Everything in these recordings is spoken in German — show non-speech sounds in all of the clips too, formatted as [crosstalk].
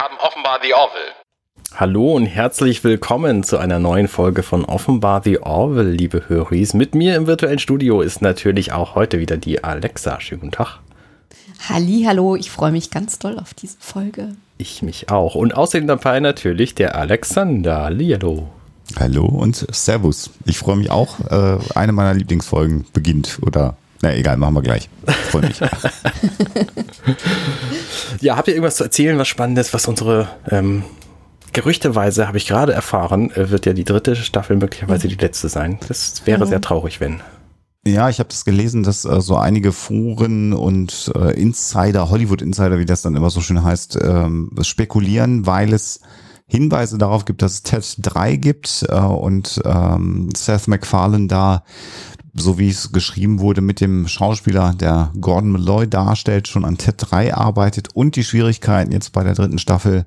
haben offenbar The Orville. Hallo und herzlich willkommen zu einer neuen Folge von Offenbar The Orville, liebe Höris. Mit mir im virtuellen Studio ist natürlich auch heute wieder die Alexa. Schönen guten Tag. Halli, hallo, ich freue mich ganz doll auf diese Folge. Ich mich auch. Und außerdem dabei natürlich der Alexander. Hallo. Hallo und Servus. Ich freue mich auch. Äh, eine meiner Lieblingsfolgen beginnt oder na egal, machen wir gleich. Freue mich. [laughs] ja, habt ihr irgendwas zu erzählen, was Spannendes, was unsere ähm, Gerüchteweise, habe ich gerade erfahren, äh, wird ja die dritte Staffel möglicherweise die letzte sein. Das wäre mhm. sehr traurig, wenn. Ja, ich habe das gelesen, dass äh, so einige Foren und äh, Insider, Hollywood Insider, wie das dann immer so schön heißt, ähm, spekulieren, weil es Hinweise darauf gibt, dass es TED 3 gibt äh, und ähm, Seth MacFarlane da so wie es geschrieben wurde, mit dem Schauspieler, der Gordon Malloy darstellt, schon an TED 3 arbeitet und die Schwierigkeiten jetzt bei der dritten Staffel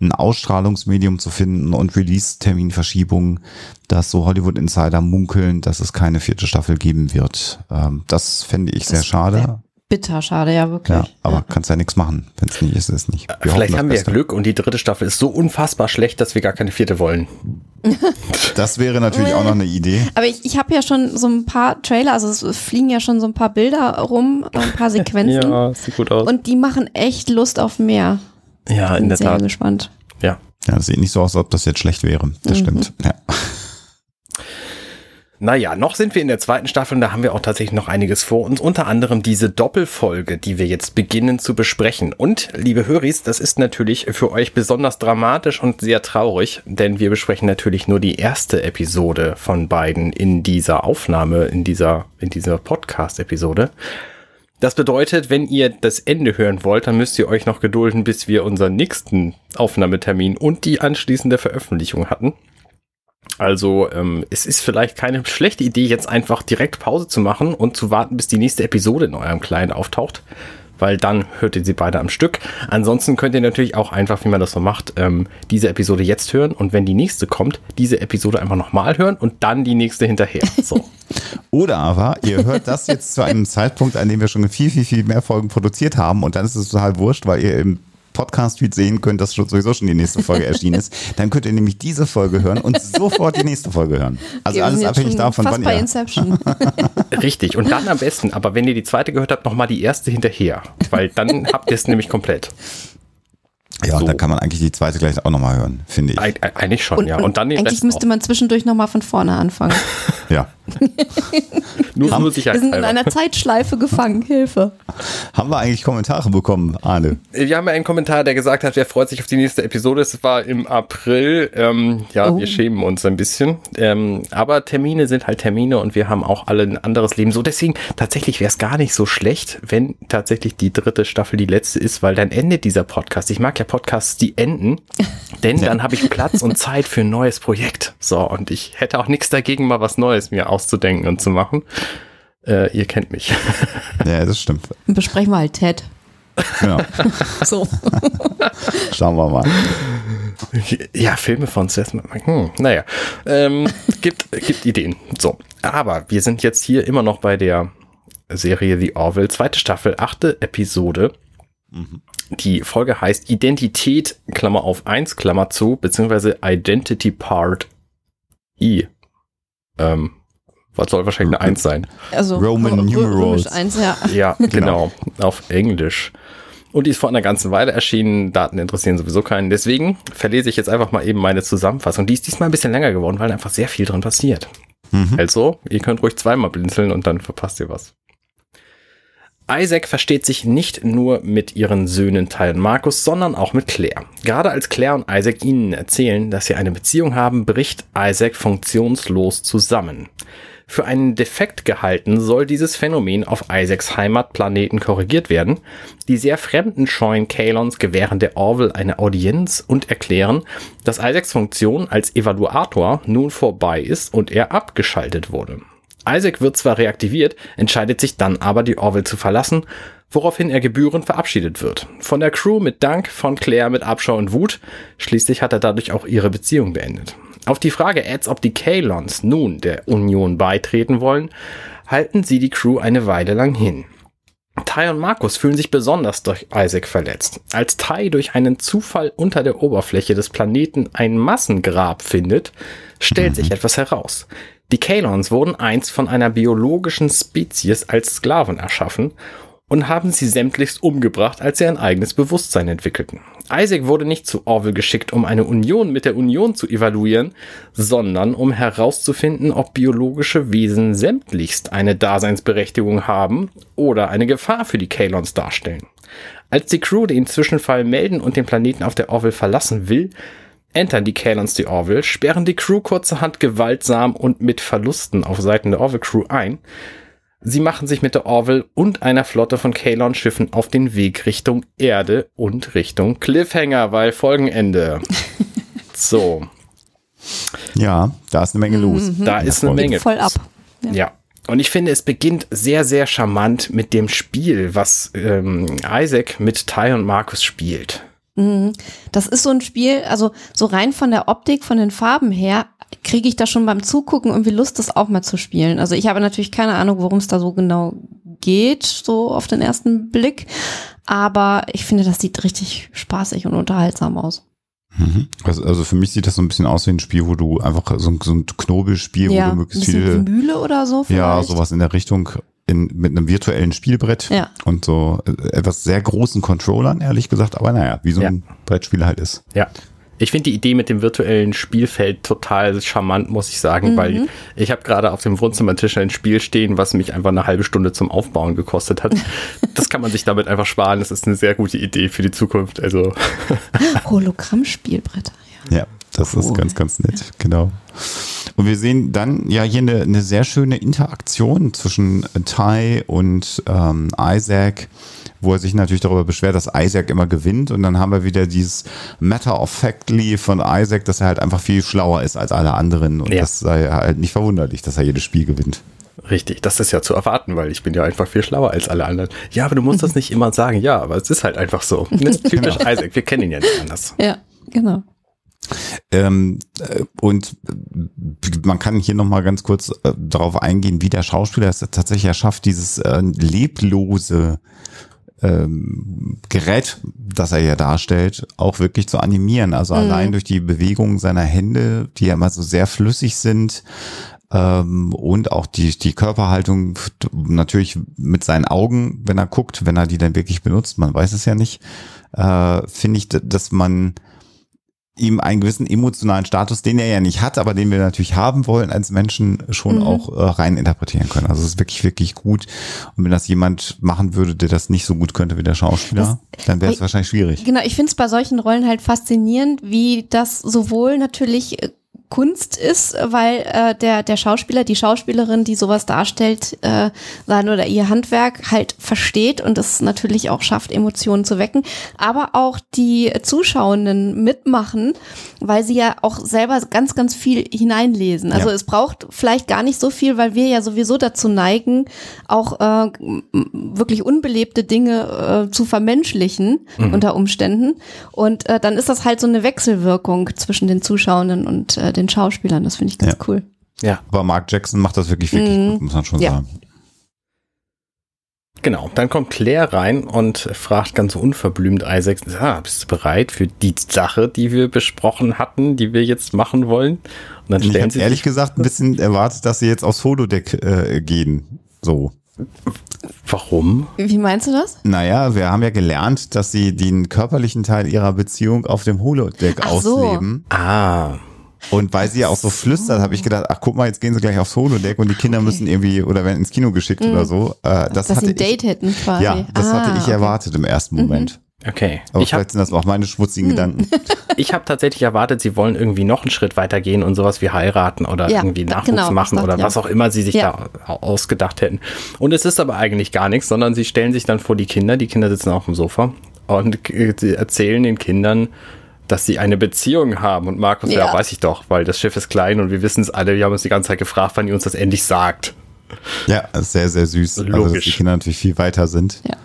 ein Ausstrahlungsmedium zu finden und Release-Terminverschiebungen, dass so Hollywood Insider munkeln, dass es keine vierte Staffel geben wird. Ähm, das fände ich das sehr schade bitter, schade, ja, wirklich. Ja, aber ja. kannst ja nichts machen. Wenn es nicht ist, ist es nicht. Wir Vielleicht haben wir ja Glück und die dritte Staffel ist so unfassbar schlecht, dass wir gar keine vierte wollen. [laughs] das wäre natürlich auch noch eine Idee. Aber ich, ich habe ja schon so ein paar Trailer, also es fliegen ja schon so ein paar Bilder rum, ein paar Sequenzen. [laughs] ja, sieht gut aus. Und die machen echt Lust auf mehr. Ja, in der sehr Tat. gespannt. Ja. Ja, das sieht nicht so aus, als ob das jetzt schlecht wäre. Das mhm. stimmt. Ja. Naja, noch sind wir in der zweiten Staffel und da haben wir auch tatsächlich noch einiges vor uns. Unter anderem diese Doppelfolge, die wir jetzt beginnen zu besprechen. Und, liebe Höris, das ist natürlich für euch besonders dramatisch und sehr traurig, denn wir besprechen natürlich nur die erste Episode von beiden in dieser Aufnahme, in dieser, in dieser Podcast-Episode. Das bedeutet, wenn ihr das Ende hören wollt, dann müsst ihr euch noch gedulden, bis wir unseren nächsten Aufnahmetermin und die anschließende Veröffentlichung hatten. Also ähm, es ist vielleicht keine schlechte Idee, jetzt einfach direkt Pause zu machen und zu warten, bis die nächste Episode in eurem Client auftaucht, weil dann hört ihr sie beide am Stück. Ansonsten könnt ihr natürlich auch einfach, wie man das so macht, ähm, diese Episode jetzt hören und wenn die nächste kommt, diese Episode einfach nochmal hören und dann die nächste hinterher. So. [laughs] Oder aber ihr hört das jetzt zu einem [laughs] Zeitpunkt, an dem wir schon viel, viel, viel mehr Folgen produziert haben und dann ist es total wurscht, weil ihr im Podcast-Feed sehen könnt, dass sowieso schon die nächste Folge erschienen ist, [laughs] dann könnt ihr nämlich diese Folge hören und sofort die nächste Folge hören. Also Wir alles abhängig davon, fast wann bei ihr. Inception. [laughs] Richtig. Und dann am besten, aber wenn ihr die zweite gehört habt, nochmal die erste hinterher, weil dann [laughs] habt ihr es nämlich komplett. Ja, so. und dann kann man eigentlich die zweite gleich auch nochmal hören, finde ich. Eig eigentlich schon, und, ja. Und dann Eigentlich müsste auch. man zwischendurch nochmal von vorne anfangen. ja. [laughs] nur, nur Wir sind in einer Zeitschleife gefangen. Hilfe. Haben wir eigentlich Kommentare bekommen, Arne? Wir haben ja einen Kommentar, der gesagt hat, wer freut sich auf die nächste Episode. Es war im April. Ähm, ja, oh. wir schämen uns ein bisschen. Ähm, aber Termine sind halt Termine und wir haben auch alle ein anderes Leben. So, deswegen tatsächlich wäre es gar nicht so schlecht, wenn tatsächlich die dritte Staffel die letzte ist, weil dann endet dieser Podcast. Ich mag ja Podcasts, die enden, [laughs] denn ja. dann habe ich Platz und Zeit für ein neues Projekt. So, und ich hätte auch nichts dagegen, mal was Neues mir auszudenken und zu machen. Äh, ihr kennt mich. [laughs] Ja, das stimmt. Besprechen wir halt Ted. Genau. [laughs] so. [laughs] Schauen wir mal. Ja, Filme von Seth hm, Naja, ähm, gibt, gibt Ideen. So, aber wir sind jetzt hier immer noch bei der Serie The Orville, zweite Staffel, achte Episode. Mhm. Die Folge heißt Identität, Klammer auf 1, Klammer zu, beziehungsweise Identity Part I. Ähm, was soll wahrscheinlich eine 1 sein? Also Roman Numerals. 1, ja. [laughs] ja, genau, auf Englisch. Und die ist vor einer ganzen Weile erschienen. Daten interessieren sowieso keinen. Deswegen verlese ich jetzt einfach mal eben meine Zusammenfassung. Die ist diesmal ein bisschen länger geworden, weil einfach sehr viel drin passiert. Mhm. Also, ihr könnt ruhig zweimal blinzeln und dann verpasst ihr was. Isaac versteht sich nicht nur mit ihren Söhnen Teil und Markus, sondern auch mit Claire. Gerade als Claire und Isaac ihnen erzählen, dass sie eine Beziehung haben, bricht Isaac funktionslos zusammen. Für einen defekt gehalten soll dieses Phänomen auf Isaacs Heimatplaneten korrigiert werden. Die sehr fremden scheuen Kalons gewähren der Orville eine Audienz und erklären, dass Isaacs Funktion als Evaluator nun vorbei ist und er abgeschaltet wurde. Isaac wird zwar reaktiviert, entscheidet sich dann aber, die Orville zu verlassen, woraufhin er gebührend verabschiedet wird. Von der Crew mit Dank, von Claire mit Abschau und Wut. Schließlich hat er dadurch auch ihre Beziehung beendet. Auf die Frage Ads, ob die Kalons nun der Union beitreten wollen, halten sie die Crew eine Weile lang hin. Ty und Markus fühlen sich besonders durch Isaac verletzt. Als Ty durch einen Zufall unter der Oberfläche des Planeten ein Massengrab findet, stellt mhm. sich etwas heraus. Die Kalons wurden einst von einer biologischen Spezies als Sklaven erschaffen und haben sie sämtlichst umgebracht, als sie ein eigenes Bewusstsein entwickelten. Isaac wurde nicht zu Orwell geschickt, um eine Union mit der Union zu evaluieren, sondern um herauszufinden, ob biologische Wesen sämtlichst eine Daseinsberechtigung haben oder eine Gefahr für die Kalons darstellen. Als die Crew den Zwischenfall melden und den Planeten auf der Orville verlassen will, entern die Kalons die Orville, sperren die Crew kurzerhand gewaltsam und mit Verlusten auf Seiten der Orville Crew ein. Sie machen sich mit der Orville und einer Flotte von Kalon-Schiffen auf den Weg Richtung Erde und Richtung Cliffhanger, weil Folgenende. [laughs] so. Ja, da ist eine Menge los. Mhm. Da ist eine Menge. Voll ab. Ja. ja. Und ich finde, es beginnt sehr, sehr charmant mit dem Spiel, was ähm, Isaac mit Ty und Markus spielt. Mhm. Das ist so ein Spiel, also so rein von der Optik, von den Farben her, kriege ich da schon beim Zugucken irgendwie Lust, das auch mal zu spielen. Also ich habe natürlich keine Ahnung, worum es da so genau geht, so auf den ersten Blick. Aber ich finde, das sieht richtig spaßig und unterhaltsam aus. Mhm. Also, also für mich sieht das so ein bisschen aus wie ein Spiel, wo du einfach so, so ein Knobelspiel, ja, wo du möglichst viele. Mühle oder so. Vielleicht. Ja, sowas in der Richtung in, mit einem virtuellen Spielbrett ja. und so äh, etwas sehr großen Controllern, ehrlich gesagt. Aber naja, wie so ein ja. Brettspiel halt ist. Ja. Ich finde die Idee mit dem virtuellen Spielfeld total charmant, muss ich sagen, mhm. weil ich habe gerade auf dem Wohnzimmertisch ein Spiel stehen, was mich einfach eine halbe Stunde zum Aufbauen gekostet hat. [laughs] das kann man sich damit einfach sparen. Das ist eine sehr gute Idee für die Zukunft. Also [laughs] Hologramm-Spielbretter. Ja. ja, das cool. ist ganz, ganz nett. Genau. Und wir sehen dann ja hier eine, eine sehr schöne Interaktion zwischen Ty und ähm, Isaac, wo er sich natürlich darüber beschwert, dass Isaac immer gewinnt. Und dann haben wir wieder dieses Matter of Factly von Isaac, dass er halt einfach viel schlauer ist als alle anderen. Und ja. das sei halt nicht verwunderlich, dass er jedes Spiel gewinnt. Richtig, das ist ja zu erwarten, weil ich bin ja einfach viel schlauer als alle anderen. Ja, aber du musst das nicht immer sagen. Ja, aber es ist halt einfach so. [laughs] Ne? Typisch genau. Isaac, wir kennen ihn ja nicht anders. Ja, genau. Ähm, äh, und man kann hier nochmal ganz kurz äh, darauf eingehen, wie der Schauspieler es tatsächlich erschafft, dieses äh, leblose ähm, Gerät, das er ja darstellt, auch wirklich zu animieren. Also mhm. allein durch die Bewegung seiner Hände, die ja immer so sehr flüssig sind, ähm, und auch die, die Körperhaltung natürlich mit seinen Augen, wenn er guckt, wenn er die dann wirklich benutzt, man weiß es ja nicht, äh, finde ich, dass man ihm einen gewissen emotionalen Status, den er ja nicht hat, aber den wir natürlich haben wollen als Menschen, schon mhm. auch äh, rein interpretieren können. Also es ist wirklich, wirklich gut. Und wenn das jemand machen würde, der das nicht so gut könnte wie der Schauspieler, das, dann wäre es wahrscheinlich schwierig. Genau, ich finde es bei solchen Rollen halt faszinierend, wie das sowohl natürlich äh, Kunst ist, weil äh, der, der Schauspieler, die Schauspielerin, die sowas darstellt, äh, sein oder ihr Handwerk halt versteht und es natürlich auch schafft, Emotionen zu wecken, aber auch die Zuschauenden mitmachen, weil sie ja auch selber ganz, ganz viel hineinlesen. Also ja. es braucht vielleicht gar nicht so viel, weil wir ja sowieso dazu neigen, auch äh, wirklich unbelebte Dinge äh, zu vermenschlichen mhm. unter Umständen. Und äh, dann ist das halt so eine Wechselwirkung zwischen den Zuschauenden und äh, den den Schauspielern. Das finde ich ganz ja. cool. Ja. Aber Mark Jackson macht das wirklich, wirklich mhm. gut, muss man schon ja. sagen. Genau, dann kommt Claire rein und fragt ganz unverblümt Isaac, ah, bist du bereit für die Sache, die wir besprochen hatten, die wir jetzt machen wollen? Und dann stellen ich sie ehrlich gesagt ein bisschen erwartet, dass sie jetzt aufs Holodeck äh, gehen. So. Warum? Wie meinst du das? Naja, wir haben ja gelernt, dass sie den körperlichen Teil ihrer Beziehung auf dem Holodeck Ach ausleben. So. Ah. Und weil sie ja auch so flüstert, habe ich gedacht, ach guck mal, jetzt gehen sie gleich aufs Holodeck und die Kinder okay. müssen irgendwie oder werden ins Kino geschickt mhm. oder so. Äh, das Dass hatte sie ein Date ich, hätten quasi. Ja, das ah, hatte ich okay. erwartet im ersten Moment. Mhm. Okay. Aber ich vielleicht hab, sind das auch meine schmutzigen mhm. Gedanken. [laughs] Ich habe tatsächlich erwartet, sie wollen irgendwie noch einen Schritt weiter gehen und sowas wie heiraten oder ja, irgendwie Nachwuchs genau, machen oder ja. was auch immer sie sich ja. da ausgedacht hätten. Und es ist aber eigentlich gar nichts, sondern sie stellen sich dann vor die Kinder, die Kinder sitzen auf dem Sofa und sie erzählen den Kindern, dass sie eine Beziehung haben. Und Markus, ja. ja, weiß ich doch, weil das Schiff ist klein und wir wissen es alle. Wir haben uns die ganze Zeit gefragt, wann ihr uns das endlich sagt. Ja, sehr, sehr süß. Logisch. Also, dass die Kinder natürlich viel weiter sind. Ja.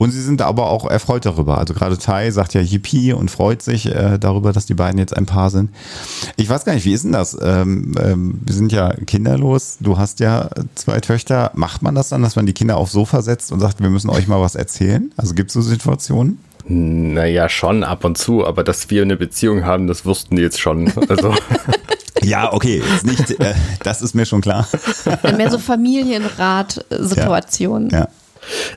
Und sie sind aber auch erfreut darüber. Also gerade Tai sagt ja Yippie und freut sich äh, darüber, dass die beiden jetzt ein Paar sind. Ich weiß gar nicht, wie ist denn das? Ähm, ähm, wir sind ja kinderlos. Du hast ja zwei Töchter. Macht man das dann, dass man die Kinder aufs Sofa setzt und sagt, wir müssen euch mal was erzählen? Also gibt es so Situationen? Naja, schon ab und zu, aber dass wir eine Beziehung haben, das wussten die jetzt schon. Also. [laughs] ja, okay, nicht, äh, das ist mir schon klar. Mehr so Familienrat-Situationen. Ja. ja.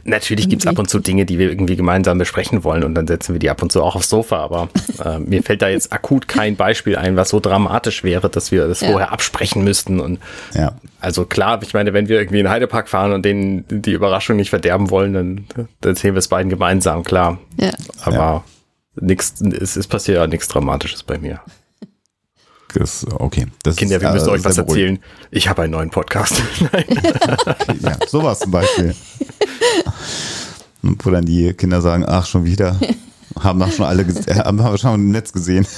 Natürlich gibt es ab und zu Dinge, die wir irgendwie gemeinsam besprechen wollen und dann setzen wir die ab und zu auch aufs Sofa, aber äh, [laughs] mir fällt da jetzt akut kein Beispiel ein, was so dramatisch wäre, dass wir das ja. vorher absprechen müssten. Und ja. also klar, ich meine, wenn wir irgendwie in den Heidepark fahren und denen die Überraschung nicht verderben wollen, dann, dann erzählen wir es beiden gemeinsam, klar. Ja. Aber ja. Nix, es, es passiert ja nichts Dramatisches bei mir. Das, okay. Das Kinder, wir müssen äh, euch was erzählen. Ich habe einen neuen Podcast. [laughs] ja, sowas zum Beispiel. Wo dann die Kinder sagen, ach, schon wieder. Haben wir schon alle, haben wir schon im Netz gesehen. [laughs]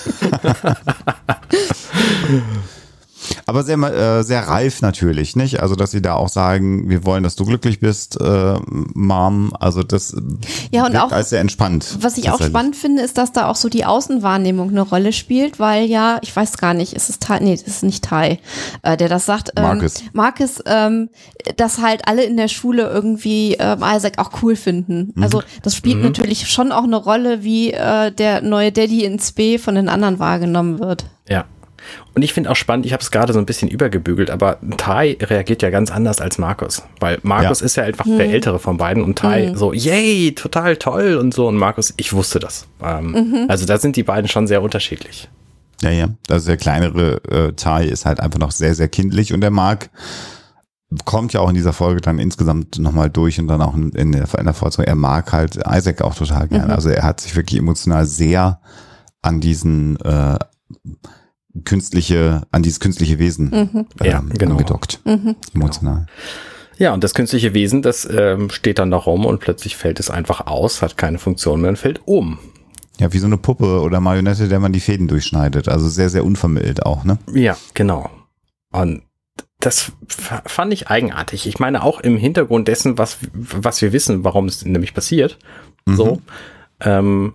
Aber sehr, äh, sehr reif natürlich, nicht? Also, dass sie da auch sagen, wir wollen, dass du glücklich bist, äh, Mom. Also, das ja, und auch, als sehr entspannt. Was ich auch spannend finde, ist, dass da auch so die Außenwahrnehmung eine Rolle spielt, weil ja, ich weiß gar nicht, ist es Tai, nee, das ist nicht Tai, äh, der das sagt. Ähm, Marcus. Marcus, ähm, dass halt alle in der Schule irgendwie ähm, Isaac auch cool finden. Mhm. Also, das spielt mhm. natürlich schon auch eine Rolle, wie äh, der neue Daddy ins B von den anderen wahrgenommen wird. Ja. Und ich finde auch spannend, ich habe es gerade so ein bisschen übergebügelt, aber Tai reagiert ja ganz anders als Markus. Weil Markus ja. ist ja einfach mhm. der Ältere von beiden und Tai mhm. so, yay, total toll und so. Und Markus, ich wusste das. Ähm, mhm. Also da sind die beiden schon sehr unterschiedlich. Ja, ja. Also der kleinere äh, Tai ist halt einfach noch sehr, sehr kindlich und der Mark kommt ja auch in dieser Folge dann insgesamt nochmal durch und dann auch in der, in der Fortsetzung. Er mag halt Isaac auch total gerne. Mhm. Also er hat sich wirklich emotional sehr an diesen äh, künstliche, an dieses künstliche Wesen mhm. ähm, ja, genau. angedockt. Mhm. Emotional. Ja, und das künstliche Wesen, das ähm, steht dann da rum und plötzlich fällt es einfach aus, hat keine Funktion mehr und fällt um. Ja, wie so eine Puppe oder Marionette, der man die Fäden durchschneidet. Also sehr, sehr unvermittelt auch, ne? Ja, genau. Und das fand ich eigenartig. Ich meine, auch im Hintergrund dessen, was, was wir wissen, warum es nämlich passiert, mhm. so, ähm,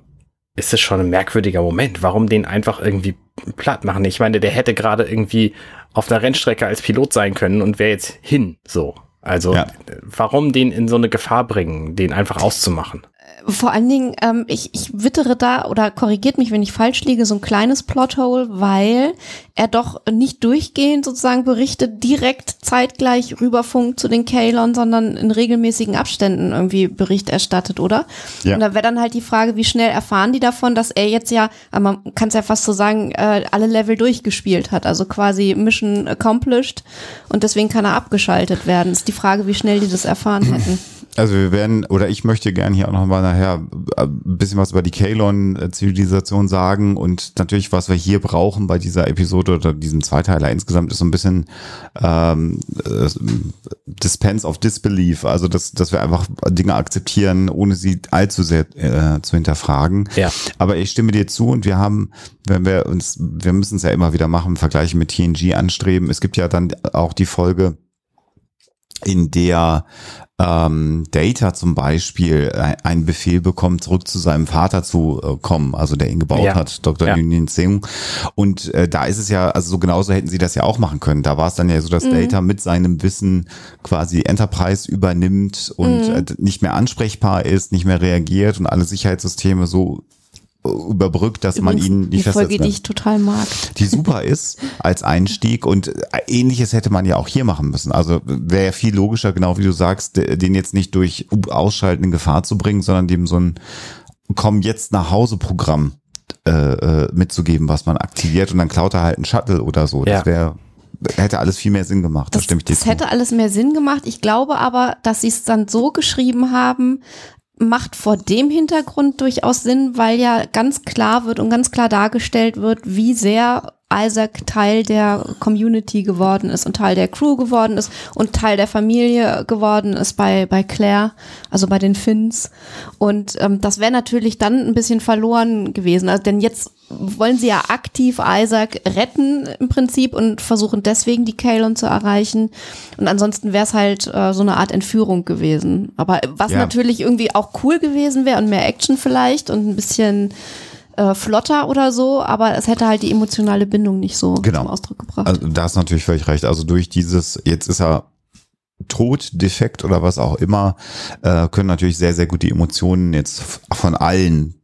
ist es schon ein merkwürdiger Moment. Warum den einfach irgendwie platt machen? Ich meine, der hätte gerade irgendwie auf einer Rennstrecke als Pilot sein können und wäre jetzt hin, so. Also, ja. warum den in so eine Gefahr bringen, den einfach auszumachen? Vor allen Dingen, ähm, ich, ich wittere da oder korrigiert mich, wenn ich falsch liege, so ein kleines Plothole, weil er doch nicht durchgehend sozusagen berichtet, direkt zeitgleich rüberfunkt zu den Kalon, sondern in regelmäßigen Abständen irgendwie Bericht erstattet, oder? Ja. Und da wäre dann halt die Frage, wie schnell erfahren die davon, dass er jetzt ja, man kann es ja fast so sagen, äh, alle Level durchgespielt hat, also quasi Mission accomplished und deswegen kann er abgeschaltet werden. Ist die Frage, wie schnell die das erfahren hätten. Also wir werden, oder ich möchte gerne hier auch nochmal nachher ein bisschen was über die Kalon-Zivilisation sagen und natürlich, was wir hier brauchen bei dieser Episode oder diesem Zweiteiler insgesamt, ist so ein bisschen ähm, äh, Dispense of Disbelief, also dass, dass wir einfach Dinge akzeptieren, ohne sie allzu sehr äh, zu hinterfragen. Ja. Aber ich stimme dir zu und wir haben, wenn wir uns, wir müssen es ja immer wieder machen, Vergleiche mit TNG anstreben. Es gibt ja dann auch die Folge, in der ähm, Data zum Beispiel einen Befehl bekommt, zurück zu seinem Vater zu äh, kommen, also der ihn gebaut ja. hat, Dr. Ja. Union Singh. Und äh, da ist es ja, also so genauso hätten sie das ja auch machen können. Da war es dann ja so, dass mhm. Data mit seinem Wissen quasi Enterprise übernimmt und mhm. äh, nicht mehr ansprechbar ist, nicht mehr reagiert und alle Sicherheitssysteme so überbrückt, dass Übrigens, man ihn nicht die Folge, die ich total mag. Die super [laughs] ist als Einstieg und äh, ähnliches hätte man ja auch hier machen müssen. Also wäre ja viel logischer, genau wie du sagst, den jetzt nicht durch Ausschalten in Gefahr zu bringen, sondern dem so ein Komm jetzt nach Hause Programm äh, äh, mitzugeben, was man aktiviert und dann klaut er halt einen Shuttle oder so. Das ja. wäre hätte alles viel mehr Sinn gemacht. Das, das stimme ich dir Das zu. hätte alles mehr Sinn gemacht. Ich glaube aber, dass sie es dann so geschrieben haben, macht vor dem Hintergrund durchaus Sinn, weil ja ganz klar wird und ganz klar dargestellt wird, wie sehr Isaac Teil der Community geworden ist und Teil der Crew geworden ist und Teil der Familie geworden ist bei, bei Claire, also bei den Finns. Und ähm, das wäre natürlich dann ein bisschen verloren gewesen. Also, denn jetzt wollen sie ja aktiv Isaac retten im Prinzip und versuchen deswegen die Kalon zu erreichen. Und ansonsten wäre es halt äh, so eine Art Entführung gewesen. Aber was Ja. natürlich irgendwie auch cool gewesen wäre und mehr Action vielleicht und ein bisschen äh, flotter oder so, aber es hätte halt die emotionale Bindung nicht so Genau. zum Ausdruck gebracht. Also da hast du natürlich völlig recht. Also durch dieses, jetzt ist er tot, defekt oder was auch immer, äh, können natürlich sehr, sehr gut die Emotionen jetzt von allen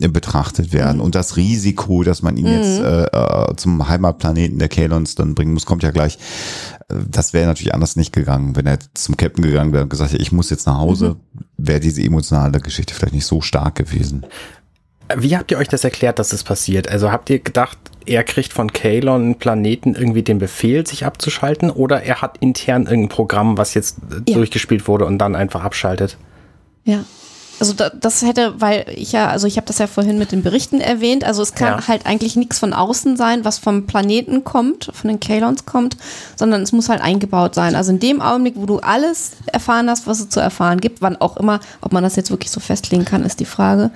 äh, betrachtet werden. Und das Risiko, dass man ihn jetzt äh, äh, zum Heimatplaneten der Kalons dann bringen muss, kommt ja gleich. Äh, Das wäre natürlich anders nicht gegangen. Wenn er zum Captain gegangen wäre und gesagt hätte, ich muss jetzt nach Hause, wäre diese emotionale Geschichte vielleicht nicht so stark gewesen. Wie habt ihr euch das erklärt, dass das passiert? Also habt ihr gedacht, er kriegt von Kalon einen Planeten irgendwie den Befehl, sich abzuschalten, oder er hat intern irgendein Programm, was jetzt äh, Ja. durchgespielt wurde und dann einfach abschaltet? Ja. Also da, das hätte, weil ich ja, also ich habe das ja vorhin mit den Berichten erwähnt, also es kann Ja. halt eigentlich nichts von außen sein, was vom Planeten kommt, von den Kalons kommt, sondern es muss halt eingebaut sein. Also in dem Augenblick, wo du alles erfahren hast, was es zu erfahren gibt, wann auch immer, ob man das jetzt wirklich so festlegen kann, ist die Frage.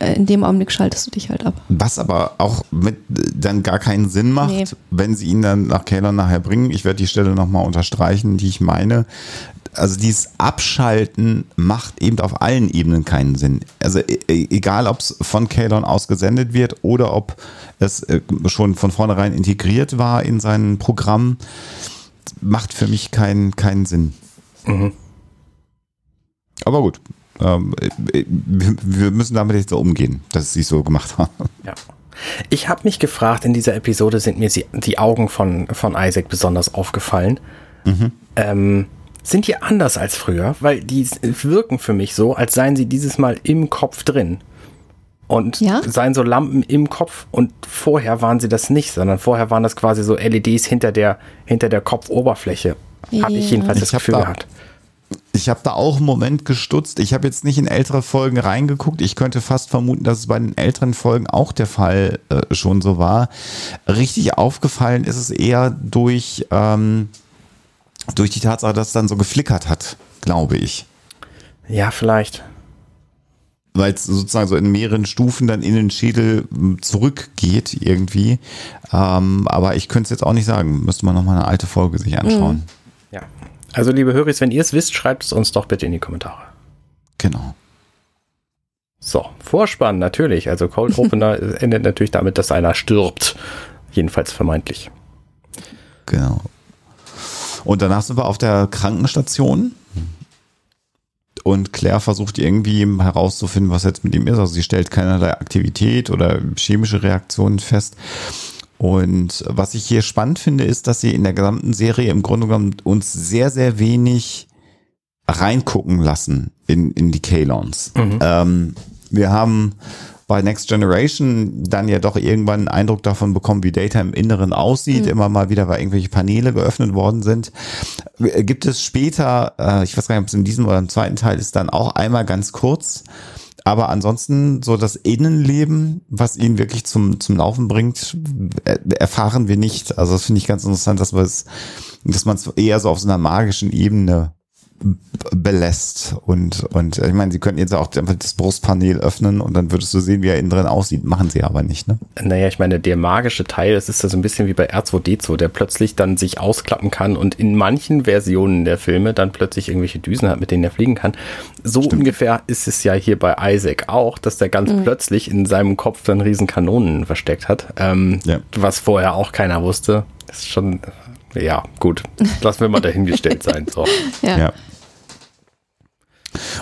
Äh, In dem Augenblick schaltest du dich halt ab. Was aber auch mit dann gar keinen Sinn macht, Nee. wenn sie ihn dann nach Kalon nachher bringen. Ich werde die Stelle nochmal unterstreichen, die ich meine. Also dieses Abschalten macht eben auf allen Ebenen keinen Sinn. Also e- e- egal, ob es von Kalon aus gesendet wird oder ob es äh, schon von vornherein integriert war in sein Programm, macht für mich keinen keinen Sinn. Aber gut, ähm, äh, wir wir müssen damit jetzt so umgehen, dass sie es so gemacht haben. Ja. Ich habe mich gefragt, in dieser Episode sind mir sie, die Augen von, von Isaac besonders aufgefallen. Ähm, sind die anders als früher? Weil die wirken für mich so, als seien sie dieses Mal im Kopf drin. Und Ja? seien so Lampen im Kopf und vorher waren sie das nicht, sondern vorher waren das quasi so LEDs hinter der, hinter der Kopfoberfläche. Habe ich Ja. jedenfalls das Ich hab Gefühl da- gehabt. Ich habe da auch einen Moment gestutzt. Ich habe jetzt nicht in ältere Folgen reingeguckt. Ich könnte fast vermuten, dass es bei den älteren Folgen auch der Fall äh, schon so war. Richtig aufgefallen ist es eher durch, ähm, durch die Tatsache, dass es dann so geflickert hat, glaube ich. Ja, vielleicht. Weil es sozusagen so in mehreren Stufen dann in den Schädel m, zurückgeht irgendwie. Ähm, aber ich könnte es jetzt auch nicht sagen. Müsste man nochmal eine alte Folge sich anschauen. Ja. Also, liebe Höris, wenn ihr es wisst, schreibt es uns doch bitte in die Kommentare. Genau. So, Vorspann natürlich. Also Cold [laughs] Opener endet natürlich damit, dass einer stirbt. Jedenfalls vermeintlich. Genau. Und danach sind wir auf der Krankenstation. Und Claire versucht irgendwie herauszufinden, was jetzt mit ihm ist. Also sie stellt keinerlei Aktivität oder chemische Reaktionen fest. Und was ich hier spannend finde, ist, dass sie in der gesamten Serie im Grunde genommen uns sehr, sehr wenig reingucken lassen in, in die Kalons. Ähm, wir haben bei Next Generation dann ja doch irgendwann einen Eindruck davon bekommen, wie Data im Inneren aussieht, immer mal wieder, weil irgendwelche Paneele geöffnet worden sind. Äh, Gibt es später, äh, ich weiß gar nicht, ob es in diesem oder im zweiten Teil ist, dann auch einmal ganz kurz. Aber ansonsten so das Innenleben, was ihn wirklich zum, zum Laufen bringt, äh, erfahren wir nicht. Also das finde ich ganz interessant, dass man es, dass man es eher so auf so einer magischen Ebene belässt. Und, und äh, ich meine, sie könnten jetzt auch einfach das Brustpanel öffnen und dann würdest du sehen, wie er innen drin aussieht. Machen sie aber nicht, ne? Naja, ich meine, der magische Teil, das ist ja so ein bisschen wie bei R2D2, der plötzlich dann sich ausklappen kann und in manchen Versionen der Filme dann plötzlich irgendwelche Düsen hat, mit denen er fliegen kann. So ungefähr ist es ja hier bei Isaac auch, dass der ganz plötzlich in seinem Kopf dann riesen Kanonen versteckt hat, ähm, Ja. was vorher auch keiner wusste. Das ist schon, ja, gut. Lassen wir mal dahingestellt sein. So. [laughs] Ja. Ja.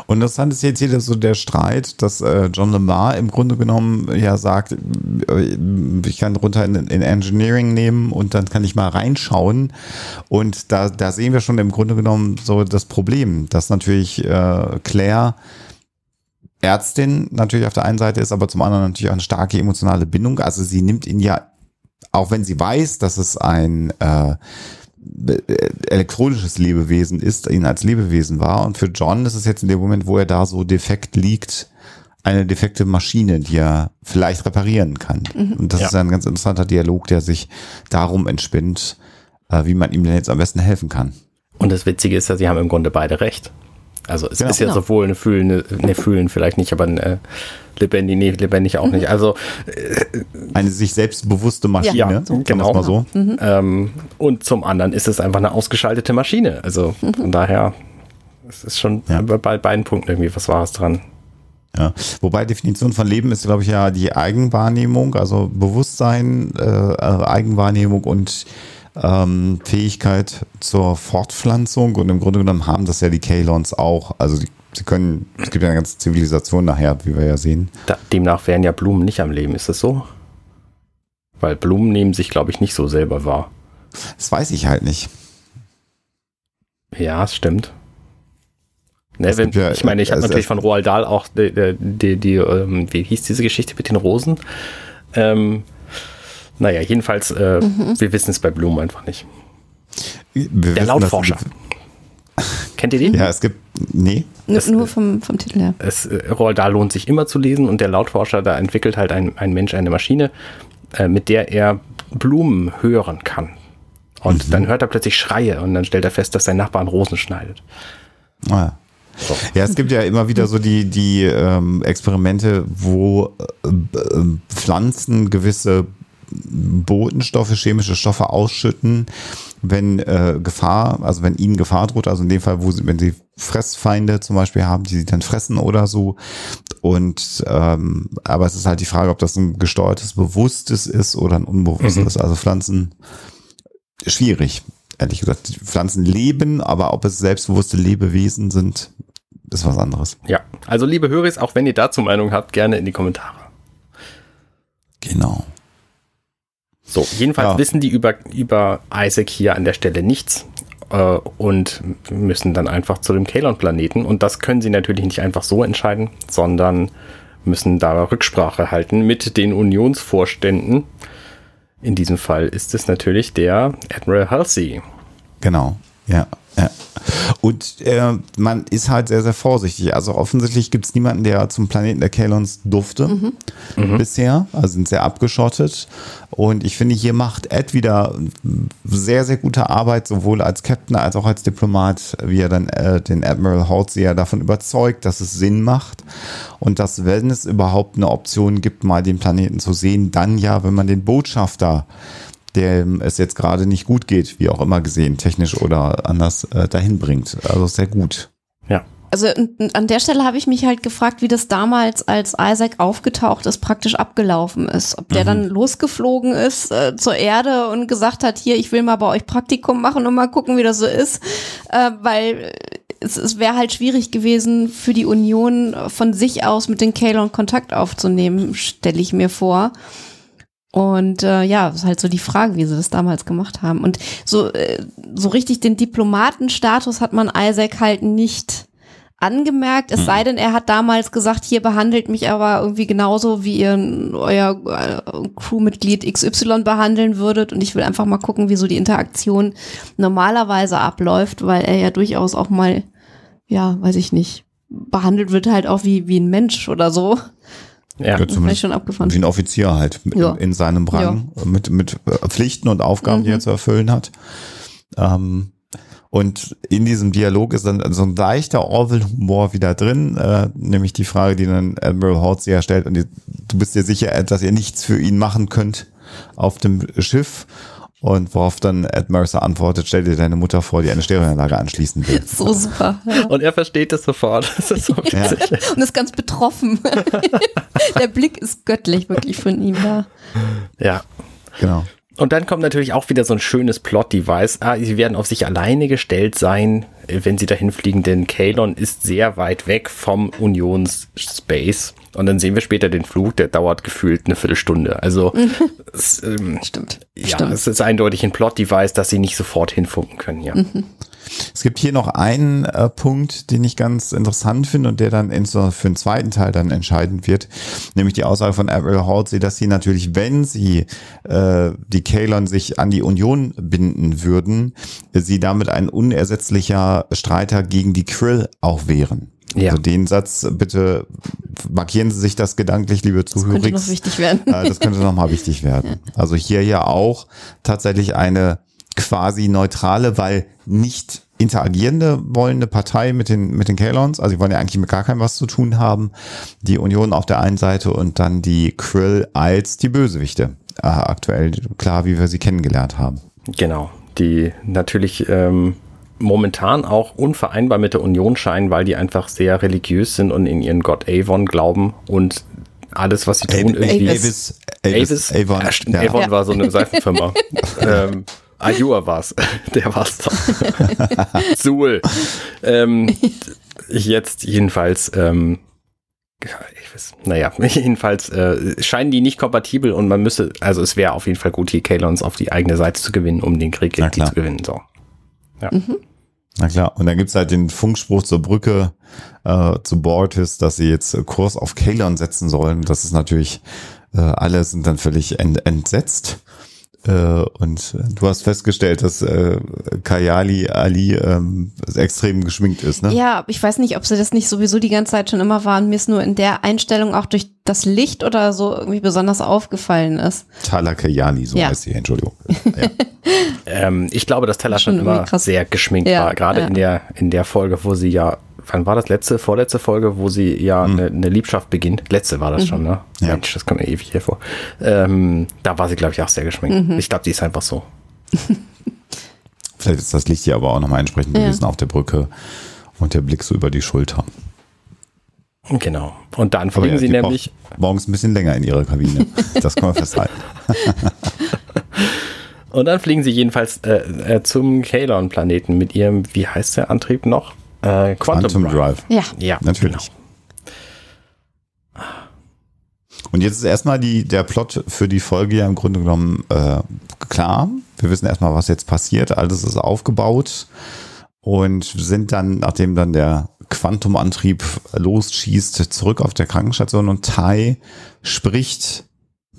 Und interessant ist jetzt hier so der Streit, dass äh, John Lamar im Grunde genommen ja sagt, äh, ich kann runter in, in Engineering nehmen und dann kann ich mal reinschauen. Und da, da sehen wir schon im Grunde genommen so das Problem, dass natürlich äh, Claire Ärztin natürlich auf der einen Seite ist, aber zum anderen natürlich auch eine starke emotionale Bindung. Also sie nimmt ihn ja, auch wenn sie weiß, dass es ein äh, elektronisches Lebewesen ist, ihn als Lebewesen war. Und für John ist es jetzt in dem Moment, wo er da so defekt liegt, eine defekte Maschine, die er vielleicht reparieren kann. Mhm. Und das ja. ist ein ganz interessanter Dialog, der sich darum entspinnt, äh, wie man ihm denn jetzt am besten helfen kann. Und das Witzige ist ja, sie haben im Grunde beide recht. Also es genau. ist ja genau. sowohl eine fühlende, ne fühlen vielleicht nicht, aber eine lebendig, nee, lebendig auch mhm. nicht. Also äh, eine sich selbstbewusste Maschine, ja, so. genau mal so. Mhm. Ähm, und zum anderen ist es einfach eine ausgeschaltete Maschine. Also mhm. von daher es ist schon ja. bei beiden Punkten irgendwie was Wahres dran. Ja. Wobei Definition von Leben ist, glaube ich, ja die Eigenwahrnehmung, also Bewusstsein, äh, Eigenwahrnehmung und ähm, Fähigkeit zur Fortpflanzung. Und im Grunde genommen haben das ja die Kalons auch. Also die, sie können, es gibt ja eine ganze Zivilisation nachher, wie wir ja sehen. Da, demnach wären ja Blumen nicht am Leben, ist das so? Weil Blumen nehmen sich, glaube ich, nicht so selber wahr. Das weiß ich halt nicht. Ja, es stimmt. Ne, wenn, ja, ich meine, ich habe natürlich von Roald Dahl auch die, die, die, ähm, wie hieß diese Geschichte mit den Rosen? Ähm, naja, jedenfalls, äh, mhm. wir wissen es bei Blumen einfach nicht. Wir Der Lautforscher. Kennt ihr den? Ja, es gibt, nee. Es, nur vom, vom Titel her. Es, äh, Roald Dahl lohnt sich immer zu lesen und der Lautforscher, da entwickelt halt ein, ein Mensch eine Maschine, äh, mit der er Blumen hören kann. Und mhm. dann hört er plötzlich Schreie und dann stellt er fest, dass sein Nachbar Rosen schneidet. Ah, ja. So. Ja, es gibt ja immer wieder so die, die ähm, Experimente, wo äh, äh, Pflanzen gewisse Botenstoffe, chemische Stoffe ausschütten, wenn äh, Gefahr, also wenn ihnen Gefahr droht, also in dem Fall, wo sie, wenn sie Fressfeinde zum Beispiel haben, die sie dann fressen oder so. Und ähm, aber es ist halt die Frage, ob das ein gesteuertes, bewusstes ist oder ein unbewusstes. Mhm. Also Pflanzen schwierig, ehrlich gesagt. Pflanzen leben, aber ob es selbstbewusste Lebewesen sind, ist was anderes. Ja, also liebe Höris, auch wenn ihr dazu Meinung habt, gerne in die Kommentare. Genau. So, jedenfalls ja. wissen die über, über Isaac hier an der Stelle nichts äh, und müssen dann einfach zu dem Kalon-Planeten. Und das können sie natürlich nicht einfach so entscheiden, sondern müssen da Rücksprache halten mit den Unionsvorständen. In diesem Fall ist es natürlich der Admiral Halsey. Genau, ja. Ja. Und äh, man ist halt sehr, sehr vorsichtig. Also offensichtlich gibt es niemanden, der zum Planeten der Kalons durfte mhm. mhm. bisher. Also sind sehr abgeschottet. Und ich finde, hier macht Ed wieder sehr, sehr gute Arbeit, sowohl als Captain als auch als Diplomat, wie er dann äh, den Admiral Halsey davon überzeugt, dass es Sinn macht. Und dass, wenn es überhaupt eine Option gibt, mal den Planeten zu sehen, dann ja, wenn man den Botschafter dem es jetzt gerade nicht gut geht, wie auch immer gesehen, technisch oder anders, äh, dahin bringt. Also sehr gut. Ja. Also an der Stelle habe ich mich halt gefragt, wie das damals, als Isaac aufgetaucht ist, praktisch abgelaufen ist. Ob der mhm. dann losgeflogen ist äh, zur Erde und gesagt hat, hier, ich will mal bei euch Praktikum machen und mal gucken, wie das so ist. Äh, weil es, es wäre halt schwierig gewesen, für die Union von sich aus mit den Kalon Kontakt aufzunehmen, stelle ich mir vor. Und äh, ja, ist halt so die Frage, wie sie das damals gemacht haben. Und so, äh, so richtig den Diplomatenstatus hat man Isaac halt nicht angemerkt, es mhm. sei denn, er hat damals gesagt, hier behandelt mich aber irgendwie genauso, wie ihr euer äh, Crewmitglied XY behandeln würdet und ich will einfach mal gucken, wie so die Interaktion normalerweise abläuft, weil er ja durchaus auch mal, ja, weiß ich nicht, behandelt wird halt auch wie, wie ein Mensch oder so. Ja, ja zumindest schon abgefahren. wie ein Offizier halt ja. in, seinem Rang ja. mit, mit äh, Pflichten und Aufgaben, mhm. die er zu erfüllen hat. Ähm, und in diesem Dialog ist dann so ein leichter Orwell-Humor wieder drin, äh, nämlich die Frage, die dann Admiral Halsey ja stellt, und die, du bist dir sicher, dass ihr nichts für ihn machen könnt auf dem Schiff. Und worauf dann Ed Mercer antwortet, stell dir deine Mutter vor, die eine Stereoanlage anschließen will. [laughs] So super. Ja. Und er versteht es sofort. Das ist so [laughs] ja. Und ist ganz betroffen. [laughs] Der Blick ist göttlich wirklich von ihm da. Ja. Genau. Und dann kommt natürlich auch wieder so ein schönes Plot-Device. Ah, sie werden auf sich alleine gestellt sein, wenn sie dahin fliegen, denn Kalon ist sehr weit weg vom Unions-Space. Und dann sehen wir später den Flug, der dauert gefühlt eine Viertelstunde. Also [laughs] es, ähm, Stimmt. Ja, Stimmt. es ist eindeutig ein Plot-Device, dass sie nicht sofort hinfunken können, ja. Mhm. Es gibt hier noch einen äh, Punkt, den ich ganz interessant finde und der dann in so für den zweiten Teil dann entscheidend wird, nämlich die Aussage von Admiral Halsey, dass sie natürlich, wenn sie äh, die Kalon sich an die Union binden würden, sie damit ein unersetzlicher Streiter gegen die Krill auch wären. Ja. Also den Satz bitte markieren Sie sich das gedanklich, liebe Zuhörer. Das könnte noch wichtig werden. Das könnte nochmal wichtig werden. Also hier ja auch tatsächlich eine quasi neutrale, weil nicht interagierende wollende Partei mit den, mit den Kalons. Also die wollen ja eigentlich mit gar keinem was zu tun haben. Die Union auf der einen Seite und dann die Krill als die Bösewichte. Äh, aktuell klar, wie wir sie kennengelernt haben. Genau. Die natürlich ähm, momentan auch unvereinbar mit der Union scheinen, weil die einfach sehr religiös sind und in ihren Gott Avon glauben und alles, was sie tun, irgendwie. Avis, Avis, Avis Avon, ja. Avon war so eine [laughs] Seifenfirma. ähm, Ayua war's. [laughs] Der war's doch. [laughs] Suhl. Ähm, jetzt jedenfalls, ähm, ich weiß, naja, jedenfalls äh, scheinen die nicht kompatibel und man müsste, also es wäre auf jeden Fall gut, die Kalons auf die eigene Seite zu gewinnen, um den Krieg zu gewinnen. So. Ja. Mhm. Na klar, und dann gibt's halt den Funkspruch zur Brücke äh, zu Bortis, dass sie jetzt Kurs auf Kalon setzen sollen. Das ist natürlich, äh, alle sind dann völlig ent entsetzt. Äh, und du hast festgestellt, dass äh, Kayali Ali ähm, extrem geschminkt ist, ne? Ja, ich weiß nicht, ob sie das nicht sowieso die ganze Zeit schon immer waren. Mir ist nur in der Einstellung auch durch das Licht oder so irgendwie besonders aufgefallen ist. Tala Kayali, so ja. heißt sie, Entschuldigung. [laughs] Ja. ähm, ich glaube, dass Tala schon, schon immer krass. sehr geschminkt ja, war, gerade in der in der Folge, wo sie ja wann war das letzte, vorletzte Folge, wo sie ja mhm. eine, ne Liebschaft beginnt. Letzte war das mhm. schon, ne? Ja. Mensch, das kommt mir ewig hier vor. Ähm, da war sie, glaube ich, auch sehr geschminkt. Mhm. Ich glaube, die ist einfach so. [laughs] Vielleicht ist das Licht hier aber auch nochmal entsprechend ja. gewesen auf der Brücke und der Blick so über die Schulter. Genau. Und dann fliegen ja, sie nämlich. Morgens ein bisschen länger in ihrer Kabine. [laughs] Das kann man festhalten. [laughs] und dann fliegen sie jedenfalls äh, äh, zum Kalon-Planeten mit ihrem, wie heißt der Antrieb noch? Äh, Quantum, Quantum Drive. Drive. Ja. Ja, natürlich. Genau. Und jetzt ist erstmal die, der Plot für die Folge ja im Grunde genommen äh, klar. Wir wissen erstmal, was jetzt passiert. Alles ist aufgebaut und sind dann, nachdem dann der Quantumantrieb losschießt, zurück auf der Krankenstation und Tai spricht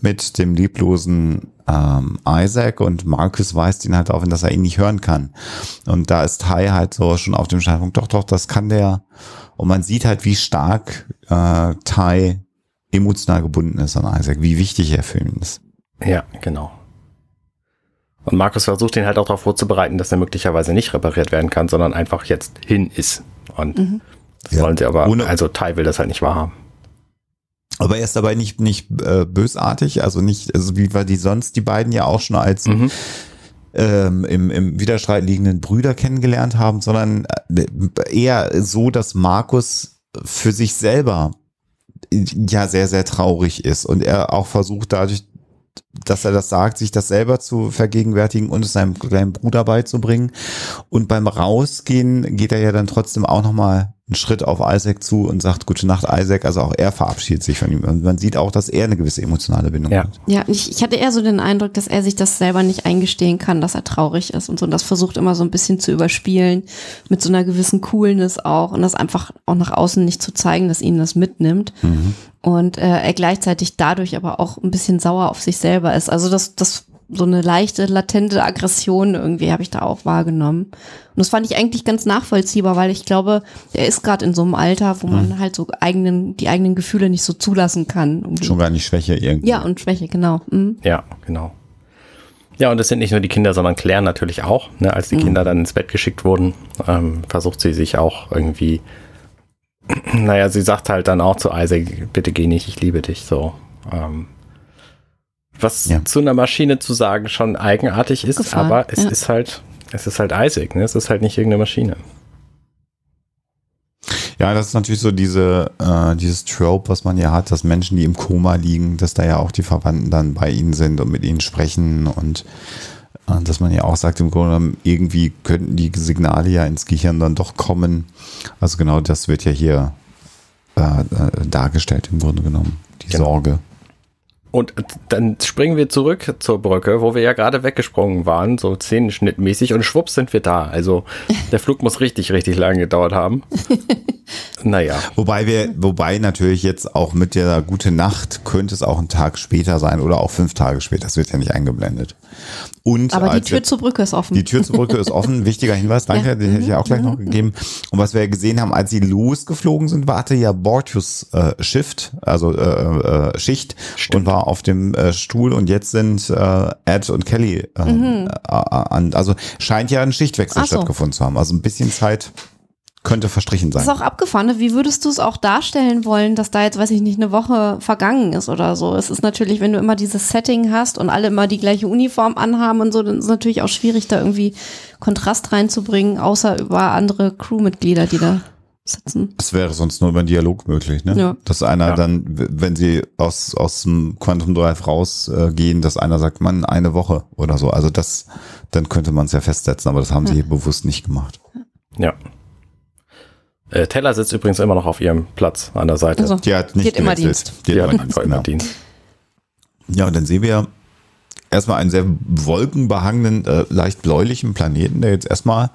mit dem leblosen ähm, Isaac und Marcus weist ihn halt auf, dass er ihn nicht hören kann. Und da ist Tai halt so schon auf dem Standpunkt, doch, doch, das kann der. Und man sieht halt, wie stark äh, Tai emotional gebunden ist an Isaac, wie wichtig er für ihn ist. Ja, genau. Und Markus versucht ihn halt auch darauf vorzubereiten, dass er möglicherweise nicht repariert werden kann, sondern einfach jetzt hin ist. Und mhm. das ja. wollen sie aber, Ohne also Tai will das halt nicht wahrhaben. Aber er ist dabei nicht, nicht äh, bösartig, also nicht, also wie wir die sonst die beiden ja auch schon als mhm. ähm, im, im Widerstreit liegenden Brüder kennengelernt haben, sondern äh, eher so, dass Markus für sich selber ja sehr, sehr traurig ist und er auch versucht dadurch, dass er das sagt, sich das selber zu vergegenwärtigen und es seinem kleinen Bruder beizubringen. Und beim Rausgehen geht er ja dann trotzdem auch nochmal einen Schritt auf Isaac zu und sagt Gute Nacht, Isaac. Also auch er verabschiedet sich von ihm. Und man sieht auch, dass er eine gewisse emotionale Bindung ja. hat. Ja, ich, ich hatte eher so den Eindruck, dass er sich das selber nicht eingestehen kann, dass er traurig ist und so. Und das versucht immer so ein bisschen zu überspielen mit so einer gewissen Coolness auch und das einfach auch nach außen nicht zu zeigen, dass ihn das mitnimmt. Mhm. Und äh, er gleichzeitig dadurch aber auch ein bisschen sauer auf sich selber ist. Also das, das so eine leichte, latente Aggression irgendwie habe ich da auch wahrgenommen. Und das fand ich eigentlich ganz nachvollziehbar, weil ich glaube, er ist gerade in so einem Alter, wo man mhm. halt so eigenen, die eigenen Gefühle nicht so zulassen kann. Um Schon gar nicht Schwäche irgendwie. Ja, und Schwäche, genau. Mhm. Ja, genau. Ja, und es sind nicht nur die Kinder, sondern Claire natürlich auch. Ne? Als die mhm. Kinder dann ins Bett geschickt wurden, ähm, versucht sie sich auch irgendwie, [clears throat] naja, sie sagt halt dann auch zu Isaac, bitte geh nicht, ich liebe dich, so. Ähm, was ja. zu einer Maschine zu sagen schon eigenartig ist, Gefahr, aber es ja. ist halt, es ist halt Isaac, ne? Es ist halt nicht irgendeine Maschine. Ja, das ist natürlich so diese, äh, dieses Trope, was man ja hat, dass Menschen, die im Koma liegen, dass da ja auch die Verwandten dann bei ihnen sind und mit ihnen sprechen und äh, dass man ja auch sagt, im Grunde genommen, irgendwie könnten die Signale ja ins Gehirn dann doch kommen. Also genau das wird ja hier äh, äh dargestellt im Grunde genommen, die genau. Sorge. Und dann springen wir zurück zur Brücke, wo wir ja gerade weggesprungen waren, so zehnschnittmäßig, und schwupps sind wir da. Also der Flug muss richtig, richtig lange gedauert haben. [laughs] naja. Wobei wir, wobei natürlich jetzt auch mit der gute Nacht könnte es auch ein Tag später sein oder auch fünf Tage später. Das wird ja nicht eingeblendet. Und Aber die Tür wir- zur Brücke ist offen. Die Tür zur Brücke ist offen. [laughs] Wichtiger Hinweis, danke, Ja. den hätte ich ja auch gleich noch gegeben. Und was wir ja gesehen haben, als sie losgeflogen sind, warte ja Bortius äh, Shift, also äh, äh, Schicht und war auf dem äh, Stuhl und jetzt sind äh, Ed und Kelly äh, äh, an. Also scheint ja ein Schichtwechsel so. stattgefunden zu haben. Also ein bisschen Zeit könnte verstrichen Das sein. ist auch abgefahren. ne? Wie würdest du es auch darstellen wollen, dass da jetzt, weiß ich nicht, eine Woche vergangen ist oder so? Es ist natürlich, wenn du immer dieses Setting hast und alle immer die gleiche Uniform anhaben und so, dann ist es natürlich auch schwierig, da irgendwie Kontrast reinzubringen, außer über andere Crewmitglieder, die da sitzen. Das wäre sonst nur über einen Dialog möglich, ne? Ja. Dass einer Ja. dann, wenn sie aus, aus dem Quantum Drive rausgehen, äh, dass einer sagt, man, eine Woche oder so. Also das, dann könnte man es ja festsetzen, aber das haben sie hier bewusst nicht gemacht. Ja. Äh, Teller sitzt übrigens immer noch auf ihrem Platz an der Seite. Also, Die hat nicht Die hat immer. Dienst. Die Die hat immer Dienst, genau. Dienst. Ja, und dann sehen wir erstmal einen sehr wolkenbehangenen, äh, leicht bläulichen Planeten, der jetzt erstmal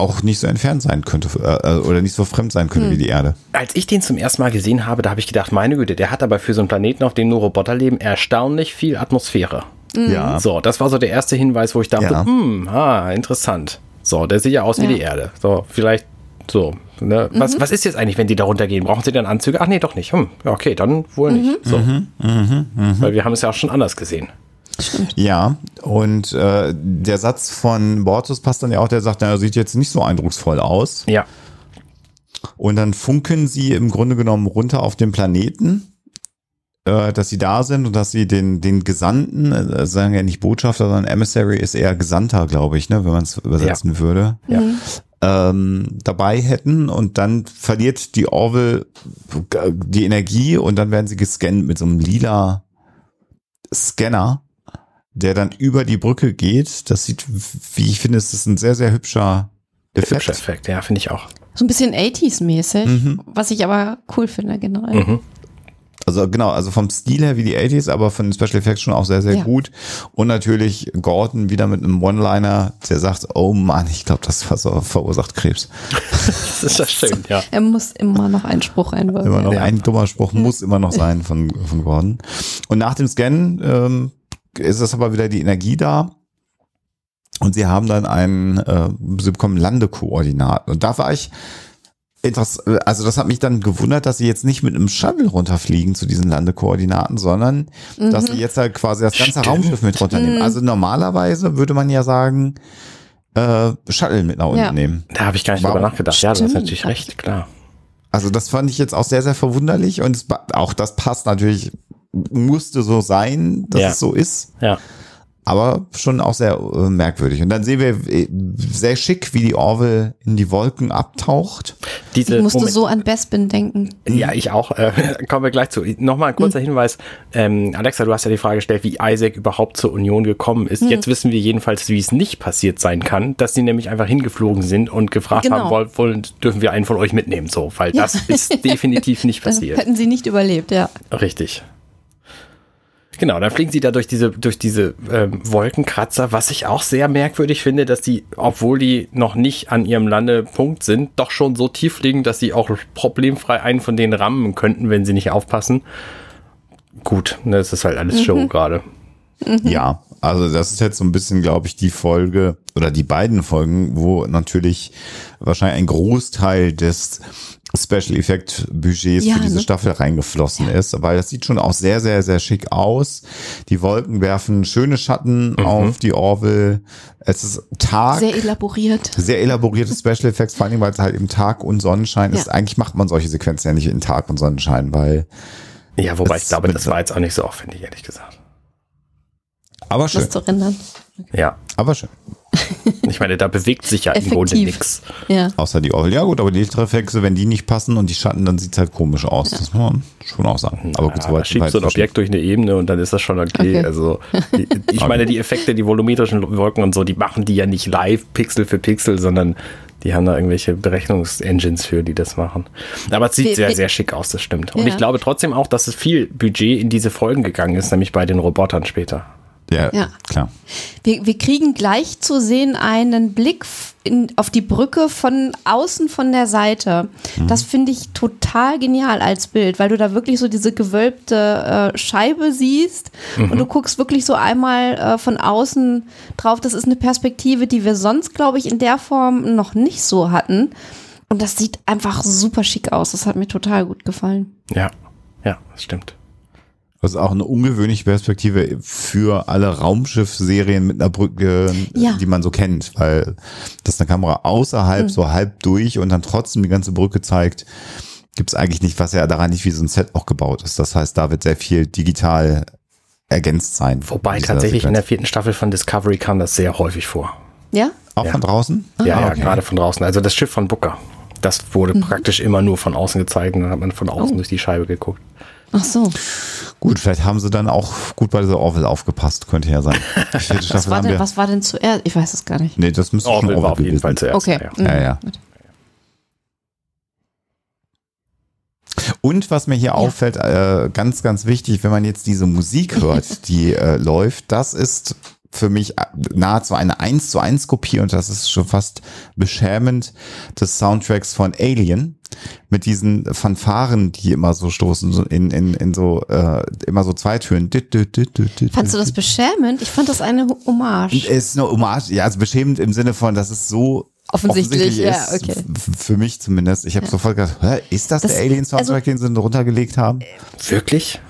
auch nicht so entfernt sein könnte äh, äh, oder nicht so fremd sein könnte wie die Erde. Als ich den zum ersten Mal gesehen habe, da habe ich gedacht, meine Güte, der hat aber für so einen Planeten, auf dem nur Roboter leben, erstaunlich viel Atmosphäre. Ja. So, das war so der erste Hinweis, wo ich dachte, Ja. hm, ah, interessant. So, der sieht ja aus wie Ja. die Erde. So, vielleicht so. Ne? Was, was ist jetzt eigentlich, wenn die da runtergehen? Brauchen sie dann Anzüge? Ach nee, doch nicht. Hm, ja, okay, dann wohl nicht. So. Weil wir haben es ja auch schon anders gesehen. Ja, und äh, der Satz von Bortus passt dann ja auch, der sagt, na, sieht jetzt nicht so eindrucksvoll aus. Ja. Und dann funken sie im Grunde genommen runter auf den Planeten, äh, dass sie da sind und dass sie den, den Gesandten, äh, sagen ja nicht Botschafter, sondern Emissary ist eher Gesandter, glaube ich, ne, wenn man es übersetzen würde, Ja. ähm, dabei hätten. Und dann verliert die Orville die Energie und dann werden sie gescannt mit so einem lila Scanner, der dann über die Brücke geht. Das sieht, wie ich finde, es ist ein sehr, sehr hübscher Effekt. Hübscher Effekt, ja, finde ich auch. so ein bisschen 80s-mäßig, Mhm. was ich aber cool finde generell. Mhm. Also genau, also vom Stil her wie die 80s, aber von den Special Effects schon auch sehr, sehr Ja. gut. Und natürlich Gordon wieder mit einem One-Liner, der sagt, oh Mann, ich glaube, das ver- verursacht Krebs. [laughs] Das ist ja schön, ja. Er muss immer noch einen Spruch einwirken. Immer noch Ja. ein dummer Spruch muss immer noch sein von, von Gordon. Und nach dem Scan ähm, ist es aber wieder die Energie da. Und sie haben dann einen, äh, sie bekommen Landekoordinaten. Und da war ich etwas, also das hat mich dann gewundert, dass sie jetzt nicht mit einem Shuttle runterfliegen zu diesen Landekoordinaten, sondern dass sie jetzt halt quasi das ganze Stimmt. Raumschiff mit runternehmen. Also normalerweise würde man ja sagen, äh, Shuttle mit nach unten Ja. nehmen. Da habe ich gar nicht Warum? drüber nachgedacht. Ja, du hast Stimmt. natürlich recht, klar. Also das fand ich jetzt auch sehr, sehr verwunderlich und es, auch das passt natürlich, musste so sein, dass Ja. es so ist, Ja. aber schon auch sehr äh, merkwürdig. Und dann sehen wir äh, sehr schick, wie die Orville in die Wolken abtaucht. Diese Ich musste Moment- so an Bespin denken. Ja, ich auch. Äh, [laughs] kommen wir gleich zu. Nochmal ein kurzer Hinweis. Ähm, Alexa, du hast ja die Frage gestellt, wie Isaac überhaupt zur Union gekommen ist. Jetzt wissen wir jedenfalls, wie es nicht passiert sein kann, dass sie nämlich einfach hingeflogen sind und gefragt Genau. haben, wollen, wollen, dürfen wir einen von euch mitnehmen? So, weil Ja. das ist definitiv nicht [laughs] Dann passiert. hätten sie nicht überlebt, ja. Richtig. Genau, dann fliegen sie da durch diese, durch diese ähm, Wolkenkratzer, was ich auch sehr merkwürdig finde, dass die, obwohl die noch nicht an ihrem Landepunkt sind, doch schon so tief fliegen, dass sie auch problemfrei einen von denen rammen könnten, wenn sie nicht aufpassen. Gut, ne, das ist halt alles Show gerade. Ja, also das ist jetzt so ein bisschen, glaube ich, die Folge oder die beiden Folgen, wo natürlich wahrscheinlich ein Großteil des Special Effect Budgets Ja, für diese ne? Staffel reingeflossen ist, weil das sieht schon auch sehr, sehr, sehr schick aus. Die Wolken werfen schöne Schatten auf die Orville. Es ist Tag. Sehr elaboriert. sehr elaborierte Special Effects, vor allem, weil es halt eben Tag und Sonnenschein ist. Ja. Eigentlich macht man solche Sequenzen ja nicht in Tag und Sonnenschein, weil, Ja, wobei ich glaube, mit- das war jetzt auch nicht so aufwendig, ehrlich gesagt. aber schön, Das zu rendern. Ja. aber schön. Ich meine, da bewegt sich ja im Grunde nichts. Ja. Außer die Orgel. Ja gut, aber die Lichtreflexe, wenn die nicht passen und die Schatten, dann sieht es halt komisch aus. Das muss man schon auch sagen. Aber gut, Ja, soweit. da schiebt so ein Objekt durch eine Ebene und dann ist das schon okay. Okay. Also die, ich [laughs] meine, die Effekte, die volumetrischen Wolken und so, die machen die ja nicht live Pixel für Pixel, sondern die haben da irgendwelche Berechnungsengines für, die das machen. Aber es sieht Wie- sehr, wie- sehr schick aus, das stimmt. Und Ja. ich glaube trotzdem auch, dass es viel Budget in diese Folgen gegangen ist, nämlich bei den Robotern später. Ja, Ja. klar. Wir, wir kriegen gleich zu sehen einen Blick in, auf die Brücke von außen von der Seite. Das finde ich total genial als Bild, weil du da wirklich so diese gewölbte äh, Scheibe siehst und du guckst wirklich so einmal äh, von außen drauf. Das ist eine Perspektive, die wir sonst, glaube ich, in der Form noch nicht so hatten. Und das sieht einfach super schick aus. Das hat mir total gut gefallen. Ja, ja, das stimmt. Das ist auch eine ungewöhnliche Perspektive für alle Raumschiff-Serien mit einer Brücke, Ja. die man so kennt, weil das eine Kamera außerhalb, so halb durch und dann trotzdem die ganze Brücke zeigt, gibt es eigentlich nicht, was ja daran nicht wie so ein Set auch gebaut ist. Das heißt, da wird sehr viel digital ergänzt sein. Wobei tatsächlich in der Sequenz. vierten Staffel von Discovery kam das sehr häufig vor. Ja? Auch Ja. von draußen? Ja, ja, okay. gerade von draußen. Also das Schiff von Booker. Das wurde praktisch immer nur von außen gezeigt und dann hat man von außen durch die Scheibe geguckt. Ach so. Gut, vielleicht haben sie dann auch gut bei dieser Orville aufgepasst, könnte ja sein. [laughs] Was war, denn, was war denn zuerst? Ich weiß es gar nicht. Nee, das müsste schon Orville war auf Orville jeden Fall zuerst. Okay. Ja, ja. Mhm. Ja, ja. Und was mir hier auffällt, äh, ganz, ganz wichtig, wenn man jetzt diese Musik hört, die äh, läuft, das ist für mich äh, nahezu eine 1 zu 1 Kopie und das ist schon fast beschämend des Soundtracks von Alien mit diesen Fanfaren, die immer so stoßen, so in, in, in so, äh, immer so Zweitönen. Fandst du das beschämend? Ich fand das eine Hommage. Ist eine Hommage, ja, also beschämend im Sinne von, dass es so Offensichtlich, ja, ist, okay. f- für mich zumindest. Ich habe sofort gedacht, hä, ist das, Das- der Alien-Soundtrack, den sie runtergelegt haben? Wirklich?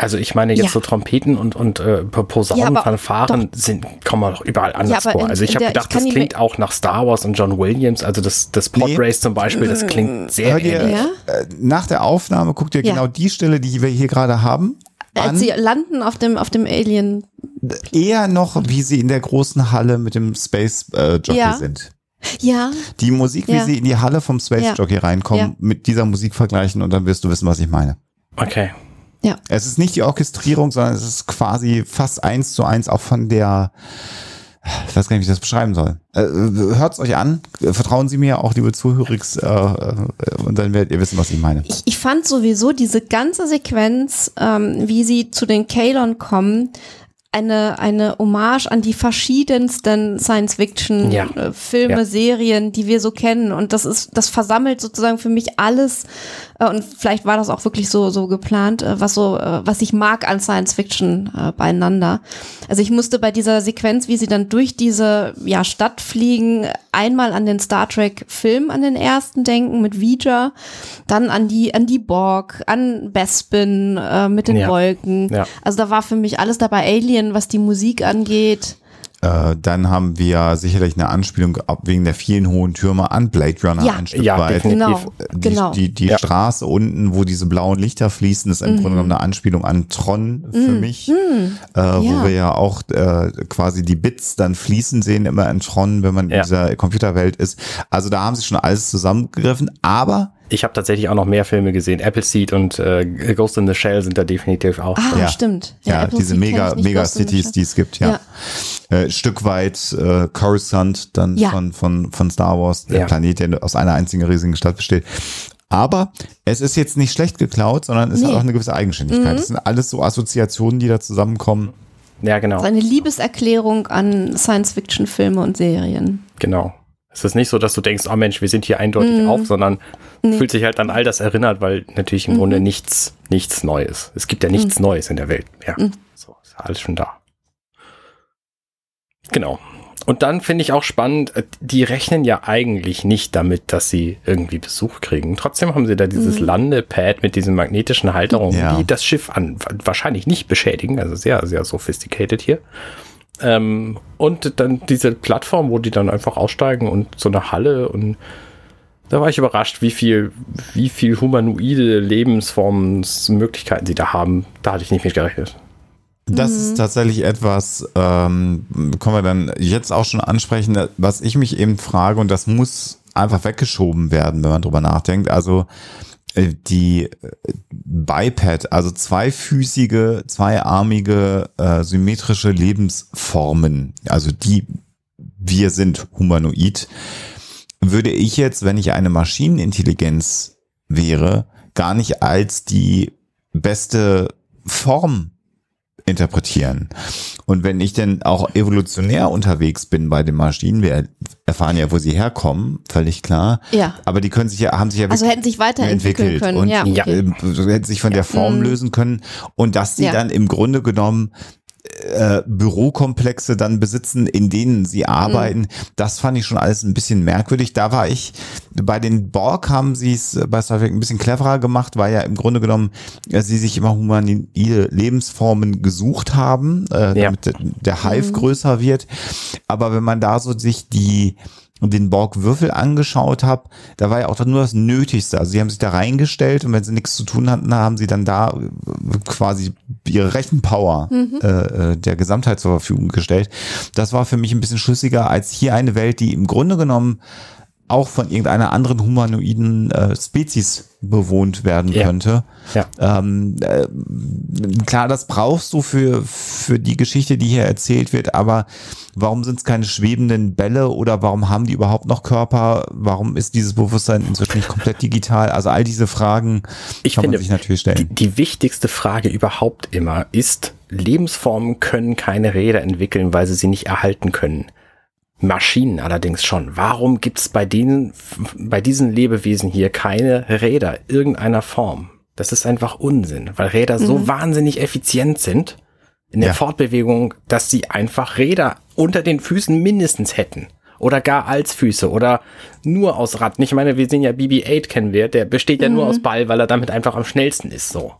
Also ich meine jetzt Ja. so Trompeten und, und äh, Posaunen, Ja, Fanfaren sind, kommen doch überall anders aber vor. Also ich habe gedacht, das klingt auch nach Star Wars und John Williams. Also das, das Pod Nee. Race zum Beispiel, das klingt sehr Hört ihr, ähnlich. Ja? äh, nach der Aufnahme guckt ihr Ja. genau die Stelle, die wir hier gerade haben, an. Als sie landen auf dem, auf dem Alien. Eher noch, wie sie in der großen Halle mit dem Space äh, Jockey Ja. sind. Ja, Die Musik, wie Ja. sie in die Halle vom Space Ja. Jockey reinkommen, Ja. mit dieser Musik vergleichen und dann wirst du wissen, was ich meine. Okay. Ja. Es ist nicht die Orchestrierung, sondern es ist quasi fast eins zu eins auch von der, ich weiß gar nicht, wie ich das beschreiben soll. Äh, hört's euch an, vertrauen Sie mir, auch liebe Zuhörigs, äh, äh, und dann werdet ihr wissen, was ich meine. Ich, ich fand sowieso diese ganze Sequenz, ähm, wie sie zu den Kalon kommen, eine, eine Hommage an die verschiedensten Science-Fiction Ja. äh, Filme, Ja. Serien, die wir so kennen. Und das ist, das versammelt sozusagen für mich alles. Äh, und vielleicht war das auch wirklich so, so geplant, äh, was so, äh, was ich mag an Science-Fiction äh, beieinander. Also ich musste bei dieser Sequenz, wie sie dann durch diese ja, Stadt fliegen, einmal an den Star Trek Film, an den ersten denken mit Vija, dann an die, an die Borg, an Bespin äh, mit den Ja. Wolken. Ja. Also da war für mich alles dabei Alien, was die Musik angeht. Äh, dann haben wir sicherlich eine Anspielung ab wegen der vielen hohen Türme an Blade Runner Ja. ein Stück Ja, weit. Genau, Die, genau. die, die Ja. Straße unten, wo diese blauen Lichter fließen, ist im Grunde genommen eine Anspielung an Tron für mich, äh, wo Ja. wir ja auch äh, quasi die Bits dann fließen sehen, immer in Tron, wenn man in dieser Computerwelt ist. Also da haben sie schon alles zusammengegriffen, aber Ich habe tatsächlich auch noch mehr Filme gesehen. Appleseed und äh, Ghost in the Shell sind da definitiv auch. Ah, Ja. stimmt. ja, Apple diese Mega, Mega Cities, die es gibt, ja. Äh, Stück weit äh, Coruscant dann Ja. von, von, von Star Wars, der Ja. Planet, der aus einer einzigen riesigen Stadt besteht. Aber es ist jetzt nicht schlecht geklaut, sondern es hat Nee. auch eine gewisse Eigenständigkeit. Es sind alles so Assoziationen, die da zusammenkommen. Ja, genau. Das ist eine Liebeserklärung an Science-Fiction-Filme und Serien. Genau. Es ist nicht so, dass du denkst, oh Mensch, wir sind hier eindeutig auf, sondern fühlt sich halt an all das erinnert, weil natürlich im Grunde nichts, nichts Neues. Es gibt ja nichts Neues in der Welt mehr. So, ist ja alles schon da. Genau. Und dann finde ich auch spannend, äh, die rechnen ja eigentlich nicht damit, dass sie irgendwie Besuch kriegen. Trotzdem haben sie da dieses Landepad mit diesen magnetischen Halterungen, Ja. die das Schiff an, wahrscheinlich nicht beschädigen. Also sehr, sehr sophisticated hier. Ähm, und dann diese Plattform, wo die dann einfach aussteigen und so eine Halle und da war ich überrascht, wie viel, wie viel humanoide Lebensformensmöglichkeiten sie da haben. Da hatte ich nicht mit gerechnet. Das ist tatsächlich etwas, ähm, können wir dann jetzt auch schon ansprechen, was ich mich eben frage, und das muss einfach weggeschoben werden, wenn man drüber nachdenkt. Also die äh, Biped, also zweifüßige, zweiarmige, äh, symmetrische Lebensformen, also die wir sind humanoid, würde ich jetzt, wenn ich eine Maschinenintelligenz wäre, gar nicht als die beste Form interpretieren. Und wenn ich denn auch evolutionär unterwegs bin bei den Maschinen, wir erfahren ja, wo sie herkommen, völlig klar. Ja. Aber die können sich ja, haben sich ja Also hätten sich weiterentwickeln entwickelt können. und ja, Ja. okay. äh, hätten sich von der Form Mhm. lösen können und dass sie Ja. dann im Grunde genommen äh, Bürokomplexe dann besitzen, in denen sie arbeiten. Das fand ich schon alles ein bisschen merkwürdig. Da war ich, bei den Borg haben sie es bei Star Trek ein bisschen cleverer gemacht, weil ja im Grunde genommen äh, sie sich immer humanoide Lebensformen gesucht haben, äh, Ja. damit der- der Hive größer wird. Aber wenn man da so sich die den Borg-Würfel angeschaut habe, da war ja auch dann nur das Nötigste. Also sie haben sich da reingestellt und wenn sie nichts zu tun hatten, haben sie dann da äh, quasi ihre Rechenpower äh, äh, der Gesamtheit zur Verfügung gestellt. Das war für mich ein bisschen schlüssiger als hier eine Welt, die im Grunde genommen auch von irgendeiner anderen humanoiden äh, Spezies bewohnt werden Ja. könnte. Ja. Ähm, äh, klar, das brauchst du für, für die Geschichte, die hier erzählt wird, aber warum sind es keine schwebenden Bälle oder warum haben die überhaupt noch Körper? Warum ist dieses Bewusstsein inzwischen nicht komplett digital? Also all diese Fragen Ich kann finde, man sich natürlich Die, stellen. die wichtigste Frage überhaupt immer ist, Lebensformen können keine Räder entwickeln, weil sie sie nicht erhalten können. Maschinen allerdings schon. Warum gibt es bei denen, bei diesen Lebewesen hier keine Räder irgendeiner Form? Das ist einfach Unsinn, weil Räder so wahnsinnig effizient sind in der Ja. Fortbewegung, dass sie einfach Räder unter den Füßen mindestens hätten. Oder gar als Füße oder nur aus Rad. Ich meine, wir sehen ja BB-8 kennen wir, der besteht ja nur aus Ball, weil er damit einfach am schnellsten ist, so.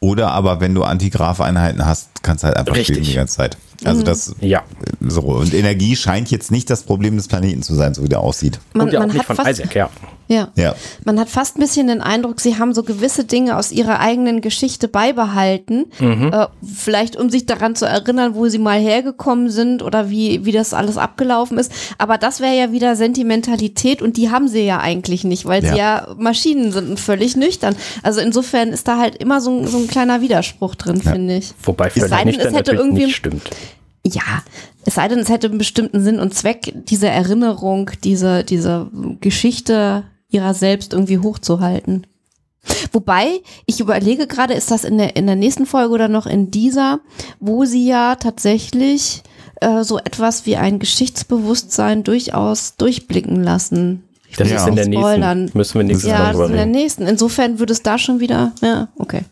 Oder aber wenn du Antigraf-Einheiten hast, kannst du halt einfach Richtig. spielen die ganze Zeit. Also das Ja. so. Und Energie scheint jetzt nicht das Problem des Planeten zu sein, so wie der aussieht. Man, Und ja auch man nicht hat von fast, Isaac, ja. Ja. Ja. Man hat fast ein bisschen den Eindruck, sie haben so gewisse Dinge aus ihrer eigenen Geschichte beibehalten. Äh, vielleicht um sich daran zu erinnern, wo sie mal hergekommen sind oder wie, wie das alles abgelaufen ist. Aber das wäre ja wieder Sentimentalität und die haben sie ja eigentlich nicht, weil sie ja Maschinen sind und völlig nüchtern. Also insofern ist da halt immer so, ein- so ein kleiner Widerspruch drin, finde ich. Wobei sei völlig denn, nicht es hätte irgendwie- nicht stimmt. Ja, es sei denn, es hätte einen bestimmten Sinn und Zweck, diese Erinnerung, diese, diese Geschichte ihrer selbst irgendwie hochzuhalten. Wobei, ich überlege gerade, ist das in der, in der nächsten Folge oder noch in dieser, wo sie ja tatsächlich äh, so etwas wie ein Geschichtsbewusstsein durchaus durchblicken lassen. Ich Das will ist in der nächsten. spoilern. Müssen wir nächstes Ja, Mal das drüber ist in der nächsten. Insofern würde es da schon wieder, ja, okay.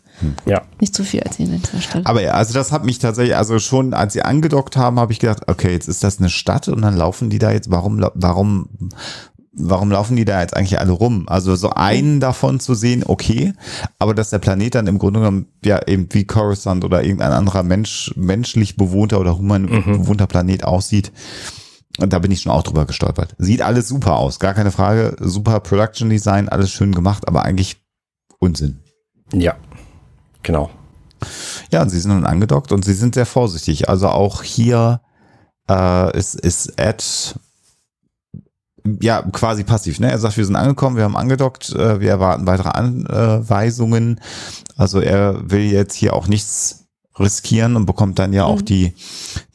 Ja. Nicht zu viel erzählen an dieser Stelle. Aber ja, also das hat mich tatsächlich, also schon als sie angedockt haben, habe ich gedacht, okay, jetzt ist das eine Stadt und dann laufen die da jetzt, warum, warum, warum laufen die da jetzt eigentlich alle rum? Also so einen davon zu sehen, okay, aber dass der Planet dann im Grunde genommen ja eben wie Coruscant oder irgendein anderer Mensch, menschlich bewohnter oder human bewohnter Planet aussieht, da bin ich schon auch drüber gestolpert. Sieht alles super aus, gar keine Frage, super Production Design, alles schön gemacht, aber eigentlich Unsinn. Ja. Genau. Ja, und sie sind nun angedockt und sie sind sehr vorsichtig. Also auch hier äh, ist, ist Ed ja quasi passiv. Ne? Er sagt, wir sind angekommen, wir haben angedockt, äh, wir erwarten weitere Anweisungen. Also er will jetzt hier auch nichts riskieren und bekommt dann ja auch Mhm. die,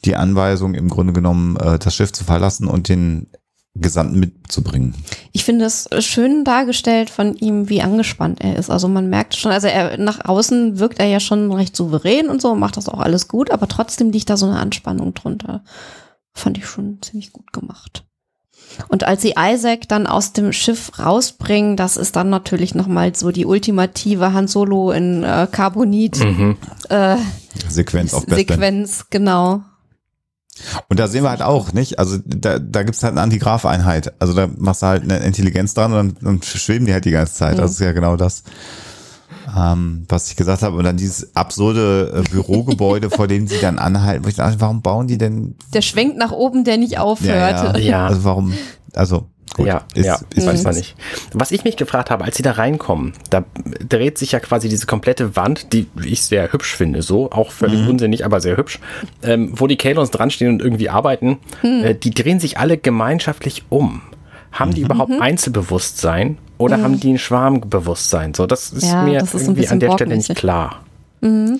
die Anweisung, im Grunde genommen äh, das Schiff zu verlassen und den Gesandten mitzubringen. Ich finde es schön dargestellt von ihm, wie angespannt er ist. Also man merkt schon, also er nach außen wirkt er ja schon recht souverän und so, macht das auch alles gut, aber trotzdem liegt da so eine Anspannung drunter. Fand ich schon ziemlich gut gemacht. Und als sie Isaac dann aus dem Schiff rausbringen, das ist dann natürlich nochmal so die ultimative Han Solo in äh, Carbonit Mhm. äh, Sequenz auf Best Band. Sequenz, genau. Und da sehen wir halt auch, nicht? Also da, da gibt's halt eine Antigraf-Einheit. Also da machst du halt eine Intelligenz dran und dann, dann schweben die halt die ganze Zeit. Das ist ja genau das, ähm, was ich gesagt habe. Und dann dieses absurde äh, Bürogebäude, [laughs] vor dem sie dann anhalten. Wo ich dachte, warum bauen die denn? Der schwenkt nach oben, der nicht aufhört. Ja. Also warum? Also Gut, ja, ist, ja, ist weiß man nicht. Was ich mich gefragt habe, als sie da reinkommen, da dreht sich ja quasi diese komplette Wand, die ich sehr hübsch finde, so, auch völlig mhm. unsinnig, aber sehr hübsch, ähm, wo die Kalons dran stehen und irgendwie arbeiten, mhm. äh, die drehen sich alle gemeinschaftlich um. Haben die mhm. überhaupt mhm. Einzelbewusstsein oder mhm. haben die ein Schwarmbewusstsein? So, das ist ja, mir das ist irgendwie an der Stelle nicht klar. Mhm.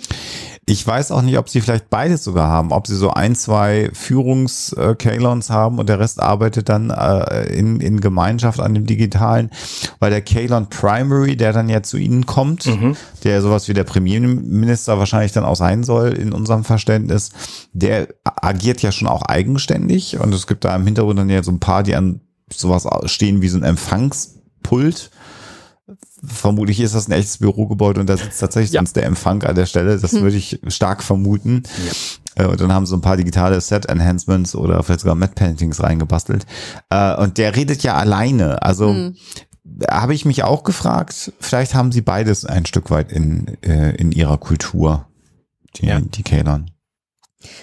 Ich weiß auch nicht, ob sie vielleicht beides sogar haben, ob sie so ein, zwei Führungs-Kalons haben und der Rest arbeitet dann äh, in, in Gemeinschaft an dem Digitalen, weil der Kalon Primary, der dann ja zu ihnen kommt, mhm. der sowas wie der Premierminister wahrscheinlich dann auch sein soll in unserem Verständnis, der agiert ja schon auch eigenständig und es gibt da im Hintergrund dann ja so ein paar, die an sowas stehen wie so ein Empfangspult vermutlich ist das ein echtes Bürogebäude und da sitzt tatsächlich ja. sonst der Empfang an der Stelle. Das hm. würde ich stark vermuten. Ja. Äh, und dann haben sie ein paar digitale Set-Enhancements oder vielleicht sogar Matte-Paintings reingebastelt. Äh, und der redet ja alleine. Also hm. habe ich mich auch gefragt, vielleicht haben sie beides ein Stück weit in, äh, in ihrer Kultur, die, ja. die Kalon.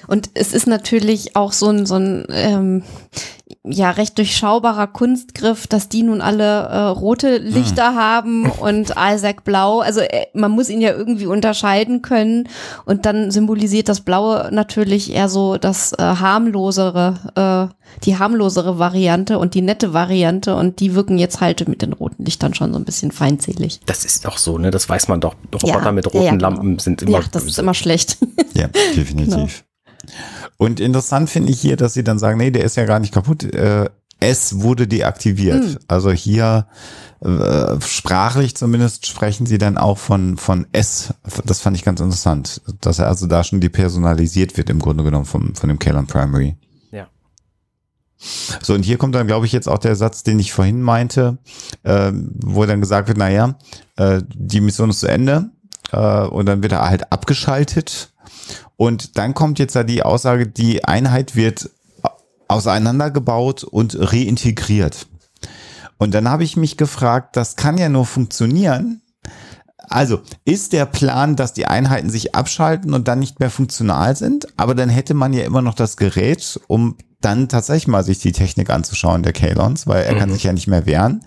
Und es ist natürlich auch so ein, so ein ähm, ja recht durchschaubarer Kunstgriff, dass die nun alle äh, rote Lichter hm. haben [laughs] und Isaac blau. Also äh, man muss ihn ja irgendwie unterscheiden können und dann symbolisiert das Blaue natürlich eher so das äh, harmlosere, äh, die harmlosere Variante und die nette Variante und die wirken jetzt halt mit den roten Lichtern schon so ein bisschen feindselig. Das ist auch so, ne? Das weiß man doch. Roboter ja, mit roten ja, ja, genau. Lampen sind immer. Ja, das ist immer schlecht. Ja, [laughs] definitiv. Genau. Und interessant finde ich hier, dass sie dann sagen, nee, der ist ja gar nicht kaputt. Äh, es wurde deaktiviert. Mhm. Also hier äh, sprachlich zumindest sprechen sie dann auch von von S. Das fand ich ganz interessant, dass er also da schon depersonalisiert wird im Grunde genommen vom von dem Kalon Primary. Ja. So und hier kommt dann glaube ich jetzt auch der Satz, den ich vorhin meinte, äh, wo dann gesagt wird, naja, äh, die Mission ist zu Ende äh, und dann wird er halt abgeschaltet und dann kommt jetzt da die Aussage, die Einheit wird auseinandergebaut und reintegriert. Und dann habe ich mich gefragt, das kann ja nur funktionieren. Also ist der Plan, dass die Einheiten sich abschalten und dann nicht mehr funktional sind, aber dann hätte man ja immer noch das Gerät, um dann tatsächlich mal sich die Technik anzuschauen, der Kalons, weil er mhm. kann sich ja nicht mehr wehren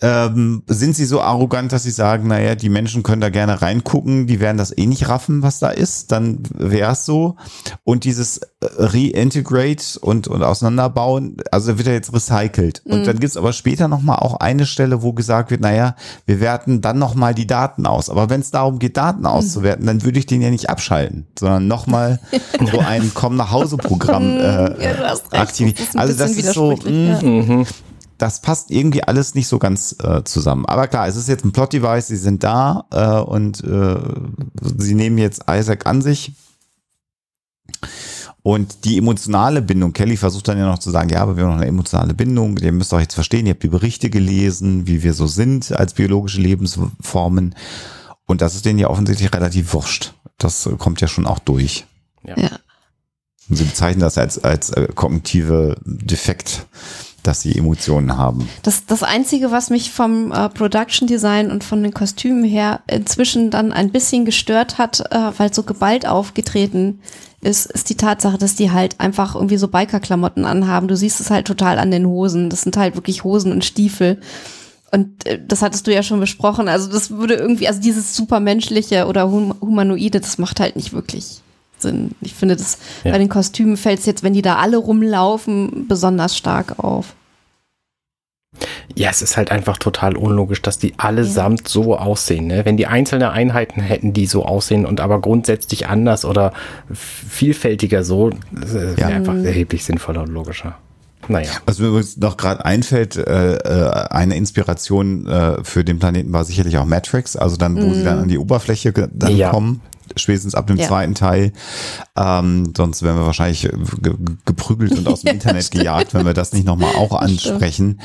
ähm, sind sie so arrogant, dass sie sagen, naja, die Menschen können da gerne reingucken, die werden das eh nicht raffen, was da ist, dann wäre es so. Und dieses äh, Reintegrate und, und auseinanderbauen, also wird er jetzt recycelt. Mhm. Und dann gibt's aber später nochmal auch eine Stelle, wo gesagt wird, naja, wir werten dann nochmal die Daten aus. Aber wenn es darum geht, Daten mhm. auszuwerten, dann würde ich den ja nicht abschalten, sondern nochmal [laughs] so ein Komm nach Hause Programm äh, ja, aktivieren. Also das ist so, mh, mhm das passt irgendwie alles nicht so ganz äh, zusammen. Aber klar, es ist jetzt ein Plot-Device, sie sind da äh, und äh, sie nehmen jetzt Isaac an sich. Und die emotionale Bindung, Kelly versucht dann ja noch zu sagen, ja, aber wir haben noch eine emotionale Bindung, ihr müsst doch jetzt verstehen, ihr habt die Berichte gelesen, wie wir so sind als biologische Lebensformen. Und das ist denen ja offensichtlich relativ wurscht. Das kommt ja schon auch durch. Ja. ja. Und sie bezeichnen das als, als äh, kognitive Defekt dass sie Emotionen haben. Das, das Einzige, was mich vom äh, Production Design und von den Kostümen her inzwischen dann ein bisschen gestört hat, äh, weil so geballt aufgetreten ist, ist die Tatsache, dass die halt einfach irgendwie so Biker-Klamotten anhaben. Du siehst es halt total an den Hosen. Das sind halt wirklich Hosen und Stiefel. Und äh, das hattest du ja schon besprochen. Also das würde irgendwie, also dieses supermenschliche oder hum humanoide, das macht halt nicht wirklich Sinn. Ich finde, das ja. bei den Kostümen fällt es jetzt, wenn die da alle rumlaufen, besonders stark auf. Ja, es ist halt einfach total unlogisch, dass die allesamt ja. so aussehen. Ne? Wenn die einzelnen Einheiten hätten, die so aussehen und aber grundsätzlich anders oder vielfältiger so, wäre ja. einfach mhm. erheblich sinnvoller und logischer. Naja. Was mir übrigens noch gerade einfällt, äh, äh, eine Inspiration äh, für den Planeten war sicherlich auch Matrix, also dann, wo mm. sie dann an die Oberfläche dann ja. kommen spätestens ab dem ja. zweiten Teil. Ähm, sonst wären wir wahrscheinlich ge geprügelt und aus dem [laughs] ja, Internet stimmt. gejagt, wenn wir das nicht nochmal auch ansprechen.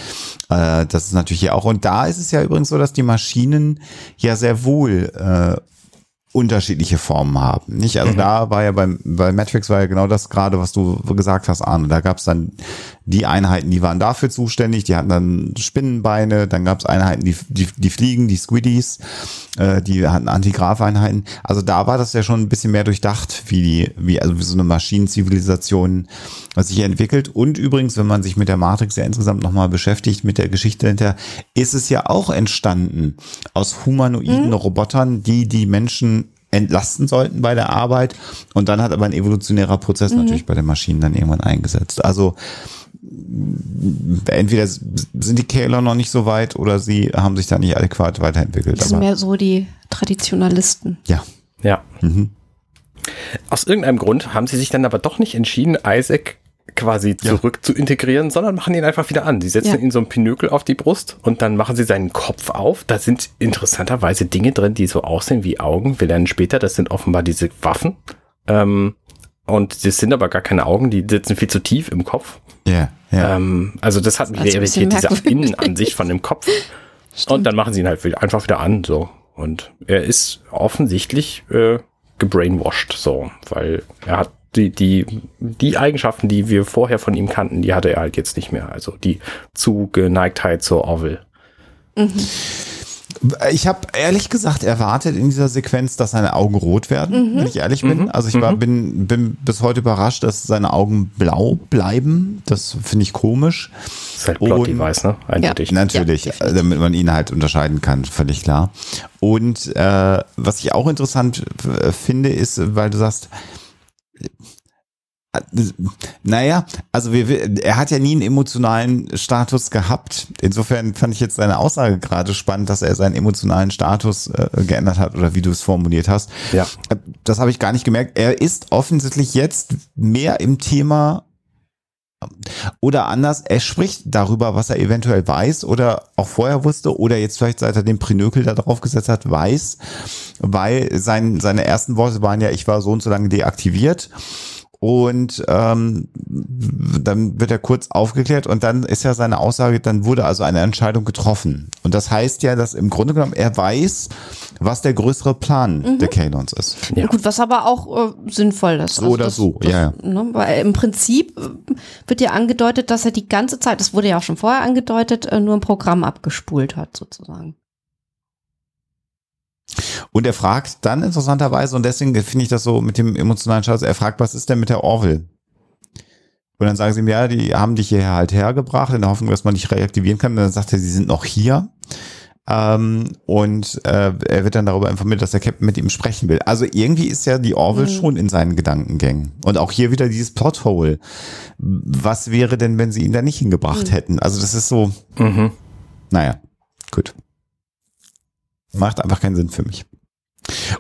Äh, das ist natürlich hier auch. Und da ist es ja übrigens so, dass die Maschinen ja sehr wohl äh, unterschiedliche Formen haben. Nicht? Also mhm. da war ja beim, bei Matrix war ja genau das gerade, was du gesagt hast, Arne. Da gab es dann die Einheiten, die waren dafür zuständig, die hatten dann Spinnenbeine, dann gab es Einheiten, die, die, die fliegen, die Squiddies, äh, die hatten Antigraf-Einheiten. Also da war das ja schon ein bisschen mehr durchdacht, wie die, wie, also wie so eine Maschinenzivilisation was sich entwickelt. Und übrigens, wenn man sich mit der Matrix ja insgesamt nochmal beschäftigt, mit der Geschichte hinter, ist es ja auch entstanden aus humanoiden mhm. Robotern, die die Menschen entlasten sollten bei der Arbeit. Und dann hat aber ein evolutionärer Prozess mhm. natürlich bei den Maschinen dann irgendwann eingesetzt. Also entweder sind die Kähler noch nicht so weit oder sie haben sich da nicht adäquat weiterentwickelt. Das sind mehr so die Traditionalisten. Ja. Ja. Mhm. Aus irgendeinem Grund haben sie sich dann aber doch nicht entschieden, Isaac quasi zurück ja. zu integrieren, sondern machen ihn einfach wieder an. Sie setzen ja. ihn so ein Pinökel auf die Brust und dann machen sie seinen Kopf auf. Da sind interessanterweise Dinge drin, die so aussehen wie Augen. Wir lernen später, das sind offenbar diese Waffen. Ähm, und das sind aber gar keine Augen, die sitzen viel zu tief im Kopf. Ja, ja. Ähm, also das hat mich sehr irritiert, diese Innenansicht von dem Kopf. Stimmt. Und dann machen sie ihn halt wieder, einfach wieder an, so. Und er ist offensichtlich äh, gebrainwashed, so, weil er hat die, die, die Eigenschaften, die wir vorher von ihm kannten, die hatte er halt jetzt nicht mehr. Also die Zugeneigtheit zur Orville. Mhm. Ich habe ehrlich gesagt erwartet in dieser Sequenz, dass seine Augen rot werden, mhm. wenn ich ehrlich bin. Mhm. Also ich war, mhm. bin, bin bis heute überrascht, dass seine Augen blau bleiben. Das finde ich komisch. Das ist halt Plot-Device, ne? Eindeutig. Ja, natürlich, ja, damit man ihn halt unterscheiden kann, völlig klar. Und äh, was ich auch interessant äh, finde, ist, weil du sagst, naja, also wir, er hat ja nie einen emotionalen Status gehabt. Insofern fand ich jetzt seine Aussage gerade spannend, dass er seinen emotionalen Status äh, geändert hat oder wie du es formuliert hast. Ja. Das habe ich gar nicht gemerkt. Er ist offensichtlich jetzt mehr im Thema oder anders, er spricht darüber, was er eventuell weiß oder auch vorher wusste oder jetzt vielleicht seit er den Prinökel da drauf gesetzt hat, weiß, weil sein, seine ersten Worte waren ja, ich war so und so lange deaktiviert und ähm, dann wird er kurz aufgeklärt und dann ist ja seine Aussage, dann wurde also eine Entscheidung getroffen. Und das heißt ja, dass im Grunde genommen er weiß, was der größere Plan mhm. der Kanons ist. Ja. Gut, was aber auch äh, sinnvoll ist. So also oder das, so, das, ja. ja. Ne, weil im Prinzip äh, wird ja angedeutet, dass er die ganze Zeit, das wurde ja auch schon vorher angedeutet, äh, nur ein Programm abgespult hat, sozusagen. Und er fragt dann interessanterweise, und deswegen finde ich das so mit dem emotionalen Schatz, er fragt, was ist denn mit der Orville? Und dann sagen sie ihm, ja, die haben dich hierher halt hergebracht, in der Hoffnung, dass man dich reaktivieren kann. Und dann sagt er, sie sind noch hier. Ähm, und äh, er wird dann darüber informiert, dass der Captain mit ihm sprechen will. Also irgendwie ist ja die Orville mhm. schon in seinen Gedankengängen. Und auch hier wieder dieses Plothole. Was wäre denn, wenn sie ihn da nicht hingebracht mhm. hätten? Also das ist so, mhm. naja, gut. Macht einfach keinen Sinn für mich.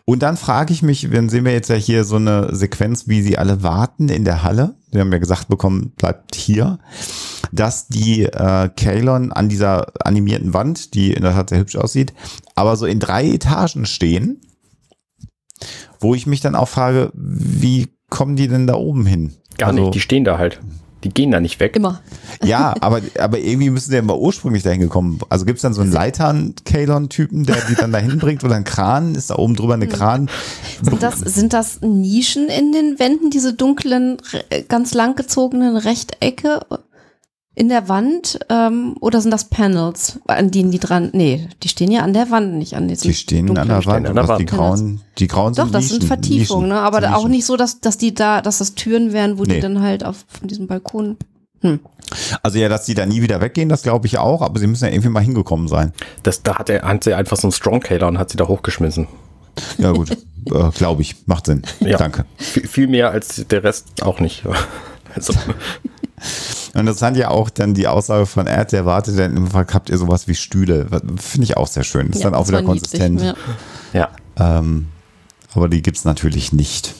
Und dann frage ich mich, wenn sehen wir jetzt ja hier so eine Sequenz, wie sie alle warten in der Halle. Wir haben ja gesagt bekommen, bleibt hier, dass die äh, Kalon an dieser animierten Wand, die in der Tat sehr hübsch aussieht, aber so in drei Etagen stehen, wo ich mich dann auch frage, wie kommen die denn da oben hin? Gar also, nicht, die stehen da halt. Die gehen da nicht weg. Immer. Ja, aber, aber irgendwie müssen die ja mal ursprünglich dahin gekommen. Also gibt es dann so einen Leitern-Kalon-Typen, der die dann dahin bringt oder ein Kran? Ist da oben drüber eine Kran? Sind das, sind das Nischen in den Wänden, diese dunklen, ganz langgezogenen Rechtecke? In der Wand ähm, oder sind das Panels, an denen die dran? Nee, die stehen ja an der Wand, nicht an diesen. Die stehen an der Wand, an der Wand. Die grauen, die grauen Doch, sind das Nischen, sind Vertiefungen, ne? aber Nischen. auch nicht so, dass dass die da, dass das Türen wären, wo nee. die dann halt auf von diesem Balkon. Hm. Also ja, dass die da nie wieder weggehen, das glaube ich auch, aber sie müssen ja irgendwie mal hingekommen sein. Das, da hat er hat sie einfach so einen Strongcaler und hat sie da hochgeschmissen. Ja gut, [laughs] äh, glaube ich, macht Sinn. Ja. Danke. V viel mehr als der Rest auch nicht. [laughs] also. Und das hat ja auch dann die Aussage von Erd, der wartet dann im Fall habt ihr sowas wie Stühle. Finde ich auch sehr schön. Ist ja, dann auch wieder konsistent. Niedlich, ja. ja. Ähm, aber die gibt's natürlich nicht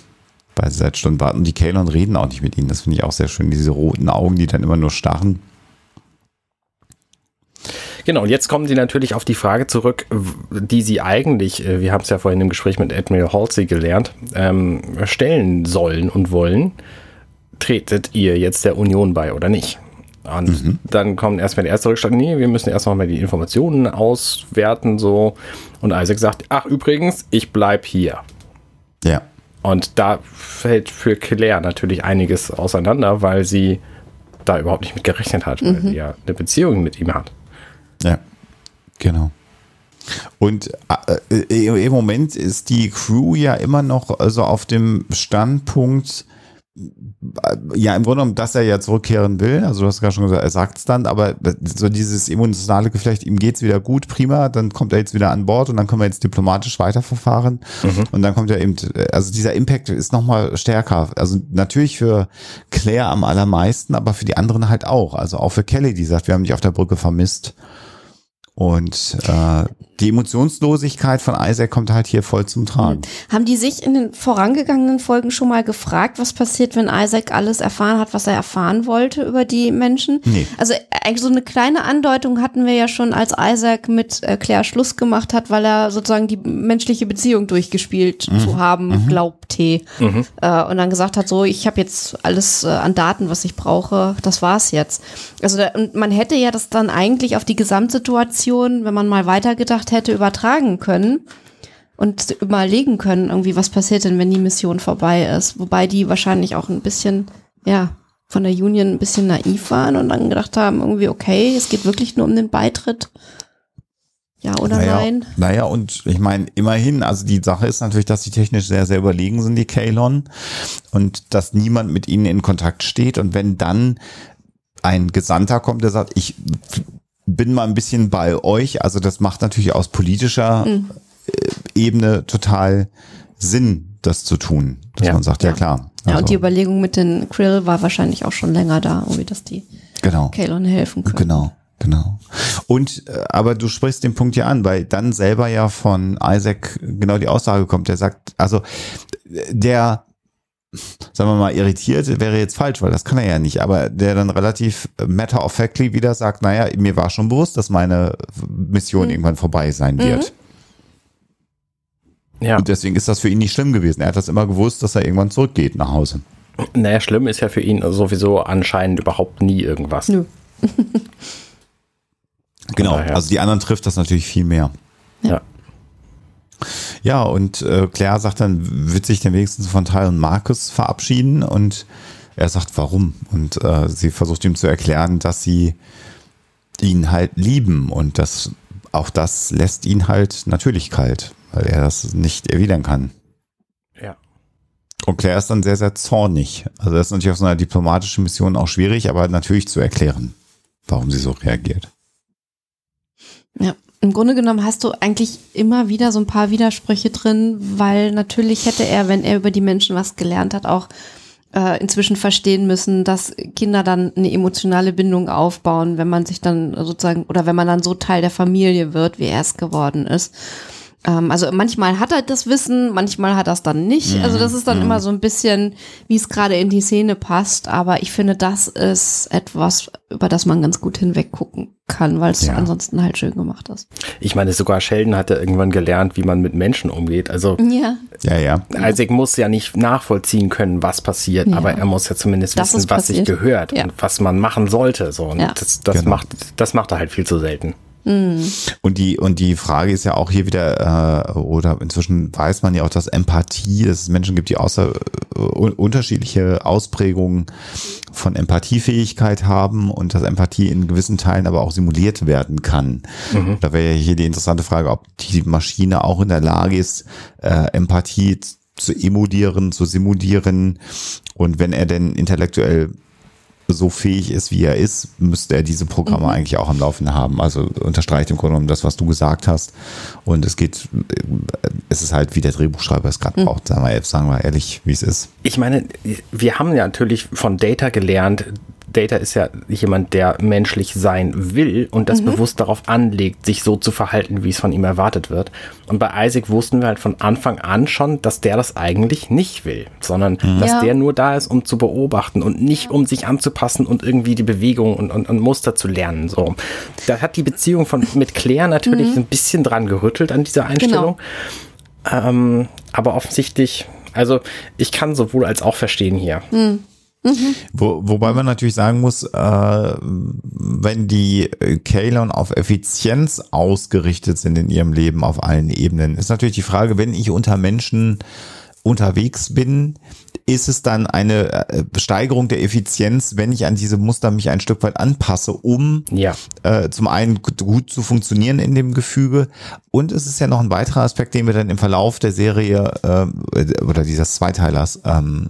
bei seit Stunden warten. Und die Kalon reden auch nicht mit ihnen. Das finde ich auch sehr schön. Diese roten Augen, die dann immer nur starren. Genau, und jetzt kommen sie natürlich auf die Frage zurück, die sie eigentlich, äh, wir haben es ja vorhin im Gespräch mit Admiral Halsey gelernt, ähm, stellen sollen und wollen tretet ihr jetzt der Union bei oder nicht? Und mhm. dann kommt erstmal der erste Rückstand, nee, wir müssen erst noch mal die Informationen auswerten, so. Und Isaac sagt, ach, übrigens, ich bleib hier. Ja. Und da fällt für Claire natürlich einiges auseinander, weil sie da überhaupt nicht mit gerechnet hat, weil sie ja eine Beziehung mit ihm hat. Ja, genau. Und äh, äh, im Moment ist die Crew ja immer noch also auf dem Standpunkt, äh, ja, im Grunde genommen, dass er ja zurückkehren will. Also du hast gerade schon gesagt, er sagt es dann, aber so dieses emotionale Geflecht, ihm geht's wieder gut, prima, dann kommt er jetzt wieder an Bord und dann können wir jetzt diplomatisch weiterverfahren. Und dann kommt ja eben, also dieser Impact ist nochmal stärker. Also natürlich für Claire am allermeisten, aber für die anderen halt auch. Also auch für Kelly, die sagt, wir haben dich auf der Brücke vermisst. Und äh, die Emotionslosigkeit von Isaac kommt halt hier voll zum Tragen. Haben die sich in den vorangegangenen Folgen schon mal gefragt, was passiert, wenn Isaac alles erfahren hat, was er erfahren wollte über die Menschen? Nee. Also eigentlich so eine kleine Andeutung hatten wir ja schon, als Isaac mit äh, Claire Schluss gemacht hat, weil er sozusagen die menschliche Beziehung durchgespielt zu haben glaubte. Äh, und dann gesagt hat, so, ich habe jetzt alles äh, an Daten, was ich brauche, das war's jetzt. Also da, und man hätte ja das dann eigentlich auf die Gesamtsituation, wenn man mal weitergedacht hätte, übertragen können und überlegen können, irgendwie, was passiert denn, wenn die Mission vorbei ist. Wobei die wahrscheinlich auch ein bisschen, ja, von der Union ein bisschen naiv waren und dann gedacht haben, irgendwie, okay, es geht wirklich nur um den Beitritt. Ja oder naja, nein? Naja, und ich meine, immerhin, also die Sache ist natürlich, dass sie technisch sehr, sehr überlegen sind, die Kalon, und dass niemand mit ihnen in Kontakt steht. Und wenn dann ein Gesandter kommt, der sagt, ich bin mal ein bisschen bei euch, also das macht natürlich aus politischer Mhm. äh, Ebene total Sinn, das zu tun. Dass Ja. man sagt, ja, Ja. klar. Ja, Also, und die Überlegung mit den Krill war wahrscheinlich auch schon länger da, irgendwie, dass die genau. Kalon helfen können. Genau, genau. Und äh, aber du sprichst den Punkt ja an, weil dann selber ja von Isaac genau die Aussage kommt, der sagt, also der sagen wir mal, irritiert wäre jetzt falsch, weil das kann er ja nicht, aber der dann relativ matter of factly wieder sagt, naja, mir war schon bewusst, dass meine Mission irgendwann vorbei sein wird. Ja, Und deswegen ist das für ihn nicht schlimm gewesen. Er hat das immer gewusst, dass er irgendwann zurückgeht nach Hause. naja, schlimm ist ja für ihn sowieso anscheinend überhaupt nie irgendwas. Nö. Genau, also die anderen trifft das natürlich viel mehr. Ja. Ja, und äh, Claire sagt dann, wird sich dann wenigstens von Ty und Marcus verabschieden und er sagt, warum? Und äh, sie versucht ihm zu erklären, dass sie ihn halt lieben und das auch das lässt ihn halt natürlich kalt, weil er das nicht erwidern kann. Ja. Und Claire ist dann sehr, sehr zornig. Also das ist natürlich auf so einer diplomatischen Mission auch schwierig, aber natürlich zu erklären, warum sie so reagiert. Ja, im Grunde genommen hast du eigentlich immer wieder so ein paar Widersprüche drin, weil natürlich hätte er, wenn er über die Menschen was gelernt hat, auch äh, inzwischen verstehen müssen, dass Kinder dann eine emotionale Bindung aufbauen, wenn man sich dann sozusagen oder wenn man dann so Teil der Familie wird, wie er es geworden ist. Ähm, also manchmal hat er das Wissen, manchmal hat er es dann nicht. Also das ist dann immer so ein bisschen, wie es gerade in die Szene passt. Aber ich finde, das ist etwas, über das man ganz gut hinweg gucken kann, weil es Ja. ansonsten halt schön gemacht ist. Ich meine, sogar Sheldon hat ja irgendwann gelernt, wie man mit Menschen umgeht. Also Ja, Ja, ja. Isaac muss ja nicht nachvollziehen können, was passiert, Ja. aber er muss ja zumindest Das wissen, was sich gehört Ja. und was man machen sollte. So. Und Ja. das, das, Genau. macht, das macht er halt viel zu selten. Und die, und die Frage ist ja auch hier wieder, äh, oder inzwischen weiß man ja auch, dass Empathie, dass es Menschen gibt, die außer äh, un- unterschiedliche Ausprägungen von Empathiefähigkeit haben und dass Empathie in gewissen Teilen aber auch simuliert werden kann. Da wäre ja hier die interessante Frage, ob die Maschine auch in der Lage ist, äh, Empathie zu emulieren, zu simulieren. Und wenn er denn intellektuell so fähig ist, wie er ist, müsste er diese Programme eigentlich auch am Laufen haben. Also unterstreicht im Grunde genommen das, was du gesagt hast. Und es geht, es ist halt, wie der Drehbuchschreiber es gerade braucht, sagen wir, sagen wir ehrlich, wie es ist. Ich meine, wir haben ja natürlich von Data gelernt, Data ist ja jemand, der menschlich sein will und das bewusst darauf anlegt, sich so zu verhalten, wie es von ihm erwartet wird. Und bei Isaac wussten wir halt von Anfang an schon, dass der das eigentlich nicht will, sondern dass Ja. der nur da ist, um zu beobachten und nicht um sich anzupassen und irgendwie die Bewegung und, und, und Muster zu lernen. So, da hat die Beziehung von mit Claire natürlich ein bisschen dran gerüttelt an dieser Einstellung. Ähm, aber offensichtlich, also ich kann sowohl als auch verstehen hier. Wo, wobei man natürlich sagen muss, äh, wenn die äh, Kalon auf Effizienz ausgerichtet sind in ihrem Leben auf allen Ebenen, ist natürlich die Frage, wenn ich unter Menschen unterwegs bin, ist es dann eine äh, Steigerung der Effizienz, wenn ich an diese Muster mich ein Stück weit anpasse, um Ja. äh, zum einen gut, gut zu funktionieren in dem Gefüge und es ist ja noch ein weiterer Aspekt, den wir dann im Verlauf der Serie äh, oder dieses Zweiteilers ähm,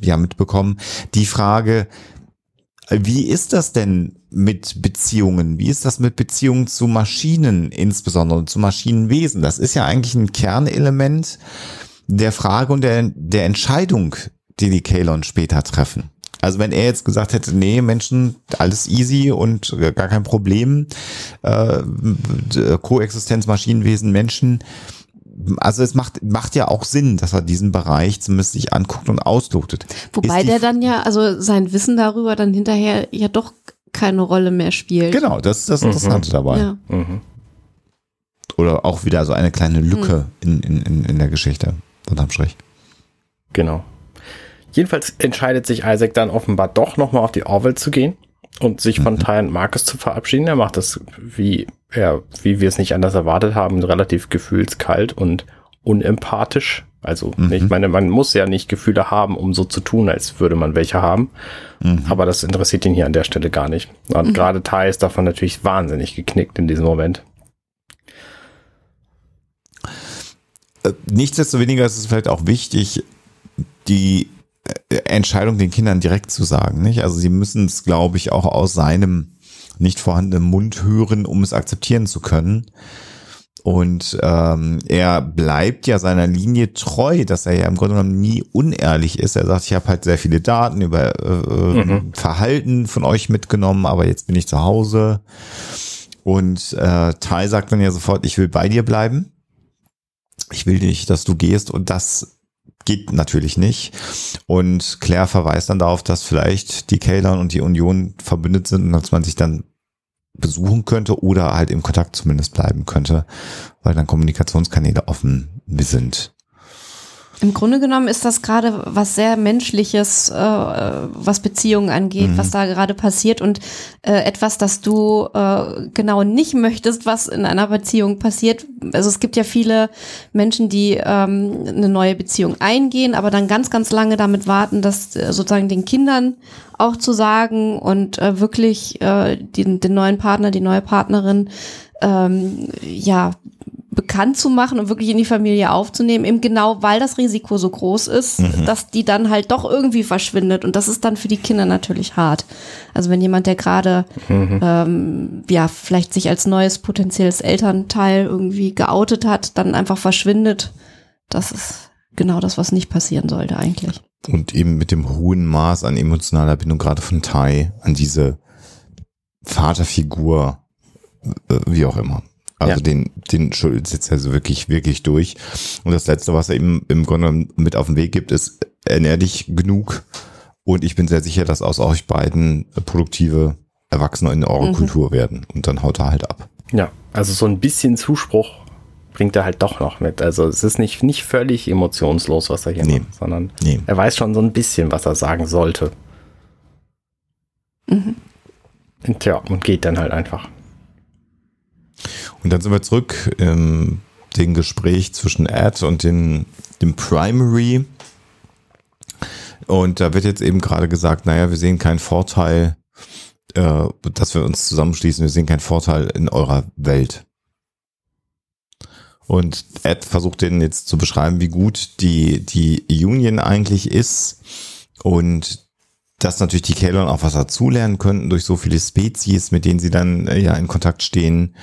ja mitbekommen. Die Frage, wie ist das denn mit Beziehungen? Wie ist das mit Beziehungen zu Maschinen, insbesondere zu Maschinenwesen? Das ist ja eigentlich ein Kernelement der Frage und der, der Entscheidung, die die Kalon später treffen. Also wenn er jetzt gesagt hätte, nee, Menschen, alles easy und gar kein Problem, äh, Koexistenz Maschinenwesen, Menschen, also es macht, macht ja auch Sinn, dass er diesen Bereich zumindest sich anguckt und auslotet. Wobei der dann ja, also sein Wissen darüber dann hinterher ja doch keine Rolle mehr spielt. Genau, das ist das Interessante dabei. Ja. Mhm. Oder auch wieder so eine kleine Lücke in, in, in, in der Geschichte. Unterm Strich. Genau. Jedenfalls entscheidet sich Isaac dann offenbar doch nochmal auf die Orville zu gehen und sich von Ty und Marcus zu verabschieden. Er macht das, wie, ja, wie wir es nicht anders erwartet haben, relativ gefühlskalt und unempathisch. Also, ich meine, man muss ja nicht Gefühle haben, um so zu tun, als würde man welche haben. Aber das interessiert ihn hier an der Stelle gar nicht. Und gerade Ty ist davon natürlich wahnsinnig geknickt in diesem Moment. Äh, Nichtsdestoweniger ist es vielleicht auch wichtig, die Entscheidung den Kindern direkt zu sagen. Nicht? Also sie müssen es, glaube ich, auch aus seinem nicht vorhandenen Mund hören, um es akzeptieren zu können. Und ähm, er bleibt ja seiner Linie treu, dass er ja im Grunde genommen nie unehrlich ist. Er sagt, ich habe halt sehr viele Daten über äh, äh, Verhalten von euch mitgenommen, aber jetzt bin ich zu Hause. Und äh, Tai sagt dann ja sofort, ich will bei dir bleiben. Ich will nicht, dass du gehst. Und das geht natürlich nicht. Und Claire verweist dann darauf, dass vielleicht die Kaylon und die Union verbündet sind und dass man sich dann besuchen könnte oder halt im Kontakt zumindest bleiben könnte, weil dann Kommunikationskanäle offen sind. Im Grunde genommen ist das gerade was sehr Menschliches, äh, was Beziehungen angeht, was da gerade passiert und äh, etwas, das du äh, genau nicht möchtest, was in einer Beziehung passiert. Also es gibt ja viele Menschen, die ähm, eine neue Beziehung eingehen, aber dann ganz, ganz lange damit warten, das äh, sozusagen den Kindern auch zu sagen und äh, wirklich äh, den, den neuen Partner, die neue Partnerin ähm, ja bekannt zu machen und wirklich in die Familie aufzunehmen, eben genau weil das Risiko so groß ist, dass die dann halt doch irgendwie verschwindet und das ist dann für die Kinder natürlich hart. Also wenn jemand, der gerade ähm, ja vielleicht sich als neues potenzielles Elternteil irgendwie geoutet hat, dann einfach verschwindet, das ist genau das, was nicht passieren sollte eigentlich. Und eben mit dem hohen Maß an emotionaler Bindung, gerade von Tai, an diese Vaterfigur, äh, wie auch immer. Also Ja. den, den Schuld sitzt er so wirklich, wirklich durch. Und das Letzte, was er ihm im Grunde mit auf den Weg gibt, ist, ernähr dich genug. Und ich bin sehr sicher, dass aus euch beiden produktive Erwachsene in eurer Kultur werden. Und dann haut er halt ab. Ja, also so ein bisschen Zuspruch bringt er halt doch noch mit. Also es ist nicht, nicht völlig emotionslos, was er hier Nee. macht, sondern Nee. er weiß schon so ein bisschen, was er sagen sollte. Und Tja, und geht dann halt einfach. Und dann sind wir zurück im dem Gespräch zwischen Ed und dem, dem Primary. Und da wird jetzt eben gerade gesagt, naja, wir sehen keinen Vorteil, äh, dass wir uns zusammenschließen, wir sehen keinen Vorteil in eurer Welt. Und Ed versucht denen jetzt zu beschreiben, wie gut die, die Union eigentlich ist und dass natürlich die Kalon auch was dazulernen könnten durch so viele Spezies, mit denen sie dann äh, ja in Kontakt stehen.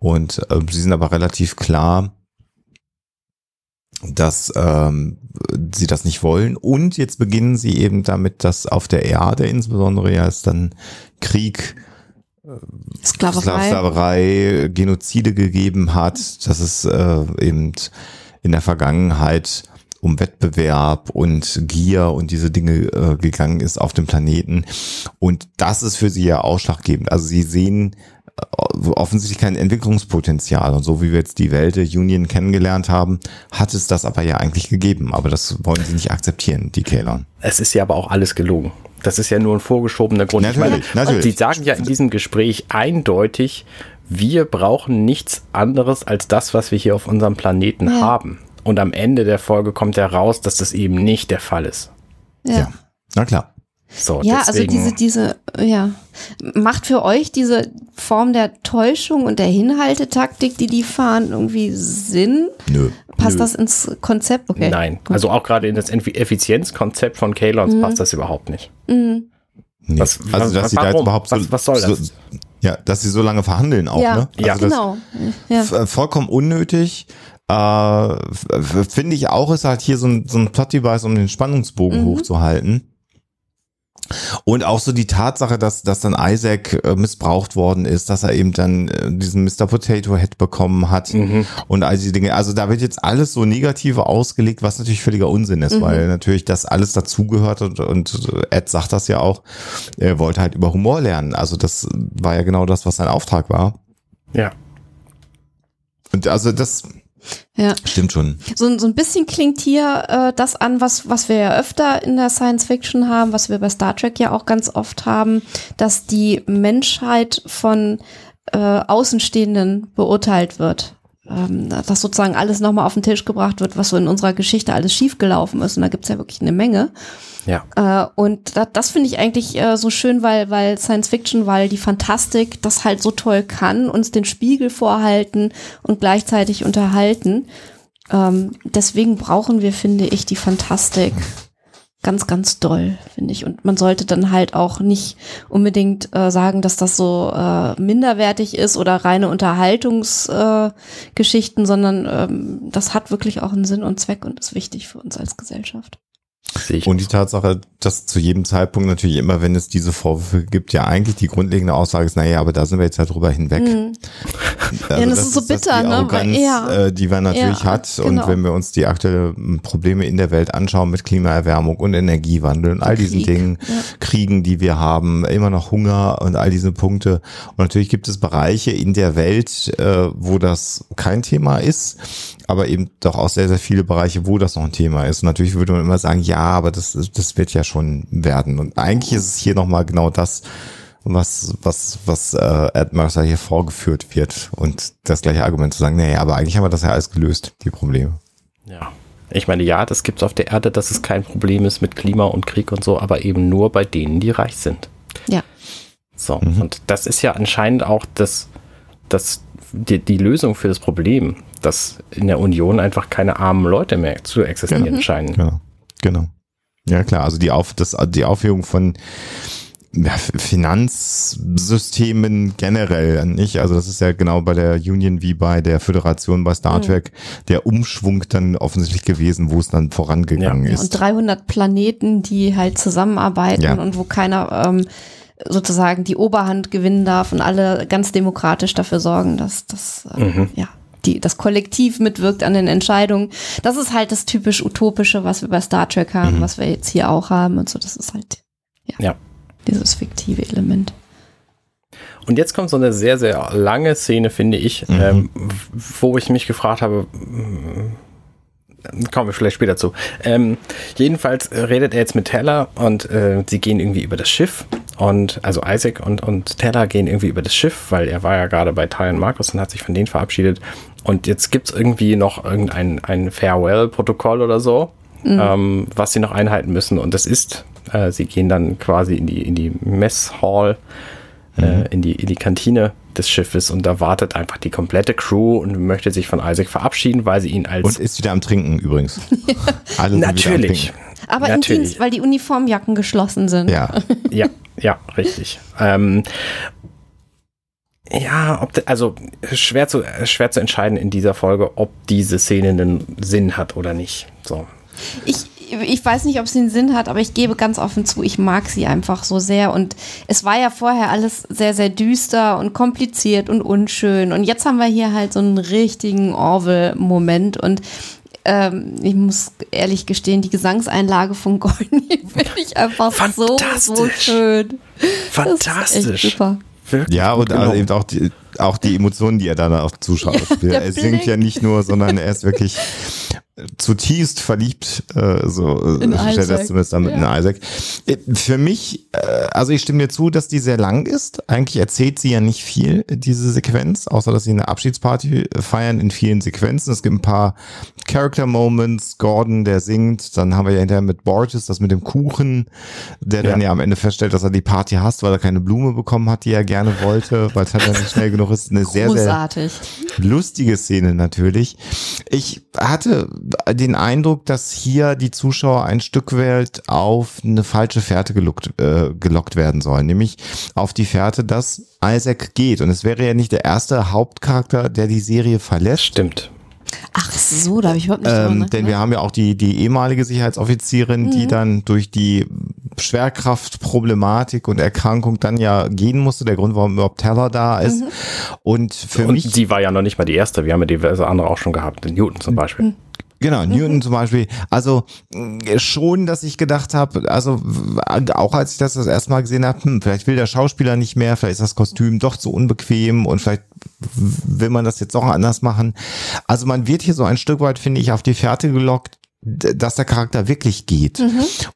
Und äh, sie sind aber relativ klar, dass ähm, sie das nicht wollen. Und jetzt beginnen sie eben damit, dass auf der Erde insbesondere ja es dann Krieg, Sklaverei. Sklaverei, Genozide gegeben hat, dass es äh, eben in der Vergangenheit um Wettbewerb und Gier und diese Dinge äh, gegangen ist auf dem Planeten. Und das ist für sie ja ausschlaggebend. Also sie sehen äh, offensichtlich kein Entwicklungspotenzial. Und so wie wir jetzt die Welt der Union kennengelernt haben, hat es das aber ja eigentlich gegeben. Aber das wollen sie nicht akzeptieren, die Kalon. Es ist ja aber auch alles gelogen. Das ist ja nur ein vorgeschobener Grund. Natürlich, ich meine, natürlich. Sie sagen ja in diesem Gespräch eindeutig, wir brauchen nichts anderes als das, was wir hier auf unserem Planeten Ja. haben. Und am Ende der Folge kommt heraus, dass das eben nicht der Fall ist. Ja. Ja. Na klar. So, Ja, also diese, diese, ja. Macht für euch diese Form der Täuschung und der Hinhaltetaktik, die die fahren, irgendwie Sinn? Nö. Passt Nö. das ins Konzept? Okay. Nein, gut. also auch gerade in das Effi- Effizienzkonzept von Kalons passt das überhaupt nicht. Mhm. Nee. Was- also, dass was- sie da jetzt warum? überhaupt so, Was- was soll das? So, ja, dass sie so lange verhandeln auch, Ja, ne? Also Ja. das, genau. Ja. Äh, vollkommen unnötig. Äh, f- Finde ich auch, ist halt hier so ein, so ein Plot-Device, um den Spannungsbogen Mhm. hochzuhalten. Und auch so die Tatsache, dass, dass dann Isaac äh, missbraucht worden ist, dass er eben dann äh, diesen Mr. Potato Head bekommen hat Mhm. und all diese Dinge. Also da wird jetzt alles so negativ ausgelegt, was natürlich völliger Unsinn ist, Mhm. weil natürlich das alles dazugehört und, und Ed sagt das ja auch, er wollte halt über Humor lernen. Also das war ja genau das, was sein Auftrag war. Ja. Und also das Ja. stimmt schon. So, so ein bisschen klingt hier äh, das an, was, was wir ja öfter in der Science Fiction haben, was wir bei Star Trek ja auch ganz oft haben, dass die Menschheit von äh, Außenstehenden beurteilt wird. Ähm, dass sozusagen alles nochmal auf den Tisch gebracht wird, was so in unserer Geschichte alles schiefgelaufen ist. Und da gibt's ja wirklich eine Menge. Ja. Äh, und da, das finde ich eigentlich äh, so schön, weil, weil Science Fiction, weil die Fantastik das halt so toll kann, uns den Spiegel vorhalten und gleichzeitig unterhalten. Ähm, deswegen brauchen wir, finde ich, die Fantastik ganz, ganz doll, finde ich. Und man sollte dann halt auch nicht unbedingt äh, sagen, dass das so äh, minderwertig ist oder reine Unterhaltungsgeschichten, äh, sondern ähm, das hat wirklich auch einen Sinn und Zweck und ist wichtig für uns als Gesellschaft. Und die Tatsache, dass zu jedem Zeitpunkt natürlich immer, wenn es diese Vorwürfe gibt, ja eigentlich die grundlegende Aussage ist, naja, aber da sind wir jetzt halt drüber hinweg. Mhm. Also Ja, das ist so bitter, die ne? Arroganz, Ja. äh, die man natürlich Ja, hat. genau. Und wenn wir uns die aktuellen Probleme in der Welt anschauen mit Klimaerwärmung und Energiewandel und all diesen Krieg, Dingen, ja. Kriegen, die wir haben, immer noch Hunger und all diese Punkte. Und natürlich gibt es Bereiche in der Welt, äh, wo das kein Thema ist, aber eben doch auch sehr, sehr viele Bereiche, wo das noch ein Thema ist. Und natürlich würde man immer sagen, ja, aber das, das wird ja schon werden. Und eigentlich ist es hier nochmal genau das, was, was, was äh, Ed Mercer hier vorgeführt wird. Und das gleiche Argument zu sagen, nee, aber eigentlich haben wir das ja alles gelöst, die Probleme. Ja. Ich meine, ja, das gibt es auf der Erde, dass es kein Problem ist mit Klima und Krieg und so, aber eben nur bei denen, die reich sind. Ja. So, Mhm. und das ist ja anscheinend auch das, das, die, die Lösung für das Problem, dass in der Union einfach keine armen Leute mehr zu existieren Mhm. scheinen. Genau, genau. Ja klar, also die, Auf, das, die Aufhebung von ja, Finanzsystemen generell nicht. Also das ist ja genau bei der Union wie bei der Föderation bei Star Mhm. Trek der Umschwung dann offensichtlich gewesen, wo es dann vorangegangen Ja. Ja, ist. und 300 Planeten, die halt zusammenarbeiten Ja. und wo keiner ähm, sozusagen die Oberhand gewinnen darf und alle ganz demokratisch dafür sorgen, dass das äh, Mhm. ja die, das Kollektiv mitwirkt an den Entscheidungen. Das ist halt das typisch Utopische, was wir bei Star Trek haben, Mhm. was wir jetzt hier auch haben und so. Das ist halt ja, Ja. dieses fiktive Element. Und jetzt kommt so eine sehr, sehr lange Szene, finde ich, Mhm. ähm, wo ich mich gefragt habe, kommen wir vielleicht später zu. Ähm, jedenfalls äh, redet er jetzt mit Taylor und äh, sie gehen irgendwie über das Schiff und also Isaac und, und Taylor gehen irgendwie über das Schiff, weil er war ja gerade bei Ty und Markus und hat sich von denen verabschiedet. Und jetzt gibt's irgendwie noch irgendein ein Farewell-Protokoll oder so, ähm, was sie noch einhalten müssen. Und das ist, äh, sie gehen dann quasi in die, in die Messhall äh, in, die, in die Kantine des Schiffes und da wartet einfach die komplette Crew und möchte sich von Isaac verabschieden, weil sie ihn als Und ist wieder am Trinken übrigens. [laughs] Alle natürlich, Trinken. Aber im Natürlich. Dienst, weil die Uniformjacken geschlossen sind. Ja, [laughs] ja, ja, richtig. Ähm, ja, ob de, also schwer zu schwer zu entscheiden in dieser Folge, ob diese Szene einen Sinn hat oder nicht. So, Ich, ich weiß nicht, ob es den Sinn hat, aber ich gebe ganz offen zu, ich mag sie einfach so sehr. Und es war ja vorher alles sehr, sehr düster und kompliziert und unschön. Und jetzt haben wir hier halt so einen richtigen Orwell-Moment. Und ähm, ich muss ehrlich gestehen, die Gesangseinlage von Goldie [laughs] finde ich einfach so, so Fantastisch. schön. Das ist fantastisch. echt super. Wirklich ja und also gelungen. eben auch die, auch die Emotionen, die er dann auch Zuschauer spielt. der er singt ja nicht nur, sondern er ist wirklich zutiefst verliebt, äh, so In stellt Isaac. das zumindest damit in Isaac. Äh, Für mich, äh, also ich stimme dir zu, dass die sehr lang ist. Eigentlich erzählt sie ja nicht viel, diese Sequenz, außer dass sie eine Abschiedsparty feiern in vielen Sequenzen. Es gibt ein paar Character Moments, Gordon, der singt, dann haben wir ja hinterher mit Borges das mit dem Kuchen, der dann Ja. ja am Ende feststellt, dass er die Party hasst, weil er keine Blume bekommen hat, die er gerne wollte, weil es halt nicht schnell genug ist. Eine sehr, sehr lustige Szene natürlich. Ich hatte den Eindruck, dass hier die Zuschauer ein Stück weit auf eine falsche Fährte gelockt, äh, gelockt werden sollen, nämlich auf die Fährte, dass Isaac geht. Und es wäre ja nicht der erste Hauptcharakter, der die Serie verlässt. Stimmt. Ach so, da habe ich überhaupt nicht Ähm, denn wir haben ja auch die, die ehemalige Sicherheitsoffizierin, die dann durch die Schwerkraftproblematik und Erkrankung dann ja gehen musste. Der Grund, warum überhaupt Teller da ist. Und für Und mich sie war ja noch nicht mal die erste. Wir haben ja diverse andere auch schon gehabt. Den Newton zum Beispiel. Genau, Newton zum Beispiel. Also mh, schon, dass ich gedacht habe, also auch als ich das das erste Mal gesehen habe, hm, vielleicht will der Schauspieler nicht mehr, vielleicht ist das Kostüm doch zu unbequem und vielleicht will man das jetzt auch anders machen. Also man wird hier so ein Stück weit, finde ich, auf die Fährte gelockt, dass der Charakter wirklich geht.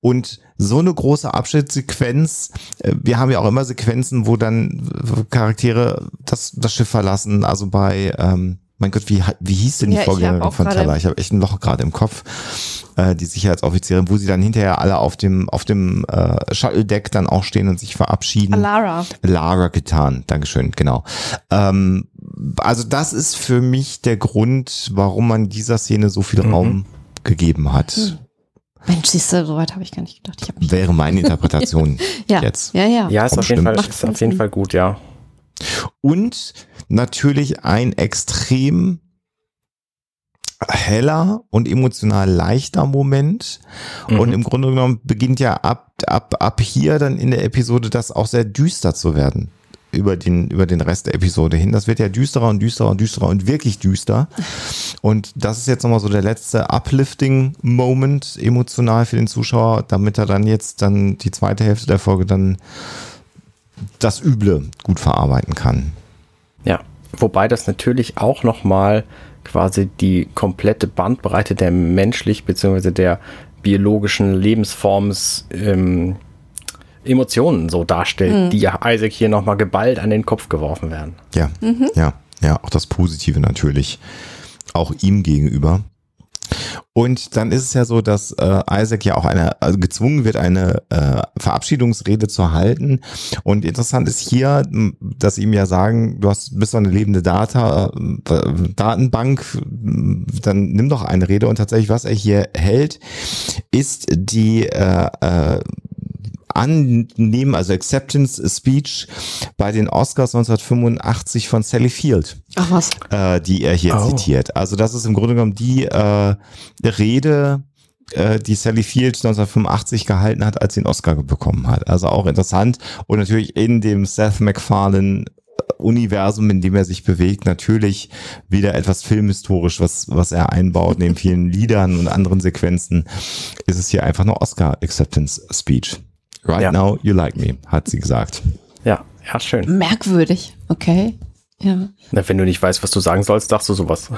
Und so eine große Abschnittssequenz, äh, wir haben ja auch immer Sequenzen, wo dann äh, Charaktere das, das Schiff verlassen, also bei, ähm, mein Gott, wie, wie hieß denn die Ja, Vorgängerin von Teller? Ich habe echt ein Loch gerade im Kopf. Äh, die Sicherheitsoffizierin, wo sie dann hinterher alle auf dem auf dem äh, Shuttle-Deck dann auch stehen und sich verabschieden. Lara. Lara getan, Dankeschön, genau. Ähm, also das ist für mich der Grund, warum man dieser Szene so viel Raum gegeben hat. Mensch, siehst du, soweit habe ich gar nicht gedacht. Wäre meine [laughs] Interpretation ja, jetzt. ja, ja. Ja, ist auf jeden. Fall, ist auf jeden. Fall gut, ja. Und natürlich ein extrem heller und emotional leichter Moment. Und im Grunde genommen beginnt ja ab, ab, ab hier dann in der Episode das auch sehr düster zu werden. Über den, über den Rest der Episode hin. Das wird ja düsterer und düsterer und düsterer und wirklich düster. Und das ist jetzt nochmal so der letzte Uplifting-Moment emotional für den Zuschauer, damit er dann jetzt dann die zweite Hälfte der Folge dann das Üble gut verarbeiten kann. Ja, wobei das natürlich auch nochmal quasi die komplette Bandbreite der menschlich bzw. der biologischen Lebensforms ähm, Emotionen so darstellt, die ja Isaac hier nochmal geballt an den Kopf geworfen werden. Ja, ja, ja, auch das Positive natürlich. Auch ihm gegenüber. Und dann ist es ja so, dass äh, Isaac ja auch eine, also gezwungen wird, eine äh, Verabschiedungsrede zu halten. Und interessant ist hier, dass sie ihm ja sagen, du hast bist doch eine lebende Data, äh, Datenbank, dann nimm doch eine Rede. Und tatsächlich, was er hier hält, ist die äh, äh, annehmen, also Acceptance Speech bei den Oscars 1985 von Sally Field, Ach was. äh, die er hier Oh. zitiert. Also das ist im Grunde genommen die äh, Rede, äh, die Sally Field 1985 gehalten hat, als sie den Oscar bekommen hat. Also auch interessant und natürlich in dem Seth MacFarlane Universum, in dem er sich bewegt, natürlich wieder etwas filmhistorisch, was, was er einbaut, neben vielen Liedern und anderen Sequenzen, ist es hier einfach eine Oscar Acceptance Speech. Right Ja. now you like me, hat sie gesagt. Ja, ja, schön. Merkwürdig. Okay. Ja. Na, wenn du nicht weißt, was du sagen sollst, sagst du sowas.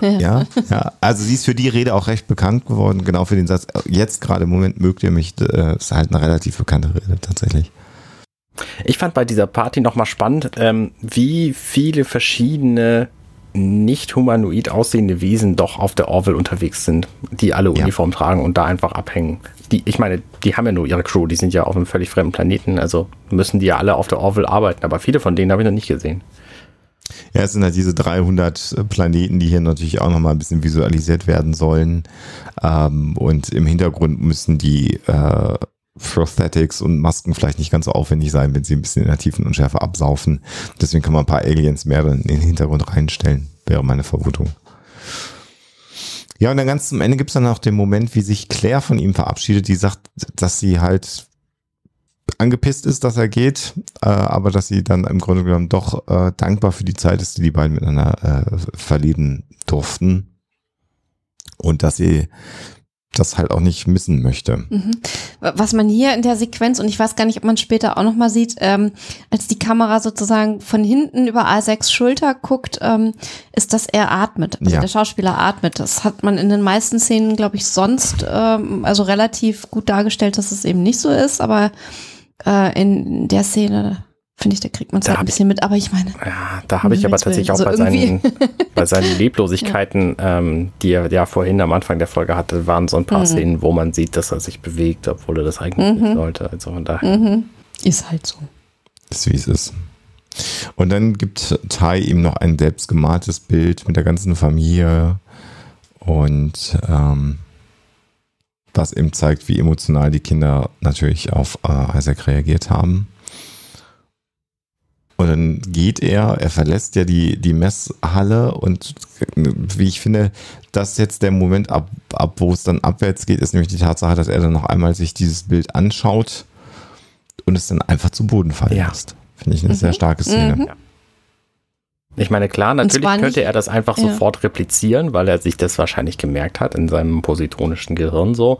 Ja, ja. Also sie ist für die Rede auch recht bekannt geworden, genau für den Satz. Jetzt gerade im Moment mögt ihr mich, äh, ist halt eine relativ bekannte Rede tatsächlich. Ich fand bei dieser Party nochmal spannend, ähm, wie viele verschiedene nicht humanoid aussehende Wesen doch auf der Orville unterwegs sind, die alle Ja. Uniform tragen und da einfach abhängen. Die, ich meine, die haben ja nur ihre Crew, die sind ja auf einem völlig fremden Planeten, also müssen die ja alle auf der Orville arbeiten, aber viele von denen habe ich noch nicht gesehen. Ja, es sind halt diese 300 Planeten, die hier natürlich auch nochmal ein bisschen visualisiert werden sollen. Ähm, und im Hintergrund müssen die äh, Prosthetics und Masken vielleicht nicht ganz so aufwendig sein, wenn sie ein bisschen in der tiefen Unschärfe absaufen. Deswegen kann man ein paar Aliens mehr in den Hintergrund reinstellen, wäre meine Vermutung. Ja, und dann ganz zum Ende gibt's dann auch den Moment, wie sich Claire von ihm verabschiedet, die sagt, dass sie halt angepisst ist, dass er geht, äh, aber dass sie dann im Grunde genommen doch äh, dankbar für die Zeit ist, die die beiden miteinander äh, verleben durften. Und dass sie das halt auch nicht missen möchte. Mhm. Was man hier in der Sequenz, und ich weiß gar nicht, ob man später auch nochmal sieht, ähm, als die Kamera sozusagen von hinten über A6 Schulter guckt, ähm, ist, dass er atmet. Also Ja. der Schauspieler atmet. Das hat man in den meisten Szenen, glaube ich, sonst ähm, also relativ gut dargestellt, dass es eben nicht so ist, aber äh, in der Szene finde ich, da kriegt man es Da halt ein bisschen mit, aber ich meine, Ja, da habe ich aber tatsächlich auch Also bei, seinen, [laughs] bei seinen Leblosigkeiten, ähm, die er ja vorhin am Anfang der Folge hatte, waren so ein paar Mhm. Szenen, wo man sieht, dass er sich bewegt, obwohl er das eigentlich Mhm. nicht sollte. Also von daher. mhm, ist halt so. Ist wie es ist. Und dann gibt Tai ihm noch ein selbstgemaltes Bild mit der ganzen Familie und ähm, was eben zeigt, wie emotional die Kinder natürlich auf äh, Isaac reagiert haben. Und dann geht er, er verlässt ja die, die Messhalle und wie ich finde, das ist jetzt der Moment, ab, ab wo es dann abwärts geht, ist nämlich die Tatsache, dass er dann noch einmal sich dieses Bild anschaut und es dann einfach zu Boden fallen Ja. lässt. Finde ich eine sehr starke Szene. Mhm. Ich meine, klar, natürlich könnte nicht- er das einfach ja. sofort replizieren, weil er sich das wahrscheinlich gemerkt hat in seinem positronischen Gehirn so.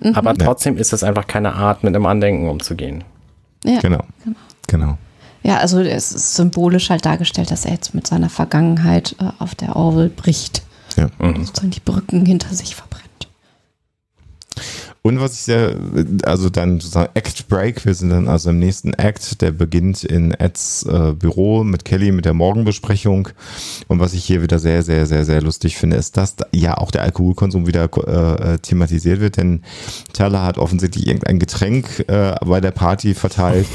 Mhm. Aber trotzdem ist das einfach keine Art, mit einem Andenken umzugehen. Ja. Genau. Genau. Ja, also es ist symbolisch halt dargestellt, dass er jetzt mit seiner Vergangenheit äh, auf der Orwell bricht. Ja. Mhm. Sozusagen die Brücken hinter sich verbrennt. Und was ich sehr, also dann sozusagen Act Break, wir sind dann also im nächsten Act, der beginnt in Eds äh, Büro mit Kelly mit der Morgenbesprechung. Und was ich hier wieder sehr, sehr, sehr, sehr lustig finde, ist, dass da ja auch der Alkoholkonsum wieder äh, thematisiert wird, denn Teller hat offensichtlich irgendein Getränk äh, bei der Party verteilt.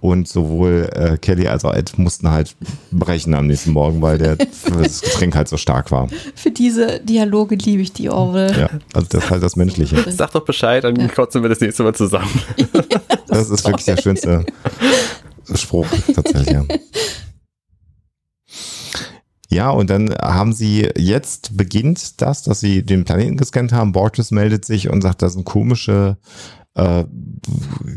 Und sowohl äh, Kelly als auch Ed mussten halt brechen am nächsten Morgen, weil der, [laughs] das Getränk halt so stark war. Für diese Dialoge liebe ich die Orwell. Ja, also das ist halt das Menschliche. [laughs] Sag doch Bescheid, dann kotzen wir das nächste Mal zusammen. [laughs] Das ist wirklich der schönste Spruch tatsächlich. Ja. ja, und dann haben sie, jetzt beginnt das, dass sie den Planeten gescannt haben. Borges meldet sich und sagt, das sind komische, äh,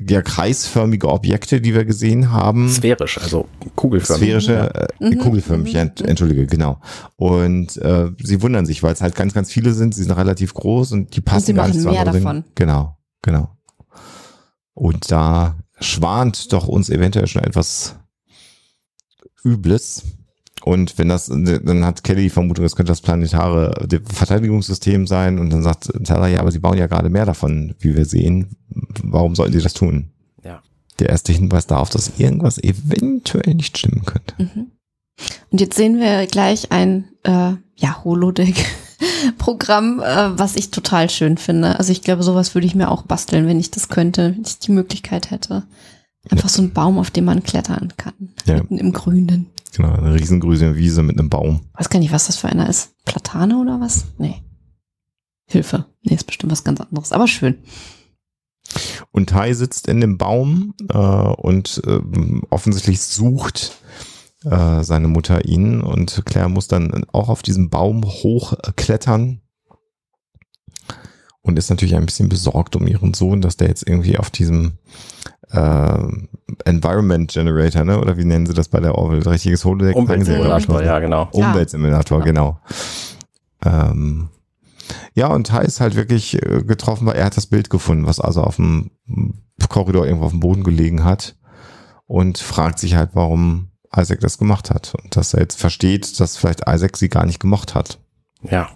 ja, kreisförmige Objekte, die wir gesehen haben. Sphärisch, also kugelförmig. Sphärische, äh, Mhm. kugelförmig, ent, entschuldige, genau. Und äh, sie wundern sich, weil es halt ganz, ganz viele sind. Sie sind relativ groß und die passen sie gar machen nicht zu mehr davon. Dingen. Genau, genau. Und da schwant doch uns eventuell schon etwas Übles. Und wenn das, dann hat Kelly die Vermutung, es könnte das planetare Verteidigungssystem sein. Und dann sagt Tyler, ja, aber sie bauen ja gerade mehr davon, wie wir sehen. Warum sollten sie das tun? Ja. Der erste Hinweis darauf, dass irgendwas eventuell nicht stimmen könnte. Mhm. Und jetzt sehen wir gleich ein äh, ja, Holodeck-Programm, äh, was ich total schön finde. Also ich glaube, sowas würde ich mir auch basteln, wenn ich das könnte, wenn ich die Möglichkeit hätte. Einfach so ein Baum, auf dem man klettern kann. Ja. Mitten im Grünen. Genau, eine riesengrüne Wiese mit einem Baum. Weiß gar nicht, was das für einer ist. Platane oder was? Nee. Hilfe. Nee, ist bestimmt was ganz anderes. Aber schön. Und Tai sitzt in dem Baum äh, und äh, offensichtlich sucht äh, seine Mutter ihn und Claire muss dann auch auf diesen Baum hochklettern und ist natürlich ein bisschen besorgt um ihren Sohn, dass der jetzt irgendwie auf diesem äh, Environment Generator, ne? Oder wie nennen sie das bei der Orwell? Richtiges Holodeck. Umweltsimulator, ja, genau. Umweltsimulator, Ja. genau. Ähm, ja, und Tai ist halt wirklich äh, getroffen, weil er hat das Bild gefunden, was also auf dem Korridor irgendwo auf dem Boden gelegen hat und fragt sich halt, warum Isaac das gemacht hat und dass er jetzt versteht, dass vielleicht Isaac sie gar nicht gemocht hat. Ja.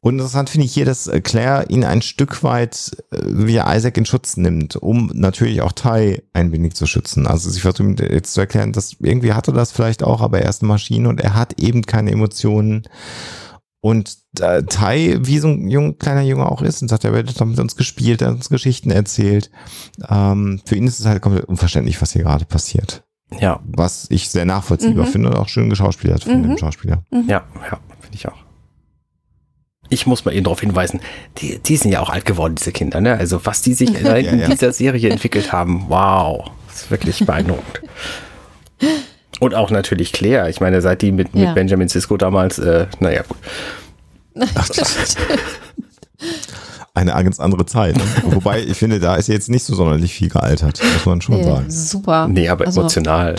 Und interessant finde ich hier, dass äh, Claire ihn ein Stück weit äh, wie Isaac in Schutz nimmt, um natürlich auch Tai ein wenig zu schützen. Also sie versucht ihm jetzt zu erklären, dass irgendwie hatte das vielleicht auch, aber er ist eine Maschine und er hat eben keine Emotionen. Und äh, Tai, wie so ein jung, kleiner Junge auch ist, und sagt, er wird doch mit uns gespielt, er hat uns Geschichten erzählt. Ähm, für ihn ist es halt komplett unverständlich, was hier gerade passiert. Ja, Was ich sehr nachvollziehbar Mhm. finde und auch schön geschauspielert von Mhm. dem Schauspieler. ja, ja, finde ich auch. Ich muss mal eben darauf hinweisen, die, die sind ja auch alt geworden, diese Kinder, ne? Also was die sich [laughs] in Ja, ja. dieser Serie entwickelt haben, wow, das ist wirklich beeindruckend. [laughs] Und auch natürlich Claire. Ich meine, seit die mit, Ja. mit Benjamin Sisko damals, äh, naja, gut. [laughs] Eine ganz andere Zeit. Ne? Wobei, ich finde, da ist jetzt nicht so sonderlich viel gealtert, muss man schon Nee, sagen. super. Nee, aber Also, emotional.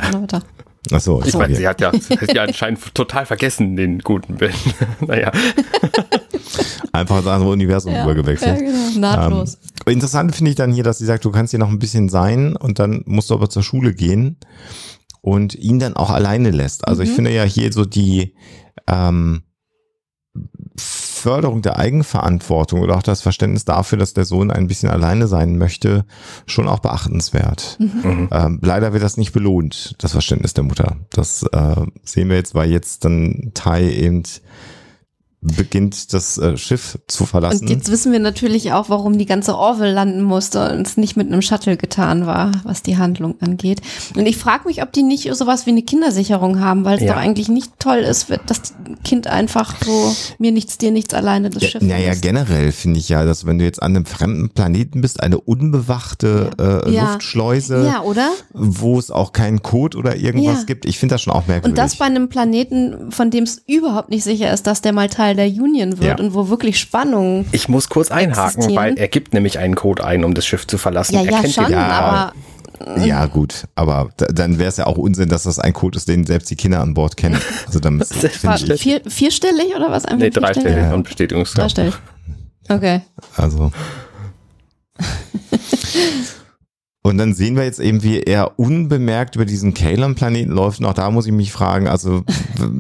Donnerwetter. Achso, Ich meine, sie hat ja, sie hat ja anscheinend [laughs] total vergessen, den guten Ben. [laughs] naja. [laughs] einfach ins andere Universum Ja, übergewechselt. ja, genau. Nahtlos. Ähm, interessant finde ich dann hier, dass sie sagt, du kannst hier noch ein bisschen sein und dann musst du aber zur Schule gehen und ihn dann auch alleine lässt. Also ich Mhm. finde ja hier so die ähm, Förderung der Eigenverantwortung oder auch das Verständnis dafür, dass der Sohn ein bisschen alleine sein möchte, schon auch beachtenswert. Mhm. Ähm, leider wird das nicht belohnt, das Verständnis der Mutter. Das äh, sehen wir jetzt, weil jetzt dann Tai eben beginnt, das äh, Schiff zu verlassen. Und jetzt wissen wir natürlich auch, warum die ganze Orville landen musste und es nicht mit einem Shuttle getan war, was die Handlung angeht. Und ich frage mich, ob die nicht sowas wie eine Kindersicherung haben, weil es Ja. doch eigentlich nicht toll ist, wenn das Kind einfach so mir nichts, dir nichts alleine das Ja, Schiff naja, verlässt. generell finde ich ja, dass wenn du jetzt an einem fremden Planeten bist, eine unbewachte äh, Ja. Luftschleuse, Ja, oder? wo es auch keinen Code oder irgendwas Ja. gibt, ich finde das schon auch merkwürdig. Und das bei einem Planeten, von dem es überhaupt nicht sicher ist, dass der mal Teil der Union wird Ja. und wo wirklich Spannung. Ich muss kurz einhaken, Existieren. weil er gibt nämlich einen Code ein, um das Schiff zu verlassen. Ja, er ja, kennt schon, den Ja. aber ja, gut, aber da, dann wäre es ja auch Unsinn, dass das ein Code ist, den selbst die Kinder an Bord kennen. Also dann vier, vierstellig oder was? Einfach Nee, dreistellig Ja. und Bestätigungskraft. Dreistellig. Okay. Also. [laughs] Und dann sehen wir jetzt eben, wie er unbemerkt über diesen Kalon-Planeten läuft. Und auch da muss ich mich fragen, also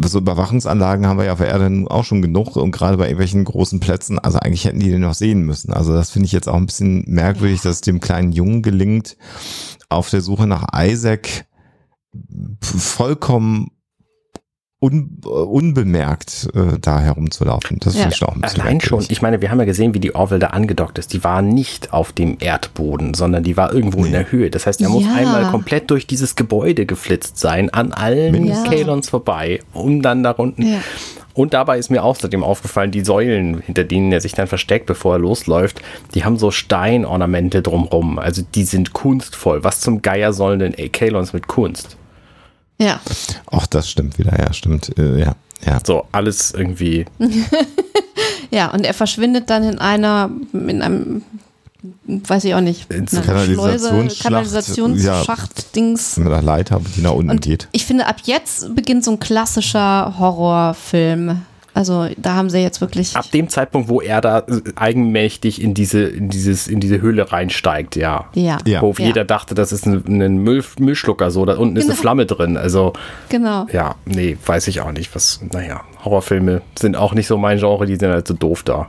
so Überwachungsanlagen haben wir ja auf der Erde auch schon genug und gerade bei irgendwelchen großen Plätzen, also eigentlich hätten die den noch sehen müssen. Also das finde ich jetzt auch ein bisschen merkwürdig, dass es dem kleinen Jungen gelingt, auf der Suche nach Isaac vollkommen un, äh, unbemerkt äh, da herumzulaufen. Das Ja. finde ich schon auch ein bisschen Allein schon, ich meine, wir haben ja gesehen, wie die Orville da angedockt ist. Die war nicht auf dem Erdboden, sondern die war irgendwo in der Höhe. Das heißt, er muss Ja. einmal komplett durch dieses Gebäude geflitzt sein, an allen. Kalons vorbei, um dann da unten. Ja. Und dabei ist mir außerdem aufgefallen, die Säulen, hinter denen er sich dann versteckt, bevor er losläuft, die haben so Steinornamente drumrum. Also die sind kunstvoll. Was zum Geier sollen denn ey, Kalons mit Kunst? Ja. Ach, das stimmt wieder, ja, stimmt. Äh, ja, ja. So, alles irgendwie. [laughs] Ja, und er verschwindet dann in einer, in einem, weiß ich auch nicht, In einer Kanalisationsschlacht, Kanalisationsschacht-Dings. Mit der Leiter, die nach unten Und geht. ich finde, ab jetzt beginnt so ein klassischer Horrorfilm. Also da haben sie jetzt wirklich. Ab dem Zeitpunkt, wo er da äh, eigenmächtig in diese, in dieses, in diese Höhle reinsteigt, ja. ja, Ja. Wo jeder dachte, das ist ein, ein Müll, Müllschlucker, so, da unten ist eine Genau. Flamme drin. Also, genau. ja, nee, weiß ich auch nicht. Was, naja, Horrorfilme sind auch nicht so mein Genre, die sind halt so doof da.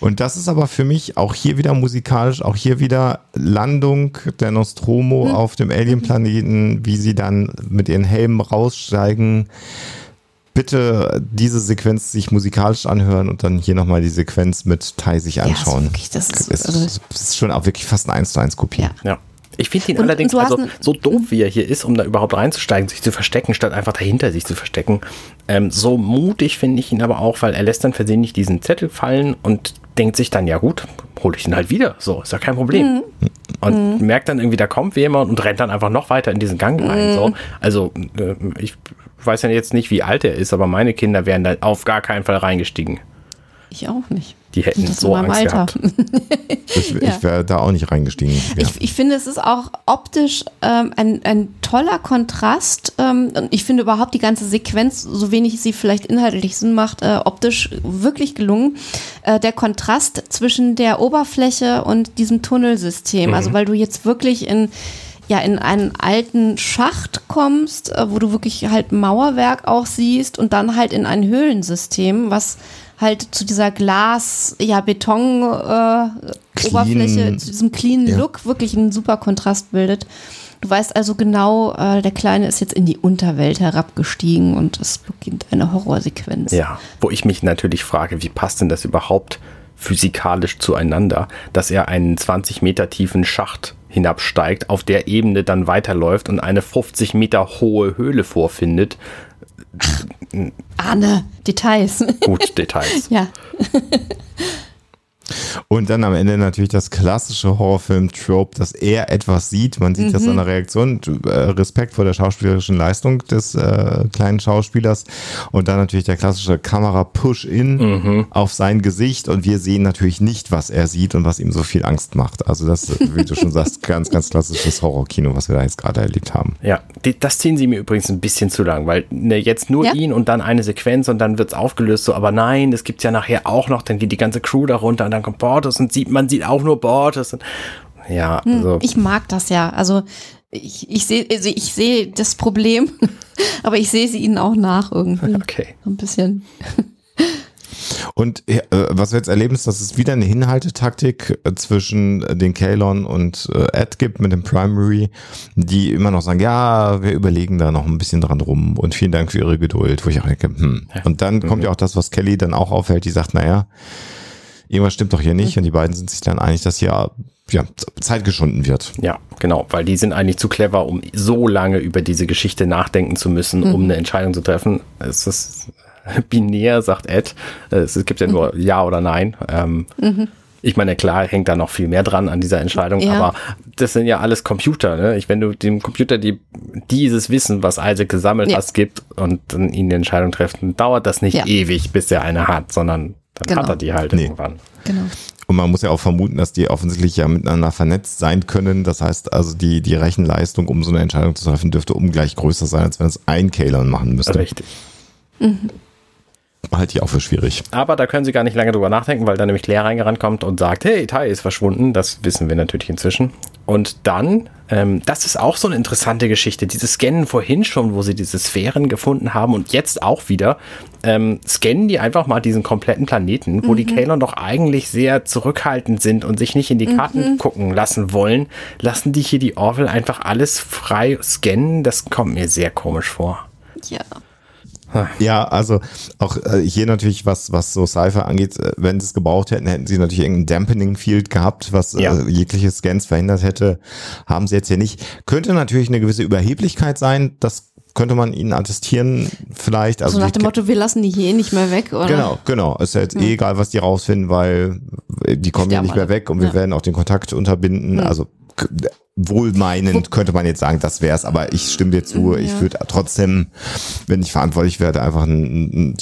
Und das ist aber für mich auch hier wieder musikalisch, auch hier wieder Landung der Nostromo Mhm. auf dem Alien-Planeten, wie sie dann mit ihren Helmen raussteigen. Bitte diese Sequenz sich musikalisch anhören und dann hier nochmal die Sequenz mit Tai sich Ja, ist anschauen. wirklich, das ist, also, es ist schon auch wirklich fast eine 1 zu 1 Kopie. Ja. Ja. Ich finde ihn Und- allerdings und also so doof, wie er hier ist, um da überhaupt reinzusteigen, sich zu verstecken, statt einfach dahinter sich zu verstecken. Ähm, so mutig finde ich ihn aber auch, weil er lässt dann versehentlich diesen Zettel fallen und denkt sich dann, ja gut, hole ich ihn halt wieder. So, ist ja kein Problem. Und merkt dann irgendwie, da kommt jemand und rennt dann einfach noch weiter in diesen Gang rein. So. Also, äh, ich weiß ja jetzt nicht, wie alt er ist, aber meine Kinder wären da auf gar keinen Fall reingestiegen. ich auch nicht. Die hätten Das so Angst Alter. gehabt. [laughs] Ich, Ja. ich wäre da auch nicht reingestiegen. Ja. Ich, ich finde, es ist auch optisch ähm, ein, ein toller Kontrast. Ähm, und ich finde überhaupt die ganze Sequenz, so wenig sie vielleicht inhaltlich Sinn macht, äh, optisch wirklich gelungen. Äh, der Kontrast zwischen der Oberfläche und diesem Tunnelsystem. Also weil du jetzt wirklich in ja in einen alten Schacht kommst, äh, wo du wirklich halt Mauerwerk auch siehst und dann halt in ein Höhlensystem, was halt zu dieser Glas, ja Beton äh. Oberfläche, zu diesem clean Ja. Look wirklich einen super Kontrast bildet. Du weißt also genau, äh, der Kleine ist jetzt in die Unterwelt herabgestiegen und es beginnt eine Horrorsequenz. Ja, wo ich mich natürlich frage, wie passt denn das überhaupt physikalisch zueinander, dass er einen 20 Meter tiefen Schacht hinabsteigt, auf der Ebene dann weiterläuft und eine 50 Meter hohe Höhle vorfindet. Ahne, Details. Gut, Details. [laughs] ja. Und dann am Ende natürlich das klassische Horrorfilm-Trope, dass er etwas sieht. Man sieht mhm. das an der Reaktion. Äh, Respekt vor der schauspielerischen Leistung des äh, kleinen Schauspielers. Und dann natürlich der klassische Kamera-Push-In mhm. auf sein Gesicht. Und wir sehen natürlich nicht, was er sieht und was ihm so viel Angst macht. Also das, wie du schon sagst, [laughs] ganz, ganz klassisches Horrorkino, was wir da jetzt gerade erlebt haben. Ja, das ziehen sie mir übrigens ein bisschen zu lang, weil ne, jetzt nur ja? ihn und dann eine Sequenz und dann wird es aufgelöst. So, aber nein, es gibt ja nachher auch noch, dann geht die ganze Crew darunter und dann kommt Bortos und sieht, man sieht auch nur Bortos. Und, ja, hm, also. Ich mag das ja. Also ich, ich sehe also ich sehe das Problem, [laughs] aber ich sehe sie ihnen auch nach irgendwie. Okay. ein bisschen. Und äh, was wir jetzt erleben, ist, dass es wieder eine Hinhaltetaktik äh, zwischen äh, den Kalon und äh, Ed gibt mit dem Primary, die immer noch sagen, ja, wir überlegen da noch ein bisschen dran rum und vielen Dank für Ihre Geduld, wo ich auch denke, hm. Und dann kommt ja auch das, was Kelly dann auch auffällt, die sagt, naja, irgendwas stimmt doch hier nicht mhm. und die beiden sind sich dann einig, dass hier ja, Zeit geschunden wird. Ja, genau, weil die sind eigentlich zu clever, um so lange über diese Geschichte nachdenken zu müssen, mhm. um eine Entscheidung zu treffen. Es ist binär, sagt Ed. Es gibt ja nur mhm. Ja oder Nein. Ähm, mhm. Ich meine, klar hängt da noch viel mehr dran an dieser Entscheidung, ja. aber das sind ja alles Computer. Ne? Ich, wenn du dem Computer die, dieses Wissen, was Isaac gesammelt ja. hast, gibt und dann ihn die Entscheidung trifft, dann dauert das nicht ja. ewig, bis er eine hat, sondern dann genau. hat er die halt nee. irgendwann. Genau. Und man muss ja auch vermuten, dass die offensichtlich ja miteinander vernetzt sein können. Das heißt also, die, die Rechenleistung, um so eine Entscheidung zu treffen, dürfte ungleich größer sein, als wenn es ein Kalon machen müsste. Richtig. Mhm halte ich auch für schwierig. Aber da können Sie gar nicht lange drüber nachdenken, weil dann nämlich Claire reingerannt kommt und sagt, hey, Tai ist verschwunden. Das wissen wir natürlich inzwischen. Und dann, ähm, das ist auch so eine interessante Geschichte. Dieses Scannen vorhin schon, wo sie diese Sphären gefunden haben und jetzt auch wieder, ähm, scannen die einfach mal diesen kompletten Planeten, wo mhm. die Kalon doch eigentlich sehr zurückhaltend sind und sich nicht in die Karten mhm. gucken lassen wollen. Lassen die hier die Orville einfach alles frei scannen? Das kommt mir sehr komisch vor. Ja. Ja, also auch äh, hier natürlich, was, was so Cypher angeht, äh, wenn sie es gebraucht hätten, hätten sie natürlich irgendein Dampening Field gehabt, was äh, ja. äh, jegliche Scans verhindert hätte. Haben sie jetzt hier nicht. Könnte natürlich eine gewisse Überheblichkeit sein, das könnte man ihnen attestieren, vielleicht. Also so nach dem Motto, wir lassen die hier eh nicht mehr weg, oder? Genau, genau. Ist ja jetzt eh egal, was die rausfinden, weil die kommen ja nicht mehr weg und wir ja. werden auch den Kontakt unterbinden. Mhm. Also wohlmeinend könnte man jetzt sagen, das wär's, aber ich stimme dir zu, ja. ich würde trotzdem, wenn ich verantwortlich werde, einfach ein, ein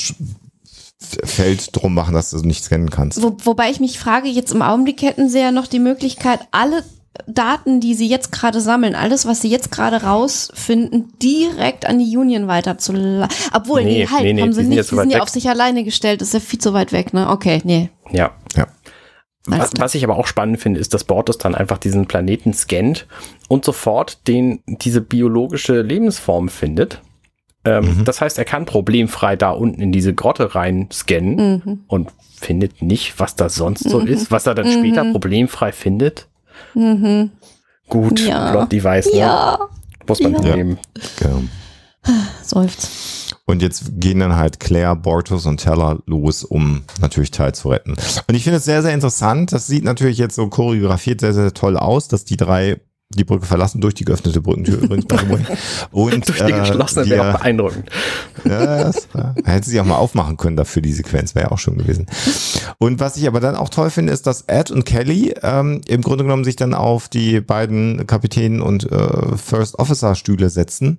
Feld drum machen, dass du nicht scannen kannst. Wo, wobei ich mich frage, jetzt im Augenblick hätten sie ja noch die Möglichkeit, alle Daten, die sie jetzt gerade sammeln, alles, was sie jetzt gerade rausfinden, direkt an die Union weiterzuleiten. Obwohl, nee, nee halt, nee, nee, haben sie nicht, sie sind ja auf sich alleine gestellt, das ist ja viel zu weit weg, ne? Okay, nee. Ja, ja. Was, was, ich aber auch spannend finde, ist, dass Bortus dann einfach diesen Planeten scannt und sofort den, diese biologische Lebensform findet. Ähm, mhm. Das heißt, er kann problemfrei da unten in diese Grotte rein scannen mhm. und findet nicht, was da sonst so mhm. ist, was er dann später mhm. problemfrei findet. Mhm. Gut, ja. Plot-Device, ne? Ja. Muss man ja. nehmen. Genau. Seufzt. Und jetzt gehen dann halt Claire, Bortus und Teller los, um natürlich Teil zu retten. Und ich finde es sehr, sehr interessant. Das sieht natürlich jetzt so choreografiert sehr, sehr toll aus, dass die drei die Brücke verlassen durch die geöffnete Brückentür übrigens. [laughs] und durch die äh, geschlossene wäre auch beeindruckend. ja, das, ja. Hätte sie auch mal aufmachen können dafür die Sequenz, wäre ja auch schon gewesen. Und was ich aber dann auch toll finde, ist, dass Ed und Kelly ähm, im Grunde genommen sich dann auf die beiden Kapitänen und äh, First Officer Stühle setzen